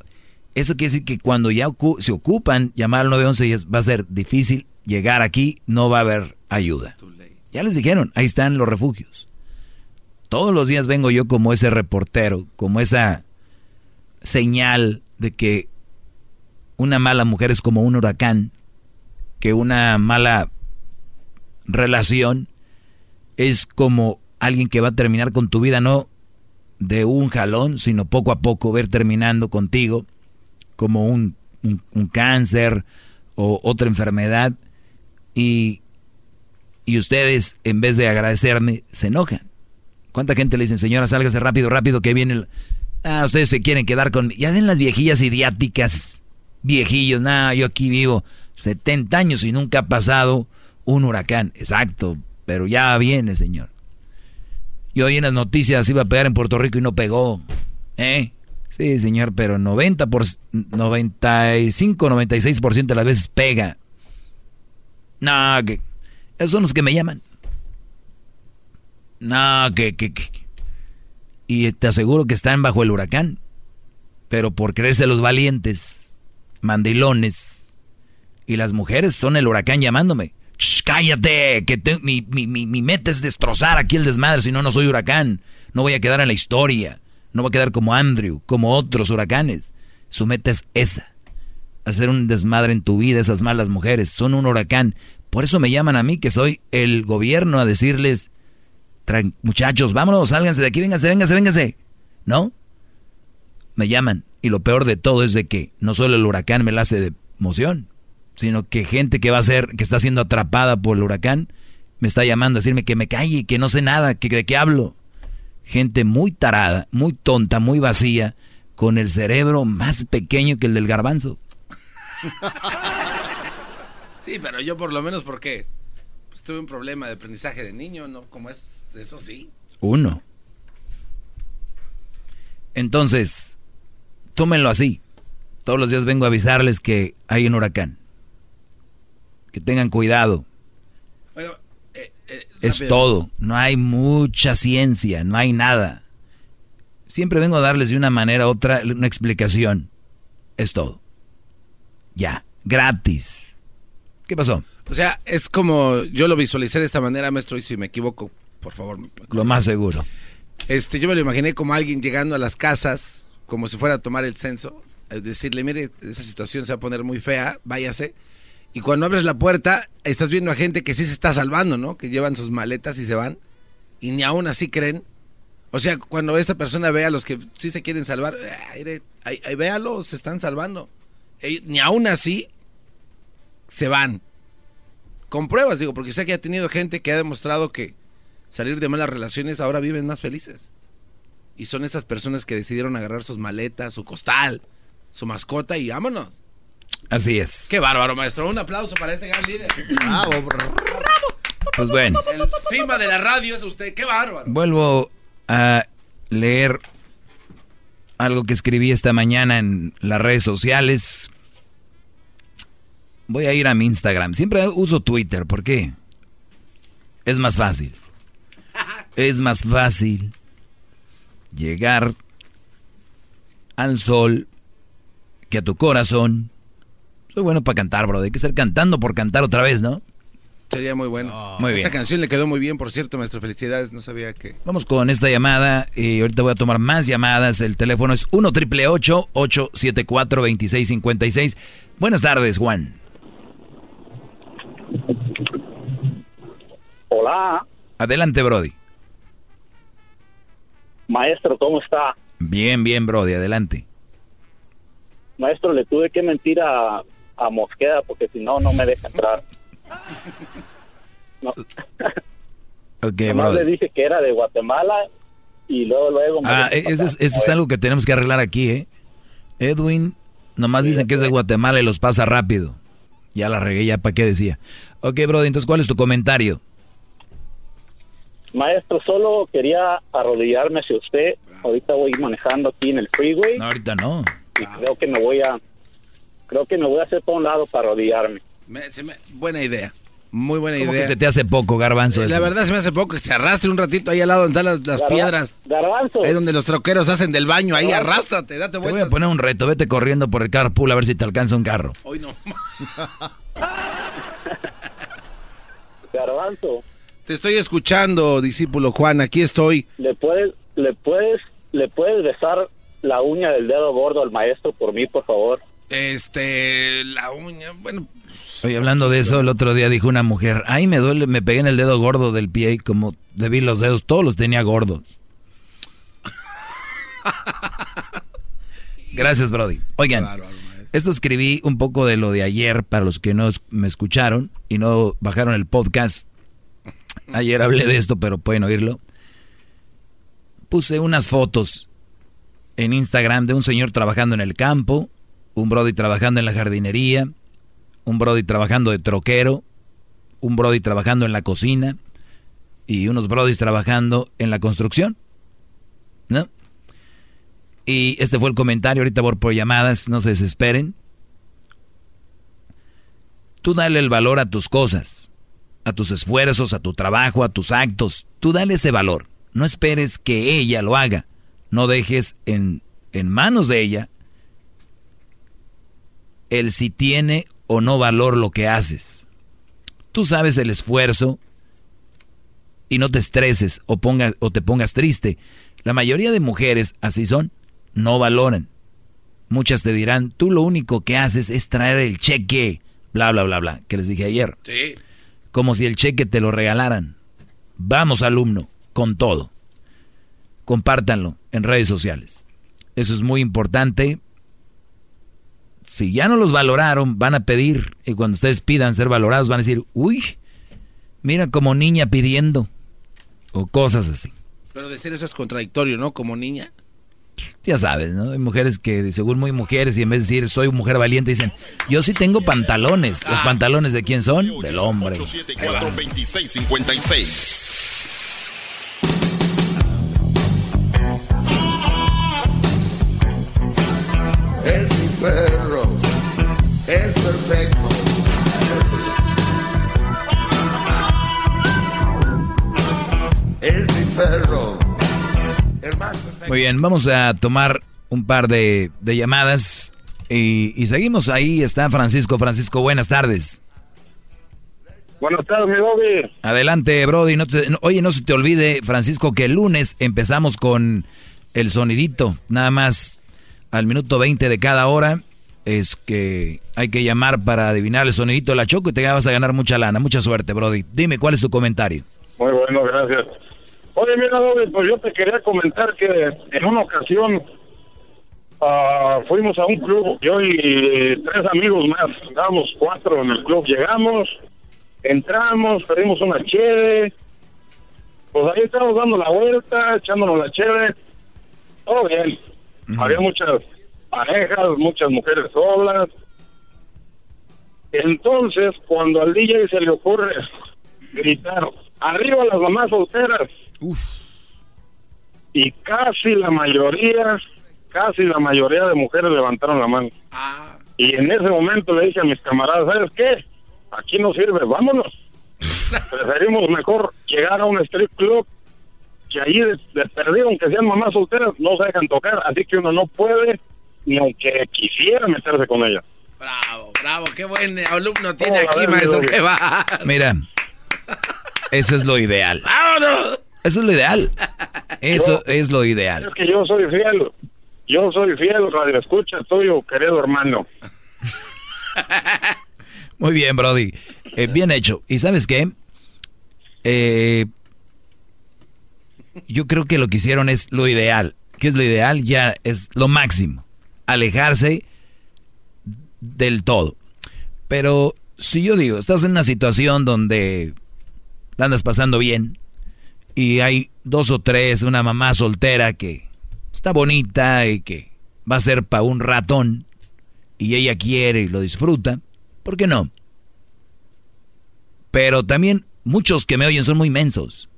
eso quiere decir que cuando ya se ocupan llamar al 911 va a ser difícil llegar aquí, no va a haber ayuda. Ya les dijeron, ahí están los refugios. Todos los días vengo yo como ese reportero, como esa señal de que una mala mujer es como un huracán, que una mala relación es como alguien que va a terminar con tu vida, no de un jalón, sino poco a poco ver terminando contigo, como un, un, cáncer o otra enfermedad, y, y ustedes, en vez de agradecerme, se enojan. ¿Cuánta gente le dicen, señora, sálgase rápido, rápido, que viene el... Ah, ustedes se quieren quedar con... Ya ven las viejillas idiáticas, viejillos, nada, yo aquí vivo 70 años y nunca ha pasado un huracán. Exacto, pero ya viene, señor. Y hoy en las noticias iba a pegar en Puerto Rico y no pegó. ¿Eh? Sí, señor, pero 90 por, 95, 96% de las veces pega. No, que... Esos son los que me llaman. No, que, que, que... Y te aseguro que están bajo el huracán. Pero por creerse los valientes, mandilones. Y las mujeres son el huracán llamándome cállate, que mi, mi, meta es destrozar aquí el desmadre, si no, no soy huracán. No voy a quedar en la historia. No voy a quedar como Andrew, como otros huracanes. Su meta es esa. Hacer un desmadre en tu vida, esas malas mujeres. Son un huracán. Por eso me llaman a mí, que soy el gobierno, a decirles, muchachos, vámonos, sálganse de aquí, vénganse, vénganse, vénganse. ¿No? Me llaman. Y lo peor de todo es de que no solo el huracán me la hace de emoción, sino que gente que va a ser, que está siendo atrapada por el huracán, me está llamando a decirme que me calle, que no sé nada, que de qué hablo. Gente muy tarada, muy tonta, muy vacía, con el cerebro más pequeño que el del garbanzo. *laughs* Sí, pero yo por lo menos porque pues, tuve un problema de aprendizaje de niño, ¿no? Como es, eso sí. Uno. Entonces, tómenlo así. Todos los días vengo a avisarles que hay un huracán que tengan cuidado. Eh, eh, es todo, no hay mucha ciencia, no hay nada. Siempre vengo a darles de una manera u otra una explicación. Es todo. Ya, gratis. ¿Qué pasó? O sea, es como yo lo visualicé de esta manera, maestro, y si me equivoco, por favor. Lo más seguro. Este, yo me lo imaginé como alguien llegando a las casas, como si fuera a tomar el censo, decirle, mire, esa situación se va a poner muy fea, váyase y cuando abres la puerta, estás viendo a gente que sí se está salvando, ¿no? Que llevan sus maletas y se van. Y ni aún así creen. O sea, cuando esa persona ve a los que sí se quieren salvar, ahí, véalo, se están salvando. ni aún así se van. Con pruebas, digo, porque sé que ha tenido gente que ha demostrado que salir de malas relaciones, ahora viven más felices. Y son esas personas que decidieron agarrar sus maletas, su costal, su mascota y vámonos. Así es. Qué bárbaro, maestro. Un aplauso para este gran líder. Bravo, bravo. Pues bueno. El FIMA de la radio es usted. Qué bárbaro. Vuelvo a leer algo que escribí esta mañana en las redes sociales. Voy a ir a mi Instagram. Siempre uso Twitter. ¿Por qué? Es más fácil. Es más fácil llegar al sol que a tu corazón. Soy bueno para cantar, bro. Hay que ser cantando por cantar otra vez, ¿no? Sería muy bueno. Muy bien. Esa canción le quedó muy bien, por cierto, maestro. Felicidades. No sabía que. Vamos con esta llamada y ahorita voy a tomar más llamadas. El teléfono es 1 triple 874 2656. Buenas tardes, Juan. Hola, Adelante, Brody. maestro, ¿cómo está? Bien, bien, Brody, adelante. Maestro, le tuve que mentir a, a Mosqueda porque si no, no me deja entrar. No. *laughs* Ok, Nomás le dije que era de Guatemala y luego, luego... me Ah, dejó eso es, algo que tenemos que arreglar aquí, ¿eh? Edwin, nomás dicen que es de Guatemala y los pasa rápido. Ya la regué, ya para qué decía. Ok, Brody, entonces, ¿cuál es tu comentario? Maestro, solo quería arrodillarme hacia usted. Ahorita voy manejando aquí en el freeway. No, ahorita no. Y creo que me voy a... Creo que me voy a hacer para un lado para arrodillarme. Me- se me- buena idea. Muy buena ¿Cómo idea. que se te hace poco, Garbanzo? Eh, La verdad se me hace poco que se arrastre un ratito ahí al lado donde están las, las Garba- piedras. Garbanzo. Ahí donde los troqueros hacen del baño, ahí Garbanzo. arrástrate, date Te voy a vueltas. poner un reto, vete corriendo por el carpool a ver si te alcanza un carro. Hoy no. *laughs* Garbanzo, Te estoy escuchando, discípulo Juan, aquí estoy. ¿le puedes, le puedes, le puedes besar la uña del dedo gordo al maestro por mí, por favor? Este, la uña, bueno, Oye, hablando de eso, el otro día dijo una mujer, ay, me duele, me pegué en el dedo gordo del pie y como debí los dedos, todos los tenía gordos. *laughs* Gracias, Brody. Oigan, esto escribí un poco de lo de ayer para los que no me escucharon y no bajaron el podcast. Ayer hablé de esto, pero pueden oírlo. Puse unas fotos en Instagram de un señor trabajando en el campo, un Brody trabajando en la jardinería, un Brody trabajando de troquero, un Brody trabajando en la cocina y unos Brodys trabajando en la construcción. ¿No? Y este fue el comentario, ahorita voy por llamadas, no se desesperen. Tú dale el valor a tus cosas, a tus esfuerzos, a tu trabajo, a tus actos. Tú dale ese valor. No esperes que ella lo haga. No dejes en, en manos de ella el si tiene o no valor lo que haces. Tú sabes el esfuerzo y no te estreses o, ponga- o te pongas triste. La mayoría de mujeres así son, no valoran. Muchas te dirán, tú lo único que haces es traer el cheque, bla, bla, bla, bla, que les dije ayer. Sí. Como si el cheque te lo regalaran. Vamos, alumno, con todo. Compártanlo en redes sociales. Eso es muy importante. Si ya no los valoraron, van a pedir. Y cuando ustedes pidan ser valorados, van a decir, uy, mira como niña pidiendo. O cosas así. Pero decir eso es contradictorio, ¿no? Como niña. Ya sabes, ¿no? Hay mujeres que según muy mujeres y en vez de decir soy mujer valiente dicen, yo sí tengo pantalones. ¿Los pantalones de quién son? Del hombre. 2656. Es perro, es perfecto. Es mi perro, el más perfecto. Muy bien, vamos a tomar un par de, de llamadas y, y seguimos. Ahí está Francisco. Francisco, buenas tardes. Buenas tardes, mi Bobby. Adelante, Brody. No te- no- oye, no se te olvide, Francisco, que el lunes empezamos con el sonidito. Nada más al minuto 20 de cada hora. Es que hay que llamar para adivinar el sonidito de la Choco y te vas a ganar mucha lana. Mucha suerte, Brody. Dime, ¿cuál es tu comentario? Muy bueno, gracias. Oye, mira, Bobby, pues yo te quería comentar que en una ocasión ah, fuimos a un club, yo y tres amigos más, estábamos cuatro en el club, llegamos, entramos, pedimos una cheve, Pues ahí estábamos dando la vuelta, echándonos la chévere. Todo bien. Había muchas parejas, muchas mujeres solas. Entonces, cuando al DJ se le ocurre gritar, arriba las mamás solteras. Y casi la mayoría, casi la mayoría de mujeres levantaron la mano. Y en ese momento le dije a mis camaradas, ¿sabes qué? Aquí no sirve, vámonos. *laughs* Preferimos mejor llegar a un strip club que ahí de, perdido, aunque sean mamás solteras, no se dejan tocar. Así que uno no puede, ni aunque quisiera meterse con ella. Bravo, bravo, qué buen alumno tiene aquí, maestro. Que va. Mira, eso es lo ideal. ¡Vámonos! Eso es lo ideal. Eso es lo ideal. Es que yo soy fiel. Yo soy fiel, radio escucha tuyo, querido hermano. *laughs* Muy bien, Brody. Eh, bien hecho. ¿Y sabes qué? Eh, yo creo que lo que hicieron es lo ideal. ¿Qué es lo ideal? Ya es lo máximo. Alejarse del todo. Pero si yo digo, estás en una situación donde la andas pasando bien y hay dos o tres, una mamá soltera que está bonita y que va a ser para un ratón y ella quiere y lo disfruta, ¿por qué no? Pero también muchos que me oyen son muy mensos.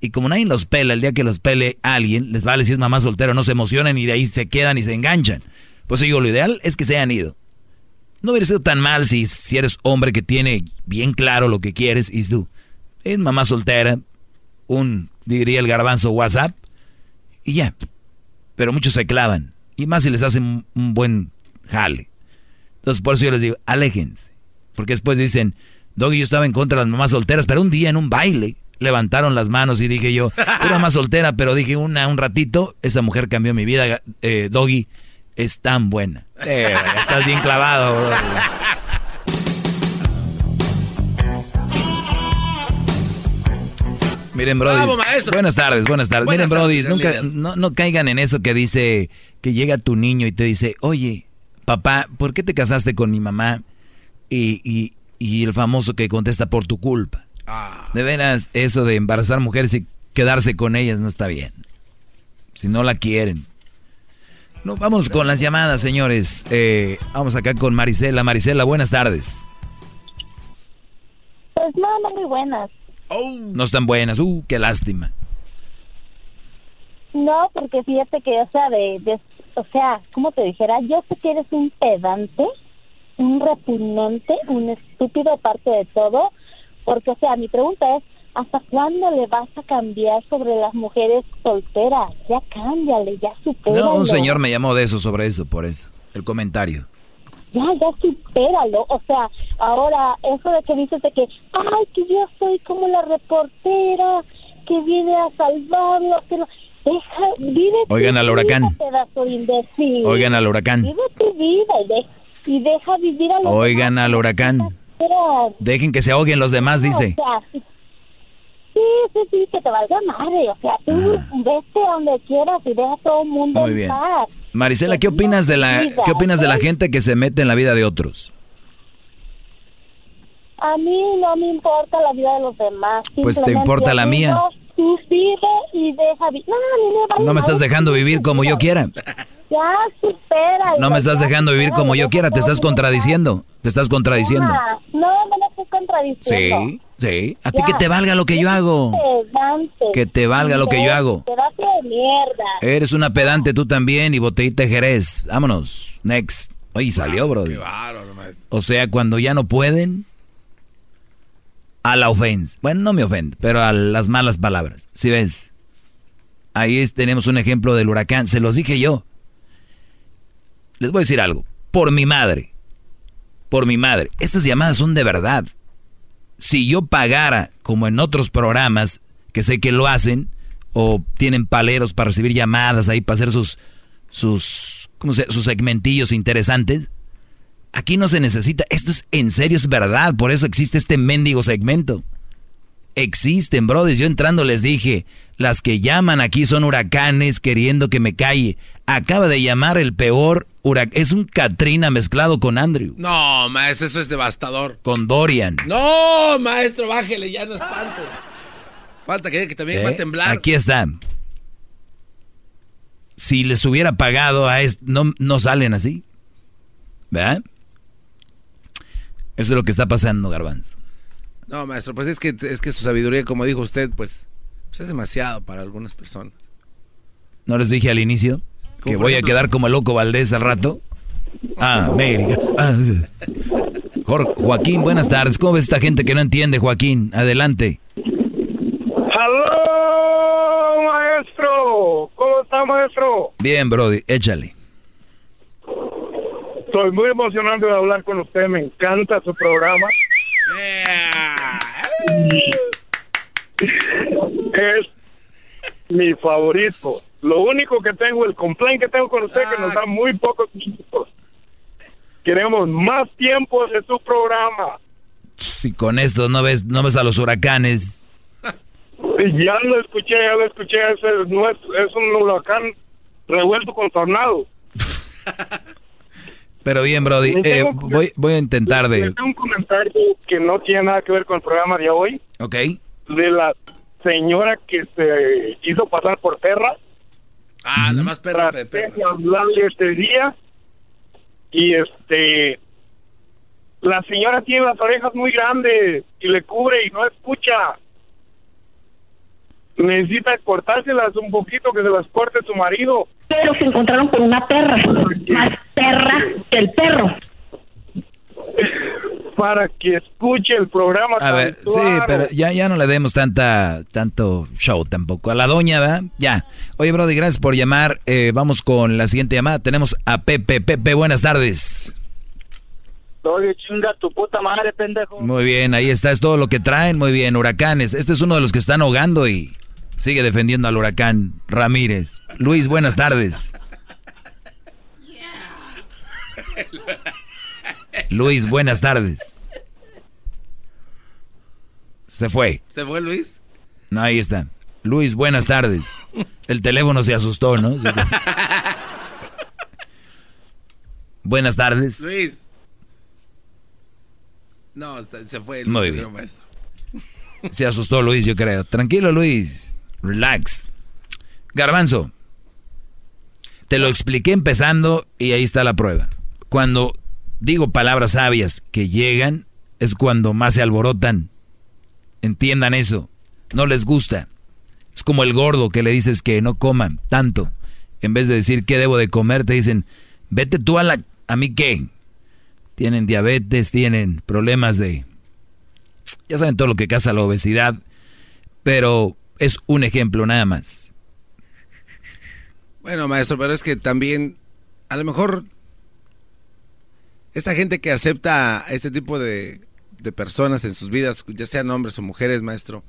Y como nadie los pela, el día que los pele alguien, les vale si es mamá soltera, no se emocionan y de ahí se quedan y se enganchan. Pues digo, lo ideal es que se hayan ido. No hubiera sido tan mal si, si eres hombre que tiene bien claro lo que quieres y tú, es mamá soltera, un, diría el garbanzo, WhatsApp, y ya. Pero muchos se clavan. Y más si les hacen un buen jale. Entonces, por eso yo les digo, aléjense. Porque después dicen, Doggy, yo estaba en contra de las mamás solteras, pero un día en un baile levantaron las manos y dije yo, era más soltera, pero dije una un ratito, esa mujer cambió mi vida, eh, Doggy, es tan buena. Eh, estás bien clavado. bro. Miren, Brody. Bravo, maestro. Buenas tardes, buenas tardes. Buenas Miren, Brody, nunca, no, no caigan en eso que dice que llega tu niño y te dice, oye, papá, ¿por qué te casaste con mi mamá? Y, y, y el famoso que contesta por tu culpa. De veras, eso de embarazar mujeres y quedarse con ellas no está bien. Si no la quieren. No, vamos con las llamadas, señores. Eh, vamos acá con Marisela. Marisela, buenas tardes. Pues no, no muy buenas. No están buenas. Uh, qué lástima. No, porque fíjate que, o sea, de, de- o sea, ¿cómo te dijera? Yo sé que eres un pedante, un repugnante, un estúpido aparte de todo, porque, o sea, mi pregunta es, ¿hasta cuándo le vas a cambiar sobre las mujeres solteras? Ya cámbiale, ya supéralo. No, un señor me llamó de eso, sobre eso, por eso. El comentario. Ya, ya supéralo. O sea, ahora, eso de que dices de que, ay, que yo soy como la reportera que viene a salvarlo, que no... Deja, vive tu Oigan al huracán. pedazo. Oigan al huracán. Vive tu vida y, de- y deja vivir a los Oigan al huracán. Dejen que se ahoguen los demás, dice. O sea, sí, sí, sí, que te valga madre. O sea, tú vete a donde quieras y deja a todo el mundo Muy en bien. paz. Marisela, ¿qué opinas de la vida, qué opinas de la gente que se mete en la vida de otros? A mí no me importa la vida de los demás. Pues te importa la mía. Tú vive y deja vivir. No, me vale No me estás dejando vivir como yo quiera. *laughs* Ya, supera. No me estás dejando vivir como yo quiera, te estás contradiciendo. Te estás contradiciendo. No, no me estás contradiciendo. Sí, sí. A ti que te valga lo que yo hago. Pedante. Que te valga lo que yo hago. Pedazo de mierda. Eres una pedante tú también y botellita de Jerez. Vámonos. Next. Oye, salió, bro. O sea, cuando ya no pueden, a la ofensa. Bueno, no me ofende, pero a las malas palabras. ¿Sí ves? Ahí es- tenemos un ejemplo del huracán. Se los dije yo. Les voy a decir algo. Por mi madre. Por mi madre. Estas llamadas son de verdad. Si yo pagara, como en otros programas, que sé que lo hacen, o tienen paleros para recibir llamadas ahí, para hacer sus, sus, ¿cómo se, sus segmentillos interesantes, aquí no se necesita. Esto es en serio, es verdad. Por eso existe este mendigo segmento. Existen, brothers. Yo entrando les dije, las que llaman aquí son huracanes queriendo que me calle. Acaba de llamar el peor. Es un Katrina mezclado con Andrew. No, maestro, eso es devastador. Con Dorian. No, maestro, bájele, ya no espante. Falta que, que también ¿Eh? va a temblar. Aquí está. Si les hubiera pagado a esto, no, no salen así. ¿Verdad? Eso es lo que está pasando, Garbanzo. No, maestro, pues es que, es que su sabiduría, como dijo usted, pues, pues es demasiado para algunas personas. ¿No les dije al inicio que voy a quedar como el loco Valdés al rato? Ah, América. Ah. Jorge, Joaquín, buenas tardes. ¿Cómo ves esta gente que no entiende, Joaquín? Adelante. ¡Aló, maestro! ¿Cómo está, maestro? Bien, Brody, échale. Estoy muy emocionado de hablar con usted. Me encanta su programa. Es mi favorito. Lo único que tengo, el complaint que tengo con usted, que nos da muy pocos minutos. Queremos más tiempo de su programa. Si con esto no ves, no ves a los huracanes. Ya lo escuché, ya lo escuché. No es, es un huracán revuelto con tornado. *laughs* Pero bien, Brody, eh, voy, voy a intentar de... tengo un comentario que no tiene nada que ver con el programa de hoy. Ok. De la señora que se hizo pasar por perra. Ah, nada más perra. Traté de hablarle este día y este la señora tiene las orejas muy grandes y le cubre y no escucha. Necesita cortárselas un poquito que se las corte su marido. Pero se encontraron con una perra, más perra que el perro. Para que escuche el programa. A ver, sí, pero ya, ya no le demos tanta, tanto show tampoco. A la doña, ¿verdad? Ya. Oye, Brody, gracias por llamar. Eh, vamos con la siguiente llamada. Tenemos a Pepe. Pepe, buenas tardes. Oye, chinga tu puta madre, pendejo. Muy bien, ahí está, es todo lo que traen. Muy bien, huracanes. Este es uno de los que están ahogando y sigue defendiendo al huracán Ramírez. Luis, buenas tardes. *laughs* Luis, buenas tardes. Se fue. ¿Se fue Luis? No, ahí está. Luis, buenas tardes. El teléfono se asustó, ¿no? buenas tardes. Luis. No, se fue Luis. Muy bien. Se asustó Luis, yo creo. Tranquilo, Luis. Relax. Garbanzo. Te lo expliqué empezando y ahí está la prueba. Cuando digo palabras sabias que llegan, es cuando más se alborotan. Entiendan eso. No les gusta. Es como el gordo que le dices que no coman tanto. En vez de decir qué debo de comer, te dicen, vete tú a la... ¿A mí qué? Tienen diabetes, tienen problemas de... Ya saben todo lo que causa la obesidad. Pero es un ejemplo nada más. Bueno, maestro, pero es que también, a lo mejor, esta gente que acepta a este tipo de, de personas en sus vidas, ya sean hombres o mujeres, maestro,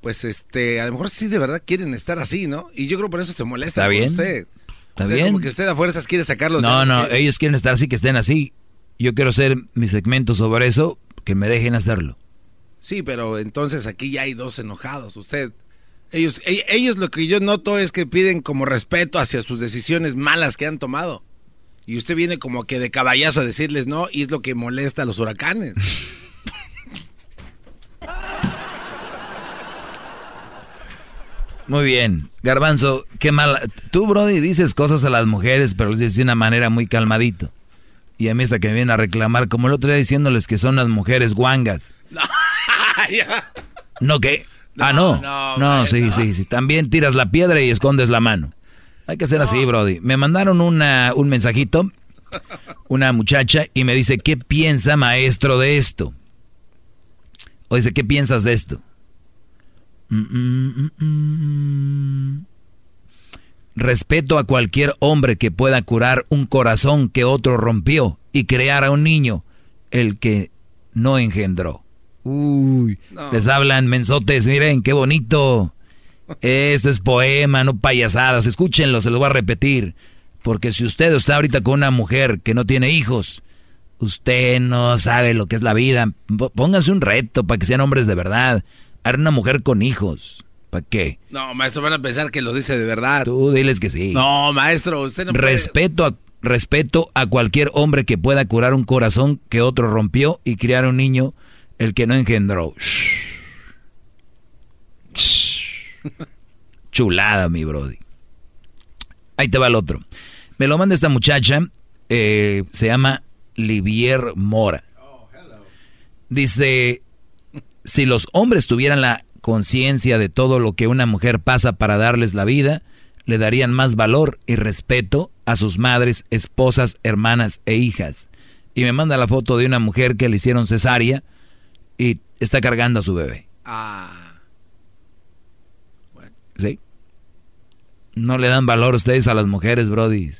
pues este, a lo mejor sí de verdad quieren estar así, ¿no? Y yo creo por eso se molesta Está bien. usted. Está O sea, bien. Como que usted a fuerzas quiere sacarlos. No, no, que- ellos quieren estar así, que estén así. Yo quiero hacer mi segmento sobre eso, que me dejen hacerlo. Sí, pero entonces aquí ya hay dos enojados. Usted, ellos, e- ellos lo que yo noto es que piden como respeto hacia sus decisiones malas que han tomado. Y usted viene como que de caballazo a decirles no, y es lo que molesta a los huracanes. Muy bien. Garbanzo, qué mal. Tú, Brody, dices cosas a las mujeres, pero les dices de una manera muy calmadito. Y a mí hasta que me vienen a reclamar, como el otro día diciéndoles que son las mujeres guangas. *laughs* ¿No qué? ah, no. no, No, sí, sí, sí. También tiras la piedra y escondes la mano. Hay que ser así, Brody. Me mandaron una, un mensajito, una muchacha, y me dice, ¿qué piensa maestro de esto? O dice, ¿qué piensas de esto? Mm, mm, mm. Respeto a cualquier hombre que pueda curar un corazón que otro rompió y crear a un niño, el que no engendró. Uy, No. les hablan mensotes, miren, qué bonito. Este es poema, no payasadas. Escúchenlo, se lo voy a repetir. Porque si usted está ahorita con una mujer que no tiene hijos, usted no sabe lo que es la vida. Pónganse un reto para que sean hombres de verdad. Hagan una mujer con hijos. ¿Para qué? No, maestro, van a pensar que lo dice de verdad. Tú diles que sí. No, maestro, usted no puede. respeto, a, respeto a cualquier hombre que pueda curar un corazón que otro rompió y criar un niño el que no engendró. Shh. Chulada, mi brody. Ahí te va el otro. Me lo manda esta muchacha, eh, se llama Livier Mora. Dice, si los hombres tuvieran la conciencia de todo lo que una mujer pasa para darles la vida, le darían más valor y respeto a sus madres, esposas, hermanas e hijas. Y me manda la foto de una mujer que le hicieron cesárea y está cargando a su bebé. Ah. No le dan valor ustedes a las mujeres, Brody.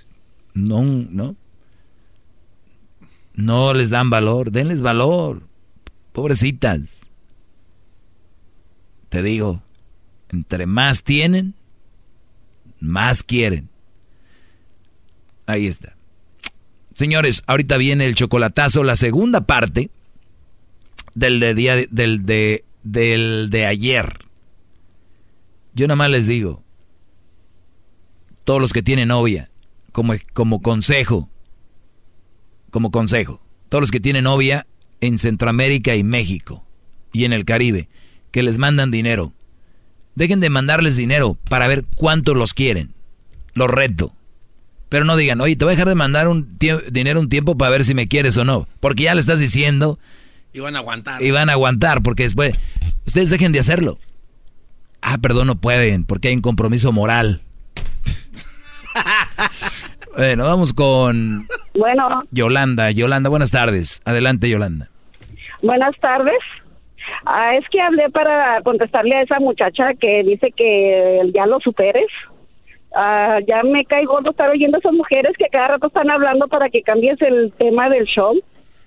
No, no. No les dan valor. Denles valor. Pobrecitas. Te digo, entre más tienen, más quieren. Ahí está. Señores, ahorita viene el chocolatazo, la segunda parte del de, día, del de, del de ayer. Yo nada más les digo, todos los que tienen novia, como, como consejo, como consejo, todos los que tienen novia en Centroamérica y México y en el Caribe, que les mandan dinero, dejen de mandarles dinero para ver cuántos los quieren. Los reto. Pero no digan, oye, te voy a dejar de mandar un dinero un tiempo para ver si me quieres o no. Porque ya le estás diciendo. Y van a aguantar. Y van a aguantar, porque después. Ustedes dejen de hacerlo. Ah, perdón, no pueden, porque hay un compromiso moral. *laughs* bueno, vamos con. Bueno. Yolanda. Yolanda, buenas tardes. Adelante, Yolanda. Buenas tardes. Ah, es que hablé para contestarle a esa muchacha que dice que ya lo superes. Ah, ya me caigo de estar oyendo a esas mujeres que cada rato están hablando para que cambies el tema del show,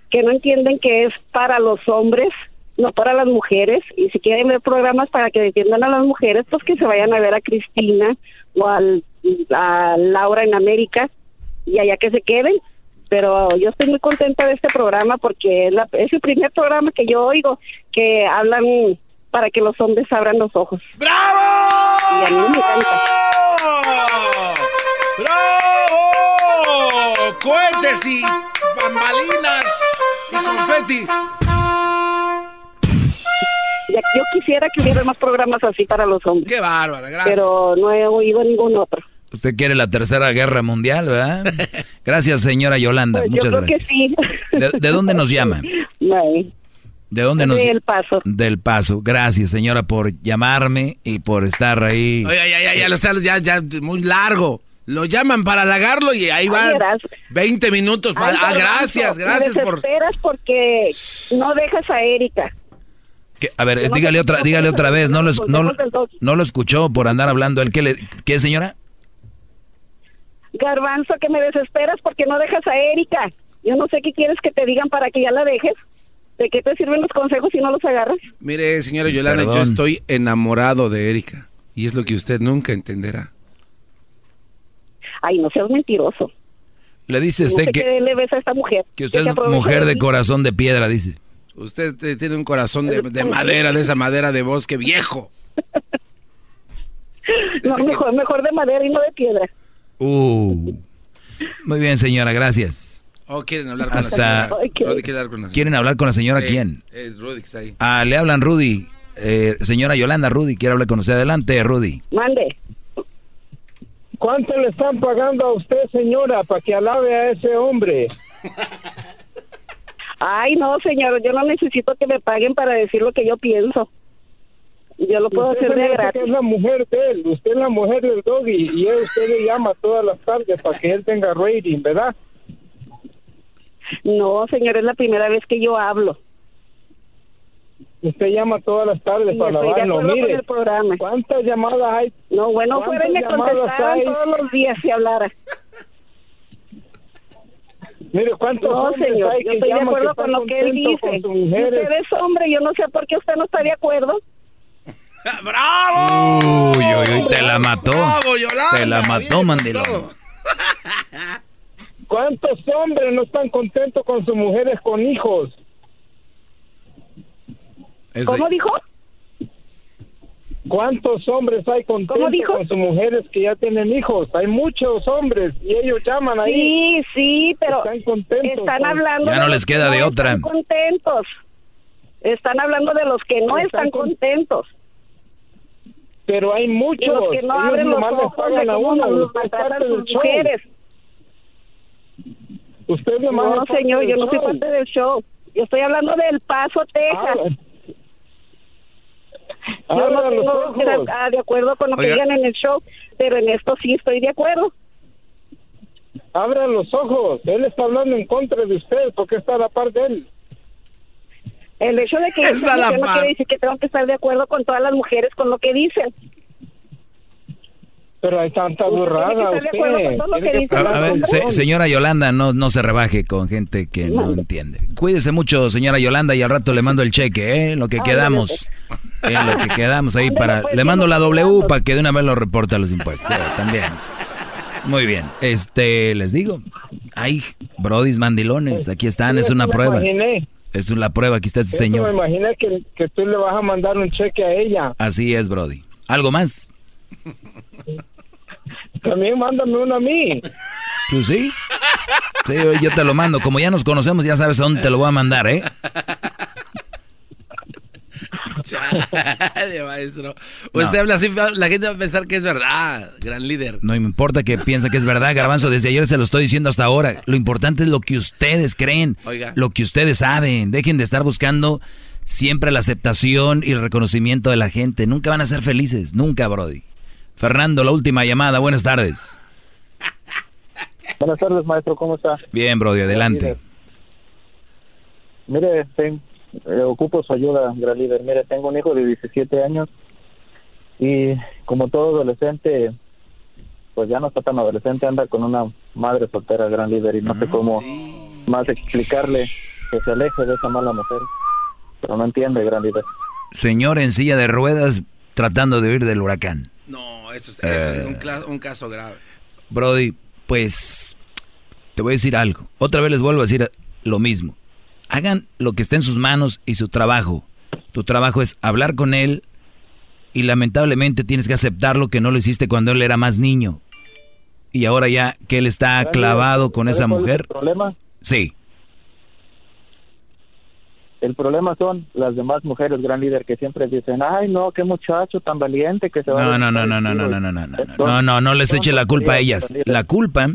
que no entienden que es para los hombres, no para las mujeres. Y si quieren ver programas para que defiendan a las mujeres, pues que se vayan a ver a Cristina o al, a Laura en América y allá que se queden pero yo estoy muy contenta de este programa porque es, es, el primer programa que yo oigo que hablan para que los hombres abran los ojos. ¡Bravo! Y a mí me encanta. ¡Bravo! ¡Cohetes y bambalinas y confeti! Yo quisiera que hubiera más programas así para los hombres. ¡Qué bárbara! Gracias. Pero no he oído ningún otro. Usted quiere la tercera guerra mundial, ¿verdad? *laughs* Gracias, señora Yolanda. Pues Muchas yo creo gracias. que sí. ¿De, dónde nos llama? ¿De dónde nos Del Paso. Del Paso. Gracias, señora, por llamarme y por estar ahí. Oye, ya, ya, ya, lo está, ya, ya, muy largo. Lo llaman para halagarlo y ahí va 20 minutos. Para, Ay, ah, gracias, gracias por... desesperas porque no dejas a Erika. ¿Qué? A ver, dígale otra, dígale otra vez. No lo, es- no, lo- no lo escuchó por andar hablando. ¿El qué, le, qué, señora? Garbanzo, que me desesperas porque no dejas a Erika. Yo no sé qué quieres que te digan para que ya la dejes. ¿De qué te sirven los consejos si no los agarras? Mire, señora Yolanda, yo Perdón. estoy enamorado de Erika. Y es lo que usted nunca entenderá. Ay, no seas mentiroso. Le dice no usted sé que, qué le ves a esta mujer. que usted es mujer de corazón de piedra, dice. Usted eh, tiene un corazón de, de madera, de esa *laughs* madera de bosque viejo. No, mejor, mejor de madera y no de piedra. Uh. Muy bien, señora, gracias. Oh, quieren hablar con Hasta- la señora. Rudy quiere hablar con la señora. ¿Quieren hablar con la señora Sí, quién? eh, Rudy que está ahí. Ah, le hablan Rudy. Eh, señora Yolanda, Rudy, quiere hablar con usted. Adelante, Rudy. Mande. ¿Cuánto le están pagando a usted, señora, para que alabe a ese hombre? *laughs* Ay, no, señor, yo no necesito que me paguen para decir lo que yo pienso. Yo lo puedo Usted hacer de gratis. que es la mujer de él, usted es la mujer del doggy y él, usted le llama todas las tardes para que él tenga rating, ¿verdad? No, señor, es la primera vez que yo hablo. Usted llama todas las tardes Y para lavarlo. Mire, el programa. ¿cuántas llamadas hay? No, bueno, fuera me ¿Cuántas llamadas contestaran hay? todos los días si hablara. Mire, ¿cuántos No, hombres señor, hay yo que estoy de acuerdo que con lo que él dice. usted es hombre, yo no sé por qué usted no está de acuerdo. *laughs* ¡Bravo! Uy, uy, uy, te la mató. Bravo, Yolanda, te la mató, mandilón. *laughs* ¿Cuántos hombres no están contentos con sus mujeres con hijos? ¿Cómo dijo? ¿Cuántos hombres hay contentos dijo? con sus mujeres que ya tienen hijos? Hay muchos hombres y ellos llaman ahí. Sí, sí, pero Están contentos. están con- hablando Ya no les los que queda de otra. Están contentos. Están hablando de los que no Están están con- contentos. Pero hay muchos. Los que no Ellos abren los nomás les ojos pagan de a uno, parte del sus show. mujeres. Usted nomás No, señor, yo no soy parte del show. Yo estoy hablando del Paso, Texas. Yo no tengo ojos. que estar ah, de acuerdo con lo que digan en el show, pero en esto sí estoy de acuerdo. Abra los ojos. Él está hablando en contra de usted. porque está a la par de él? El hecho de que Está la no par. quiere decir que tengo que estar de acuerdo con todas las mujeres con lo que dicen. Pero hay tanta burrada. A, ver, se- señora Yolanda, no, no se rebaje con gente que no entiende. Cuídese mucho, señora Yolanda, y al rato le mando el cheque, ¿eh? Lo que quedamos. En lo que quedamos ahí para... Le mando la W para que de una vez lo reporte a los impuestos. eh, también. Muy bien. Este, les digo. Hay brodis mandilones. Aquí están, es una prueba. Es una prueba. Aquí está este Eso me señor. imaginé que, que tú le vas a mandar un cheque a ella. Así es, brody. ¿Algo más? *laughs* También mándame uno a mí. Pues sí. Sí, yo te lo mando. Como ya nos conocemos, ya sabes a dónde te lo voy a mandar, ¿eh? Chale, maestro. Usted habla así, la gente va a pensar que es verdad, gran líder. No me importa que piense que es verdad, Garbanzo. Desde ayer se lo estoy diciendo hasta ahora. Lo importante es lo que ustedes creen, Oiga. lo que ustedes saben. Dejen de estar buscando siempre la aceptación y el reconocimiento de la gente. Nunca van a ser felices, nunca, Brody. Fernando, la última llamada. Buenas tardes. Buenas tardes, maestro, ¿cómo está? Bien, Brody, adelante. Mire, eh, ocupo su ayuda, gran líder. Mire, tengo un hijo de 17 años y como todo adolescente, pues ya no está tan adolescente, anda con una madre soltera, gran líder, y no sé cómo más explicarle que se aleje de esa mala mujer. Pero no entiende, gran líder. Señor en silla de ruedas tratando de huir del huracán. No, eso es, eso es Eh. un, un caso grave. Brody, pues te voy a decir algo. Otra vez les vuelvo a decir lo mismo. Hagan lo que esté en sus manos y su trabajo. Tu trabajo es hablar con él y lamentablemente tienes que aceptarlo que no lo hiciste cuando él era más niño. Y ahora ya que él está clavado con esa ¿Sabe cuál es mujer. Problema, Sí. El problema son las demás mujeres, gran líder, que siempre dicen, ay, no, qué muchacho tan valiente que se va No, a no, no, no, no, no, no, no, no, no, no, no, no les eche la culpa a ellas. La culpa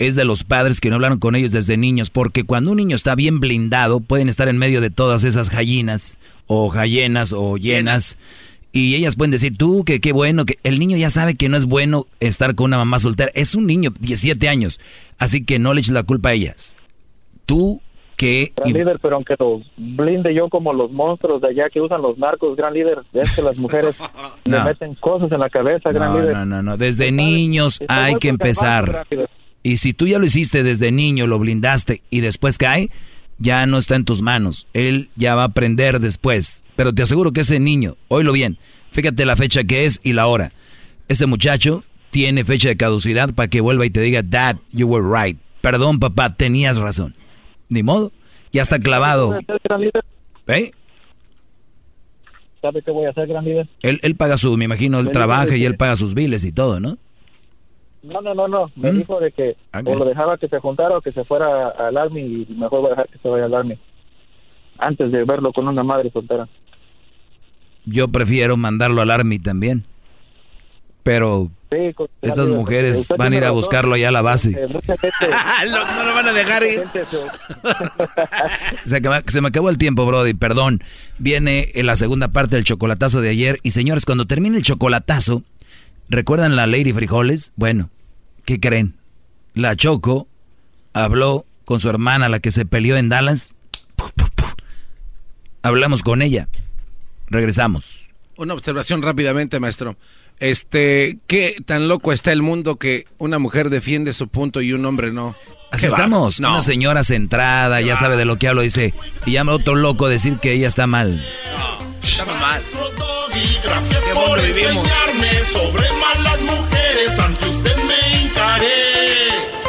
es de los padres que no hablaron con ellos desde niños, porque cuando un niño está bien blindado, pueden estar en medio de todas esas gallinas, o gallenas, o llenas, y ellas pueden decir, tú, que qué bueno, que el niño ya sabe que no es bueno estar con una mamá soltera. Es un niño, 17 años, así que no le eches la culpa a ellas. Tú que... Gran líder, pero aunque los blinde yo como los monstruos de allá que usan los narcos, gran líder, es que las mujeres *laughs* le No. meten cosas en la cabeza, gran No, líder. no, no, no. Desde niños está hay que empezar. Y si tú ya lo hiciste desde niño, lo blindaste y después cae, ya no está en tus manos. Él ya va a aprender después. Pero te aseguro que ese niño, oílo bien, fíjate la fecha que es y la hora. Ese muchacho tiene fecha de caducidad para que vuelva y te diga, Dad, you were right. Perdón, papá, tenías razón. Ni modo, ya está clavado. ¿Eh? ¿Sabe qué voy a hacer, gran líder? Él, él paga su, me imagino, él Me trabaja y él paga sus biles y todo, ¿no? No, no, no, no. Me ¿Mm? dijo de que Ok. o lo dejaba que se juntara o que se fuera al Army y mejor voy a dejar que se vaya al Army. Antes de verlo con una madre soltera. Yo prefiero mandarlo al Army también. Pero Sí, estas mujeres usted van a ir a buscarlo allá a la base. Eh, mucha gente, *laughs* no, no lo van a dejar ir. *laughs* *laughs* se- acaba- se me acabó el tiempo, Brody, perdón. Viene en la segunda parte del chocolatazo de ayer. Y señores, cuando termine el chocolatazo, ¿recuerdan la Lady Frijoles? Bueno, ¿qué creen? La Choco habló con su hermana, la que se peleó en Dallas. Hablamos con ella. Regresamos. Una observación rápidamente, maestro. Este, ¿qué tan loco está el mundo que una mujer defiende su punto y un hombre no? Así Qué estamos. bárbaro. Una señora centrada, ya sabe de lo que hablo, dice. Y llama a otro loco a decir que ella está mal. Estamos más. Doggy, gracias Qué por vivimos. enseñarme sobre malas mujeres. Ante usted me hincaré,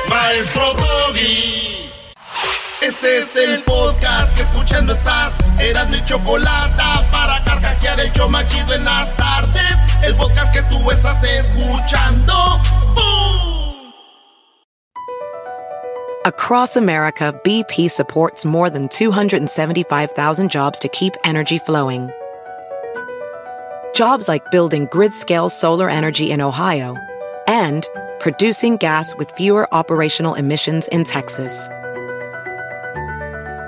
maestro Doggy. Este es el podcast que escuchando estás. Eran mi chocolate para carcajear el show más chido en las tardes. El podcast que tú estás escuchando. ¡Bum! Across America, BP supports more than 275,000 jobs to keep energy flowing. Jobs like building grid-scale solar energy in Ohio and producing gas with fewer operational emissions in Texas.